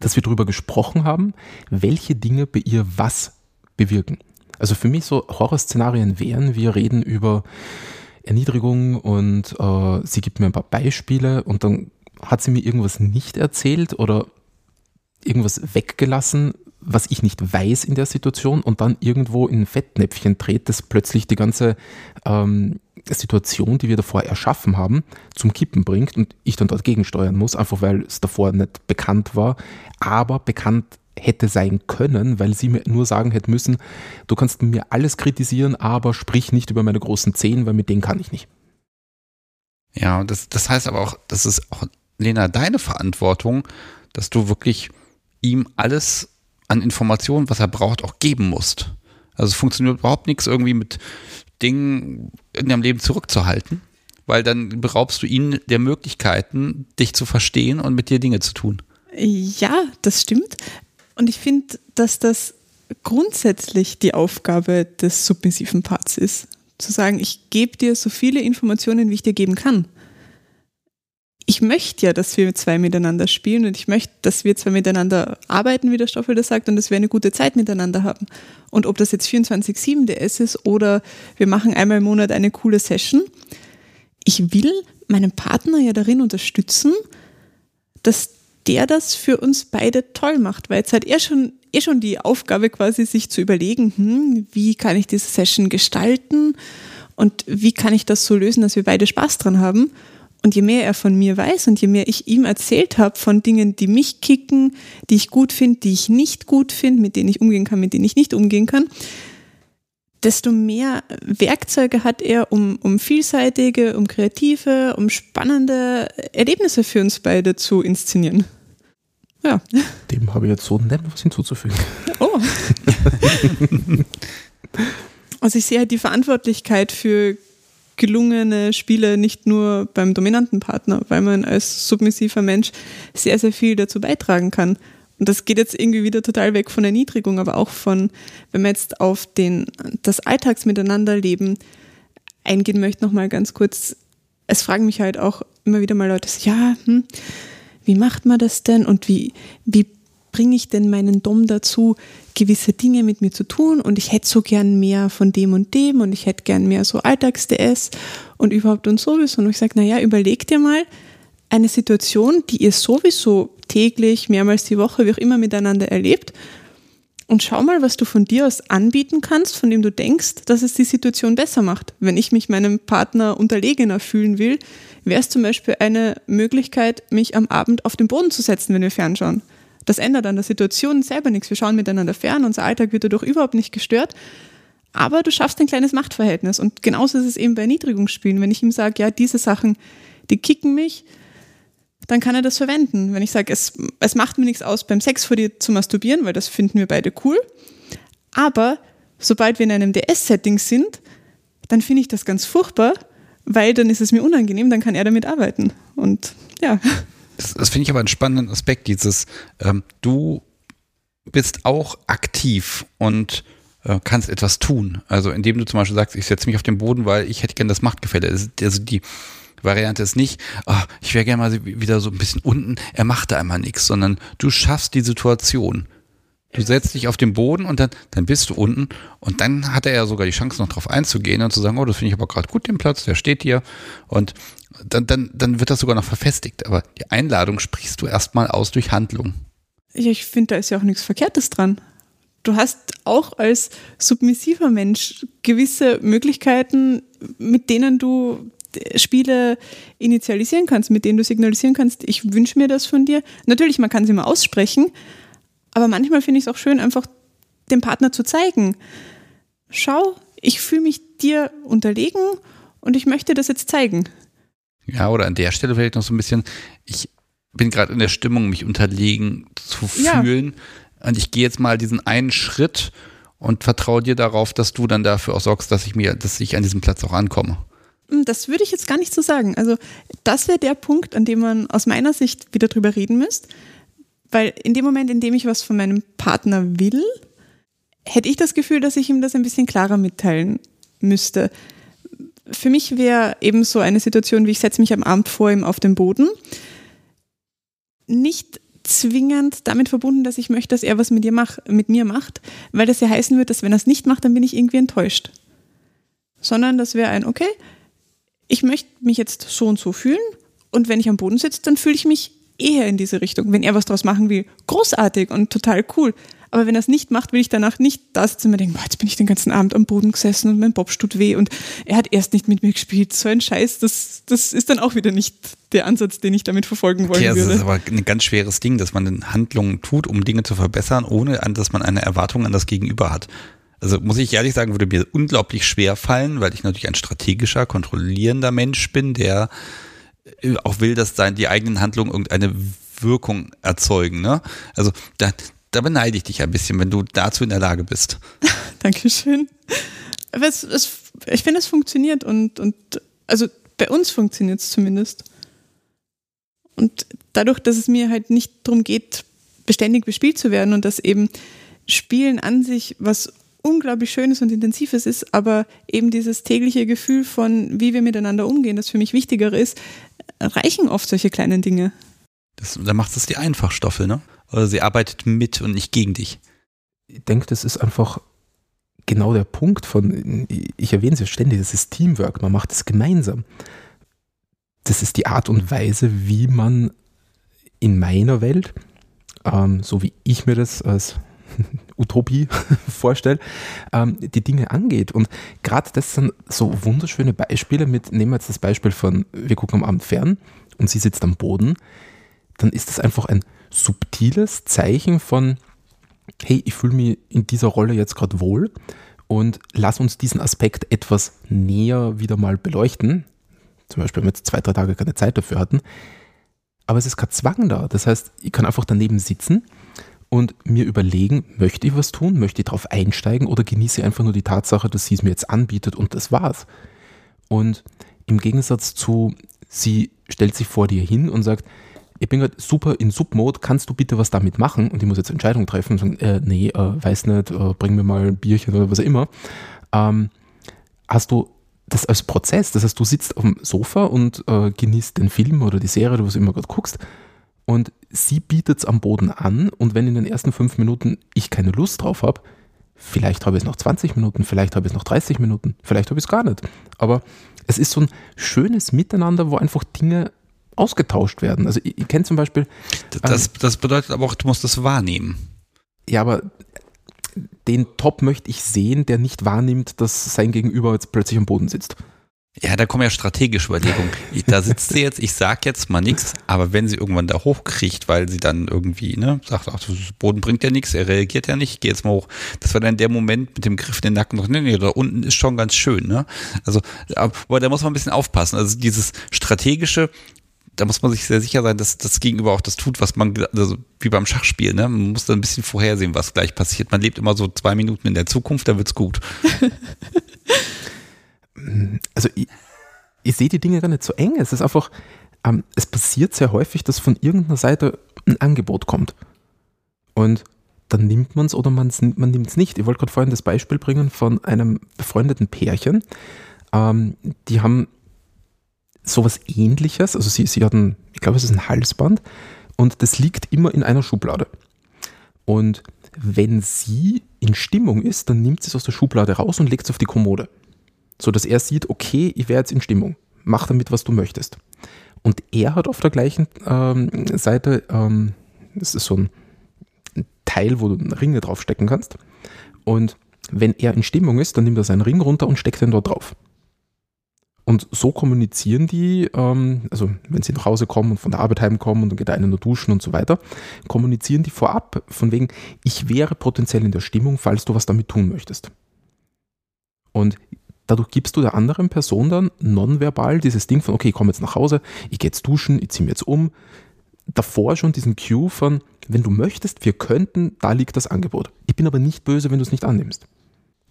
dass wir darüber gesprochen haben, welche Dinge bei ihr was bewirken. Also für mich so Horrorszenarien wären, wir reden über Erniedrigung und äh, sie gibt mir ein paar Beispiele und dann hat sie mir irgendwas nicht erzählt oder irgendwas weggelassen, was ich nicht weiß in der Situation und dann irgendwo in Fettnäpfchen dreht, das plötzlich die ganze ähm, Situation, die wir davor erschaffen haben, zum Kippen bringt und ich dann dort gegensteuern muss, einfach weil es davor nicht bekannt war, aber bekannt hätte sein können, weil sie mir nur sagen hätte müssen, du kannst mir alles kritisieren, aber sprich nicht über meine großen Zehen, weil mit denen kann ich nicht. Ja, das, das heißt aber auch, das ist auch, Lena, deine Verantwortung, dass du wirklich ihm alles an Informationen, was er braucht, auch geben musst. Also es funktioniert überhaupt nichts irgendwie mit Dingen in deinem Leben zurückzuhalten, weil dann beraubst du ihn der Möglichkeiten, dich zu verstehen und mit dir Dinge zu tun. Ja, das stimmt. Und ich finde, dass das grundsätzlich die Aufgabe des submissiven Parts ist. Zu sagen, ich gebe dir so viele Informationen, wie ich dir geben kann. Ich möchte ja, dass wir zwei miteinander spielen und ich möchte, dass wir zwei miteinander arbeiten, wie der Stoffel das sagt, und dass wir eine gute Zeit miteinander haben. Und ob das jetzt 24-7 DS ist oder wir machen einmal im Monat eine coole Session, ich will meinen Partner ja darin unterstützen, dass der das für uns beide toll macht, weil jetzt hat er schon, eh schon die Aufgabe quasi, sich zu überlegen, hm, wie kann ich diese Session gestalten und wie kann ich das so lösen, dass wir beide Spaß dran haben. Und je mehr er von mir weiß und je mehr ich ihm erzählt habe von Dingen, die mich kicken, die ich gut finde, die ich nicht gut finde, mit denen ich umgehen kann, mit denen ich nicht umgehen kann, desto mehr Werkzeuge hat er, um, um vielseitige, um kreative, um spannende Erlebnisse für uns beide zu inszenieren. Ja. Dem habe ich jetzt so nett was hinzuzufügen. Oh. also ich sehe halt die Verantwortlichkeit für gelungene Spiele nicht nur beim dominanten Partner, weil man als submissiver Mensch sehr, sehr viel dazu beitragen kann. Und das geht jetzt irgendwie wieder total weg von Erniedrigung, aber auch von, wenn man jetzt auf den, das Alltagsmiteinanderleben eingehen möchte, nochmal ganz kurz. Es fragen mich halt auch immer wieder mal Leute, ja, hm, wie macht man das denn und wie, wie bringe ich denn meinen Dom dazu, gewisse Dinge mit mir zu tun und ich hätte so gern mehr von dem und dem und ich hätte gern mehr so Alltags-DS und überhaupt und sowieso. Und ich sage, naja, überleg dir mal eine Situation, die ihr sowieso täglich, mehrmals die Woche, wie auch immer miteinander erlebt und schau mal, was du von dir aus anbieten kannst, von dem du denkst, dass es die Situation besser macht. Wenn ich mich meinem Partner unterlegener fühlen will, wäre es zum Beispiel eine Möglichkeit, mich am Abend auf den Boden zu setzen, wenn wir fernschauen. Das ändert an der Situation selber nichts. Wir schauen miteinander fern, unser Alltag wird dadurch überhaupt nicht gestört. Aber du schaffst ein kleines Machtverhältnis. Und genauso ist es eben bei Erniedrigungsspielen. Wenn ich ihm sage, ja, diese Sachen, die kicken mich, dann kann er das verwenden. Wenn ich sage, es, es macht mir nichts aus, beim Sex vor dir zu masturbieren, weil das finden wir beide cool. Aber sobald wir in einem DS-Setting sind, dann finde ich das ganz furchtbar, weil dann ist es mir unangenehm, dann kann er damit arbeiten. Und ja. Das, das finde ich aber einen spannenden Aspekt, dieses, ähm, du bist auch aktiv und äh, kannst etwas tun. Also indem du zum Beispiel sagst, ich setze mich auf den Boden, weil ich hätte gerne das Machtgefälle. Also die, Variante ist nicht, oh, ich wäre gerne mal wieder so ein bisschen unten, er macht da einmal nichts, sondern du schaffst die Situation. Du setzt dich auf den Boden und dann, dann bist du unten und dann hat er ja sogar die Chance noch drauf einzugehen und zu sagen, oh, das finde ich aber gerade gut, den Platz, der steht hier und dann, dann, dann wird das sogar noch verfestigt. Aber die Einladung sprichst du erstmal aus durch Handlung. Ich finde, da ist ja auch nichts Verkehrtes dran. Du hast auch als submissiver Mensch gewisse Möglichkeiten, mit denen du Spiele initialisieren kannst, mit denen du signalisieren kannst, ich wünsche mir das von dir. Natürlich, man kann es immer aussprechen, aber manchmal finde ich es auch schön, einfach dem Partner zu zeigen, schau, ich fühle mich dir unterlegen und ich möchte das jetzt zeigen. Ja, oder an der Stelle vielleicht noch so ein bisschen, ich bin gerade in der Stimmung, mich unterlegen zu fühlen. Ja. Und ich gehe jetzt mal diesen einen Schritt und vertraue dir darauf, dass du dann dafür auch sorgst, dass ich mir, dass ich an diesem Platz auch ankomme. Hm, das würde ich jetzt gar nicht so sagen. Also das wäre der Punkt, an dem man aus meiner Sicht wieder drüber reden müsste. Weil in dem Moment, in dem ich was von meinem Partner will, hätte ich das Gefühl, dass ich ihm das ein bisschen klarer mitteilen müsste. Für mich wäre eben so eine Situation, wie ich setze mich am Abend vor ihm auf den Boden, nicht zwingend damit verbunden, dass ich möchte, dass er was mit, ihr mach, mit mir macht, weil das ja heißen wird, dass wenn er es nicht macht, dann bin ich irgendwie enttäuscht. Sondern das wäre ein, okay, ich möchte mich jetzt so und so fühlen und wenn ich am Boden sitze, dann fühle ich mich eher in diese Richtung. Wenn er was draus machen will, großartig und total cool. Aber wenn er es nicht macht, will ich danach nicht da sitzen und mir denken, boah, jetzt bin ich den ganzen Abend am Boden gesessen und mein Bob tut weh und er hat erst nicht mit mir gespielt. So ein Scheiß, das, das ist dann auch wieder nicht der Ansatz, den ich damit verfolgen wollen okay, also würde. Das ist aber ein ganz schweres Ding, dass man Handlungen tut, um Dinge zu verbessern, ohne dass man eine Erwartung an das Gegenüber hat. Also muss ich ehrlich sagen, würde mir unglaublich schwer fallen, weil ich natürlich ein strategischer, kontrollierender Mensch bin, der äh, auch will, dass die eigenen Handlungen irgendeine Wirkung erzeugen. Ne? Also da, da beneide ich dich ein bisschen, wenn du dazu in der Lage bist. Dankeschön. Aber es, es, ich finde, es funktioniert und, und also bei uns funktioniert es zumindest. Und dadurch, dass es mir halt nicht darum geht, beständig bespielt zu werden und dass eben Spielen an sich was unglaublich Schönes und Intensives ist, aber eben dieses tägliche Gefühl von, wie wir miteinander umgehen, das für mich wichtiger ist, reichen oft solche kleinen Dinge. Das, da macht es die Einfachstoffe, ne? Oder sie arbeitet mit und nicht gegen dich. Ich denke, das ist einfach genau der Punkt von, ich erwähne es ja ständig, das ist Teamwork, man macht es gemeinsam. Das ist die Art und Weise, wie man in meiner Welt, ähm, so wie ich mir das als Utopie vorstelle, ähm, die Dinge angeht. Und gerade das sind so wunderschöne Beispiele mit, nehmen wir jetzt das Beispiel von, wir gucken am Abend fern und sie sitzt am Boden, dann ist das einfach ein subtiles Zeichen von, hey, ich fühle mich in dieser Rolle jetzt gerade wohl und lass uns diesen Aspekt etwas näher wieder mal beleuchten. Zum Beispiel, wenn wir jetzt zwei, drei Tage keine Zeit dafür hatten. Aber es ist kein Zwang da. Das heißt, ich kann einfach daneben sitzen und mir überlegen, möchte ich was tun, möchte ich darauf einsteigen oder genieße einfach nur die Tatsache, dass sie es mir jetzt anbietet und das war's. Und im Gegensatz zu, sie stellt sich vor dir hin und sagt, ich bin gerade super in Submode, kannst du bitte was damit machen? Und ich muss jetzt Entscheidung treffen und sagen, äh, nee, äh, weiß nicht, äh, bring mir mal ein Bierchen oder was auch immer. Ähm, hast du das als Prozess, das heißt, du sitzt auf dem Sofa und äh, genießt den Film oder die Serie oder was immer gerade guckst und sie bietet es am Boden an und wenn in den ersten fünf Minuten ich keine Lust drauf habe, vielleicht habe ich es noch 20 Minuten, vielleicht habe ich es noch 30 Minuten, vielleicht habe ich es gar nicht. Aber es ist so ein schönes Miteinander, wo einfach Dinge ausgetauscht werden. Also ich, ich kenne zum Beispiel. Das, ähm, das bedeutet aber auch, du musst das wahrnehmen. Ja, aber den Top möchte ich sehen, der nicht wahrnimmt, dass sein Gegenüber jetzt plötzlich am Boden sitzt. Ja, da kommen ja strategische Überlegungen. da sitzt sie jetzt, ich sag jetzt mal nichts, aber wenn sie irgendwann da hochkriegt, weil sie dann irgendwie, ne, sagt, ach, das Boden bringt ja nichts, er reagiert ja nicht, ich geh jetzt mal hoch. Das war dann der Moment mit dem Griff in den Nacken noch, nee, nee, da unten ist schon ganz schön, ne? Also, aber da muss man ein bisschen aufpassen. Also dieses strategische, da muss man sich sehr sicher sein, dass das Gegenüber auch das tut, was man, also wie beim Schachspiel, ne? Man muss da ein bisschen vorhersehen, was gleich passiert. Man lebt immer so zwei Minuten in der Zukunft, da wird's gut. also ich, ich sehe die Dinge gar nicht so eng. Es ist einfach, ähm, es passiert sehr häufig, dass von irgendeiner Seite ein Angebot kommt. Und dann nimmt man es oder man's, man nimmt es nicht. Ich wollte gerade vorhin das Beispiel bringen von einem befreundeten Pärchen. Ähm, die haben sowas ähnliches. Also sie, sie hatten, ich glaube, es ist ein Halsband und das liegt immer in einer Schublade. Und wenn sie in Stimmung ist, dann nimmt sie es aus der Schublade raus und legt es auf die Kommode. So dass er sieht, okay, ich wäre jetzt in Stimmung. Mach damit, was du möchtest. Und er hat auf der gleichen ähm, Seite, ähm, das ist so ein Teil, wo du Ringe draufstecken kannst. Und wenn er in Stimmung ist, dann nimmt er seinen Ring runter und steckt den dort drauf. Und so kommunizieren die, ähm, also wenn sie nach Hause kommen und von der Arbeit heimkommen und dann geht einer nur duschen und so weiter, kommunizieren die vorab von wegen, ich wäre potenziell in der Stimmung, falls du was damit tun möchtest. Und dadurch gibst du der anderen Person dann nonverbal dieses Ding von, okay, ich komme jetzt nach Hause, ich gehe jetzt duschen, ich ziehe mir jetzt um. Davor schon diesen Cue von, wenn du möchtest, wir könnten, da liegt das Angebot. Ich bin aber nicht böse, wenn du es nicht annimmst.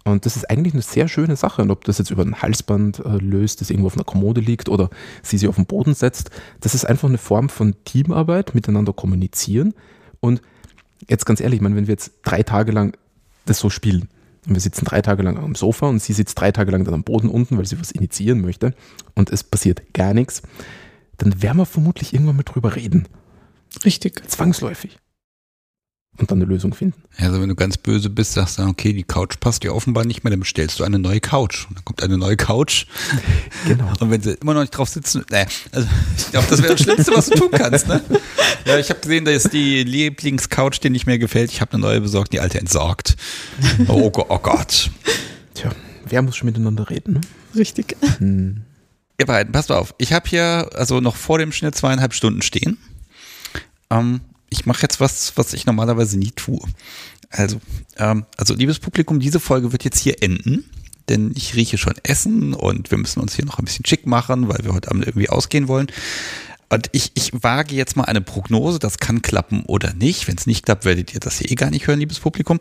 Und das ist eigentlich eine sehr schöne Sache. Und ob das jetzt über ein Halsband äh, löst, das irgendwo auf einer Kommode liegt oder sie sich auf den Boden setzt, das ist einfach eine Form von Teamarbeit, miteinander kommunizieren. Und jetzt ganz ehrlich, ich meine, wenn wir jetzt drei Tage lang das so spielen, und wir sitzen drei Tage lang am Sofa und sie sitzt drei Tage lang dann am Boden unten, weil sie was initiieren möchte und es passiert gar nichts, dann werden wir vermutlich irgendwann mal drüber reden. Richtig. Zwangsläufig und dann eine Lösung finden. Also wenn du ganz böse bist, sagst du, okay, die Couch passt dir offenbar nicht mehr, dann bestellst du eine neue Couch. Und dann kommt eine neue Couch. Genau. Und wenn sie immer noch nicht drauf sitzen, naja, also ich glaube, das wäre das Schlimmste, was du tun kannst. Ne? Ja, ich habe gesehen, da ist die Lieblingscouch, die nicht mehr gefällt. Ich habe eine neue besorgt, die alte entsorgt. Oh, oh Gott. Tja, wer muss schon miteinander reden? Ne? Richtig. Hm. Ihr beiden, passt auf. Ich habe hier also noch vor dem Schnitt zweieinhalb Stunden stehen. Ähm, ich mache jetzt was, was ich normalerweise nie tue. Also, ähm, also liebes Publikum, diese Folge wird jetzt hier enden. denn ich rieche schon Essen und wir müssen uns hier noch ein bisschen schick machen, weil wir heute Abend irgendwie ausgehen wollen. Und ich, ich wage jetzt mal eine Prognose, das kann klappen oder nicht. Wenn es nicht klappt, werdet ihr das hier eh gar nicht hören, liebes Publikum.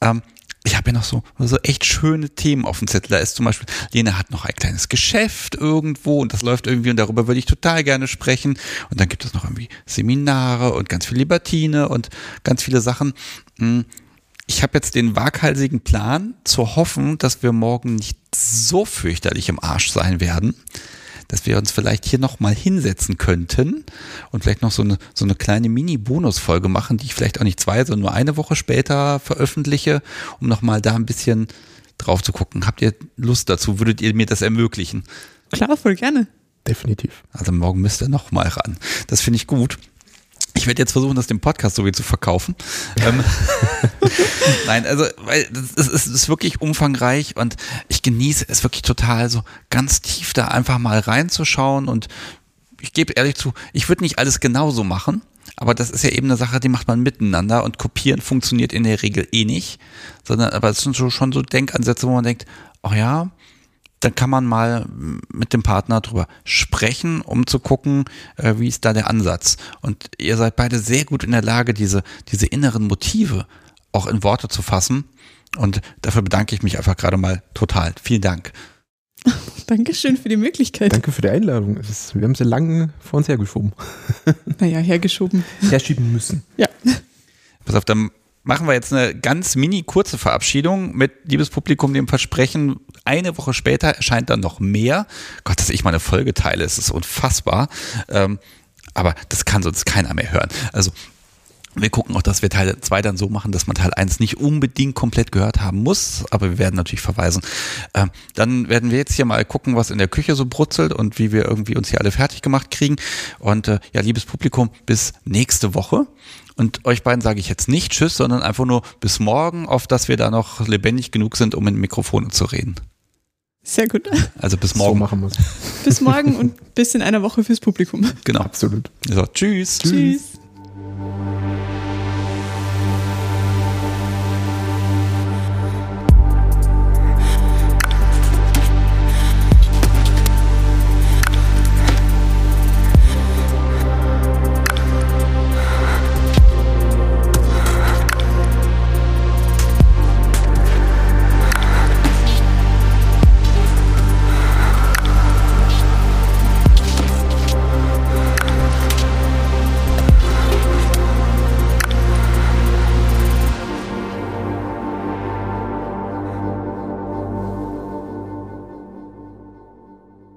Ähm, ich habe ja noch so, so echt schöne Themen auf dem Zettel. Da ist zum Beispiel, Lena hat noch ein kleines Geschäft irgendwo und das läuft irgendwie und darüber würde ich total gerne sprechen. Und dann gibt es noch irgendwie Seminare und ganz viel Libertine und ganz viele Sachen. Hm, ich habe jetzt den waghalsigen Plan zu hoffen, dass wir morgen nicht so fürchterlich im Arsch sein werden dass wir uns vielleicht hier nochmal hinsetzen könnten und vielleicht noch so eine, so eine kleine Mini-Bonus-Folge machen, die ich vielleicht auch nicht zwei, sondern nur eine Woche später veröffentliche, um nochmal da ein bisschen drauf zu gucken. Habt ihr Lust dazu? Würdet ihr mir das ermöglichen? Klar, voll gerne. Definitiv. Also morgen müsst ihr nochmal ran. Das finde ich gut. Ich werde jetzt versuchen, das dem Podcast so wie zu verkaufen. Ähm, Nein, also, weil es ist, ist wirklich umfangreich und ich genieße es wirklich total, so ganz tief da einfach mal reinzuschauen und ich gebe ehrlich zu, ich würde nicht alles genauso machen, aber das ist ja eben eine Sache, die macht man miteinander und kopieren funktioniert in der Regel eh nicht, sondern aber es sind so, schon so Denkansätze, wo man denkt, ach ja, dann kann man mal mit dem Partner drüber sprechen, um zu gucken, äh, wie ist da der Ansatz. Und ihr seid beide sehr gut in der Lage, diese, diese inneren Motive auch in Worte zu fassen. Und dafür bedanke ich mich einfach gerade mal total. Vielen Dank. Dankeschön für die Möglichkeit. Danke für die Einladung. Ist, wir haben sie lange vor uns hergeschoben. Naja, hergeschoben. Herschieben müssen. Ja. Pass auf, dann machen wir jetzt eine ganz mini kurze Verabschiedung mit liebes Publikum dem Versprechen. Eine Woche später erscheint dann noch mehr. Gott, dass ich meine Folge teile, es ist unfassbar. Ähm, aber das kann sonst keiner mehr hören. Also wir gucken auch, dass wir Teil 2 dann so machen, dass man Teil 1 nicht unbedingt komplett gehört haben muss, aber wir werden natürlich verweisen. Ähm, dann werden wir jetzt hier mal gucken, was in der Küche so brutzelt und wie wir irgendwie uns hier alle fertig gemacht kriegen. Und äh, ja, liebes Publikum, bis nächste Woche. Und euch beiden sage ich jetzt nicht Tschüss, sondern einfach nur bis morgen, auf dass wir da noch lebendig genug sind, um in Mikrofone zu reden. Sehr gut. Also bis morgen. So machen wir Bis morgen und bis in einer Woche fürs Publikum. Genau. Absolut. So, tschüss. Tschüss.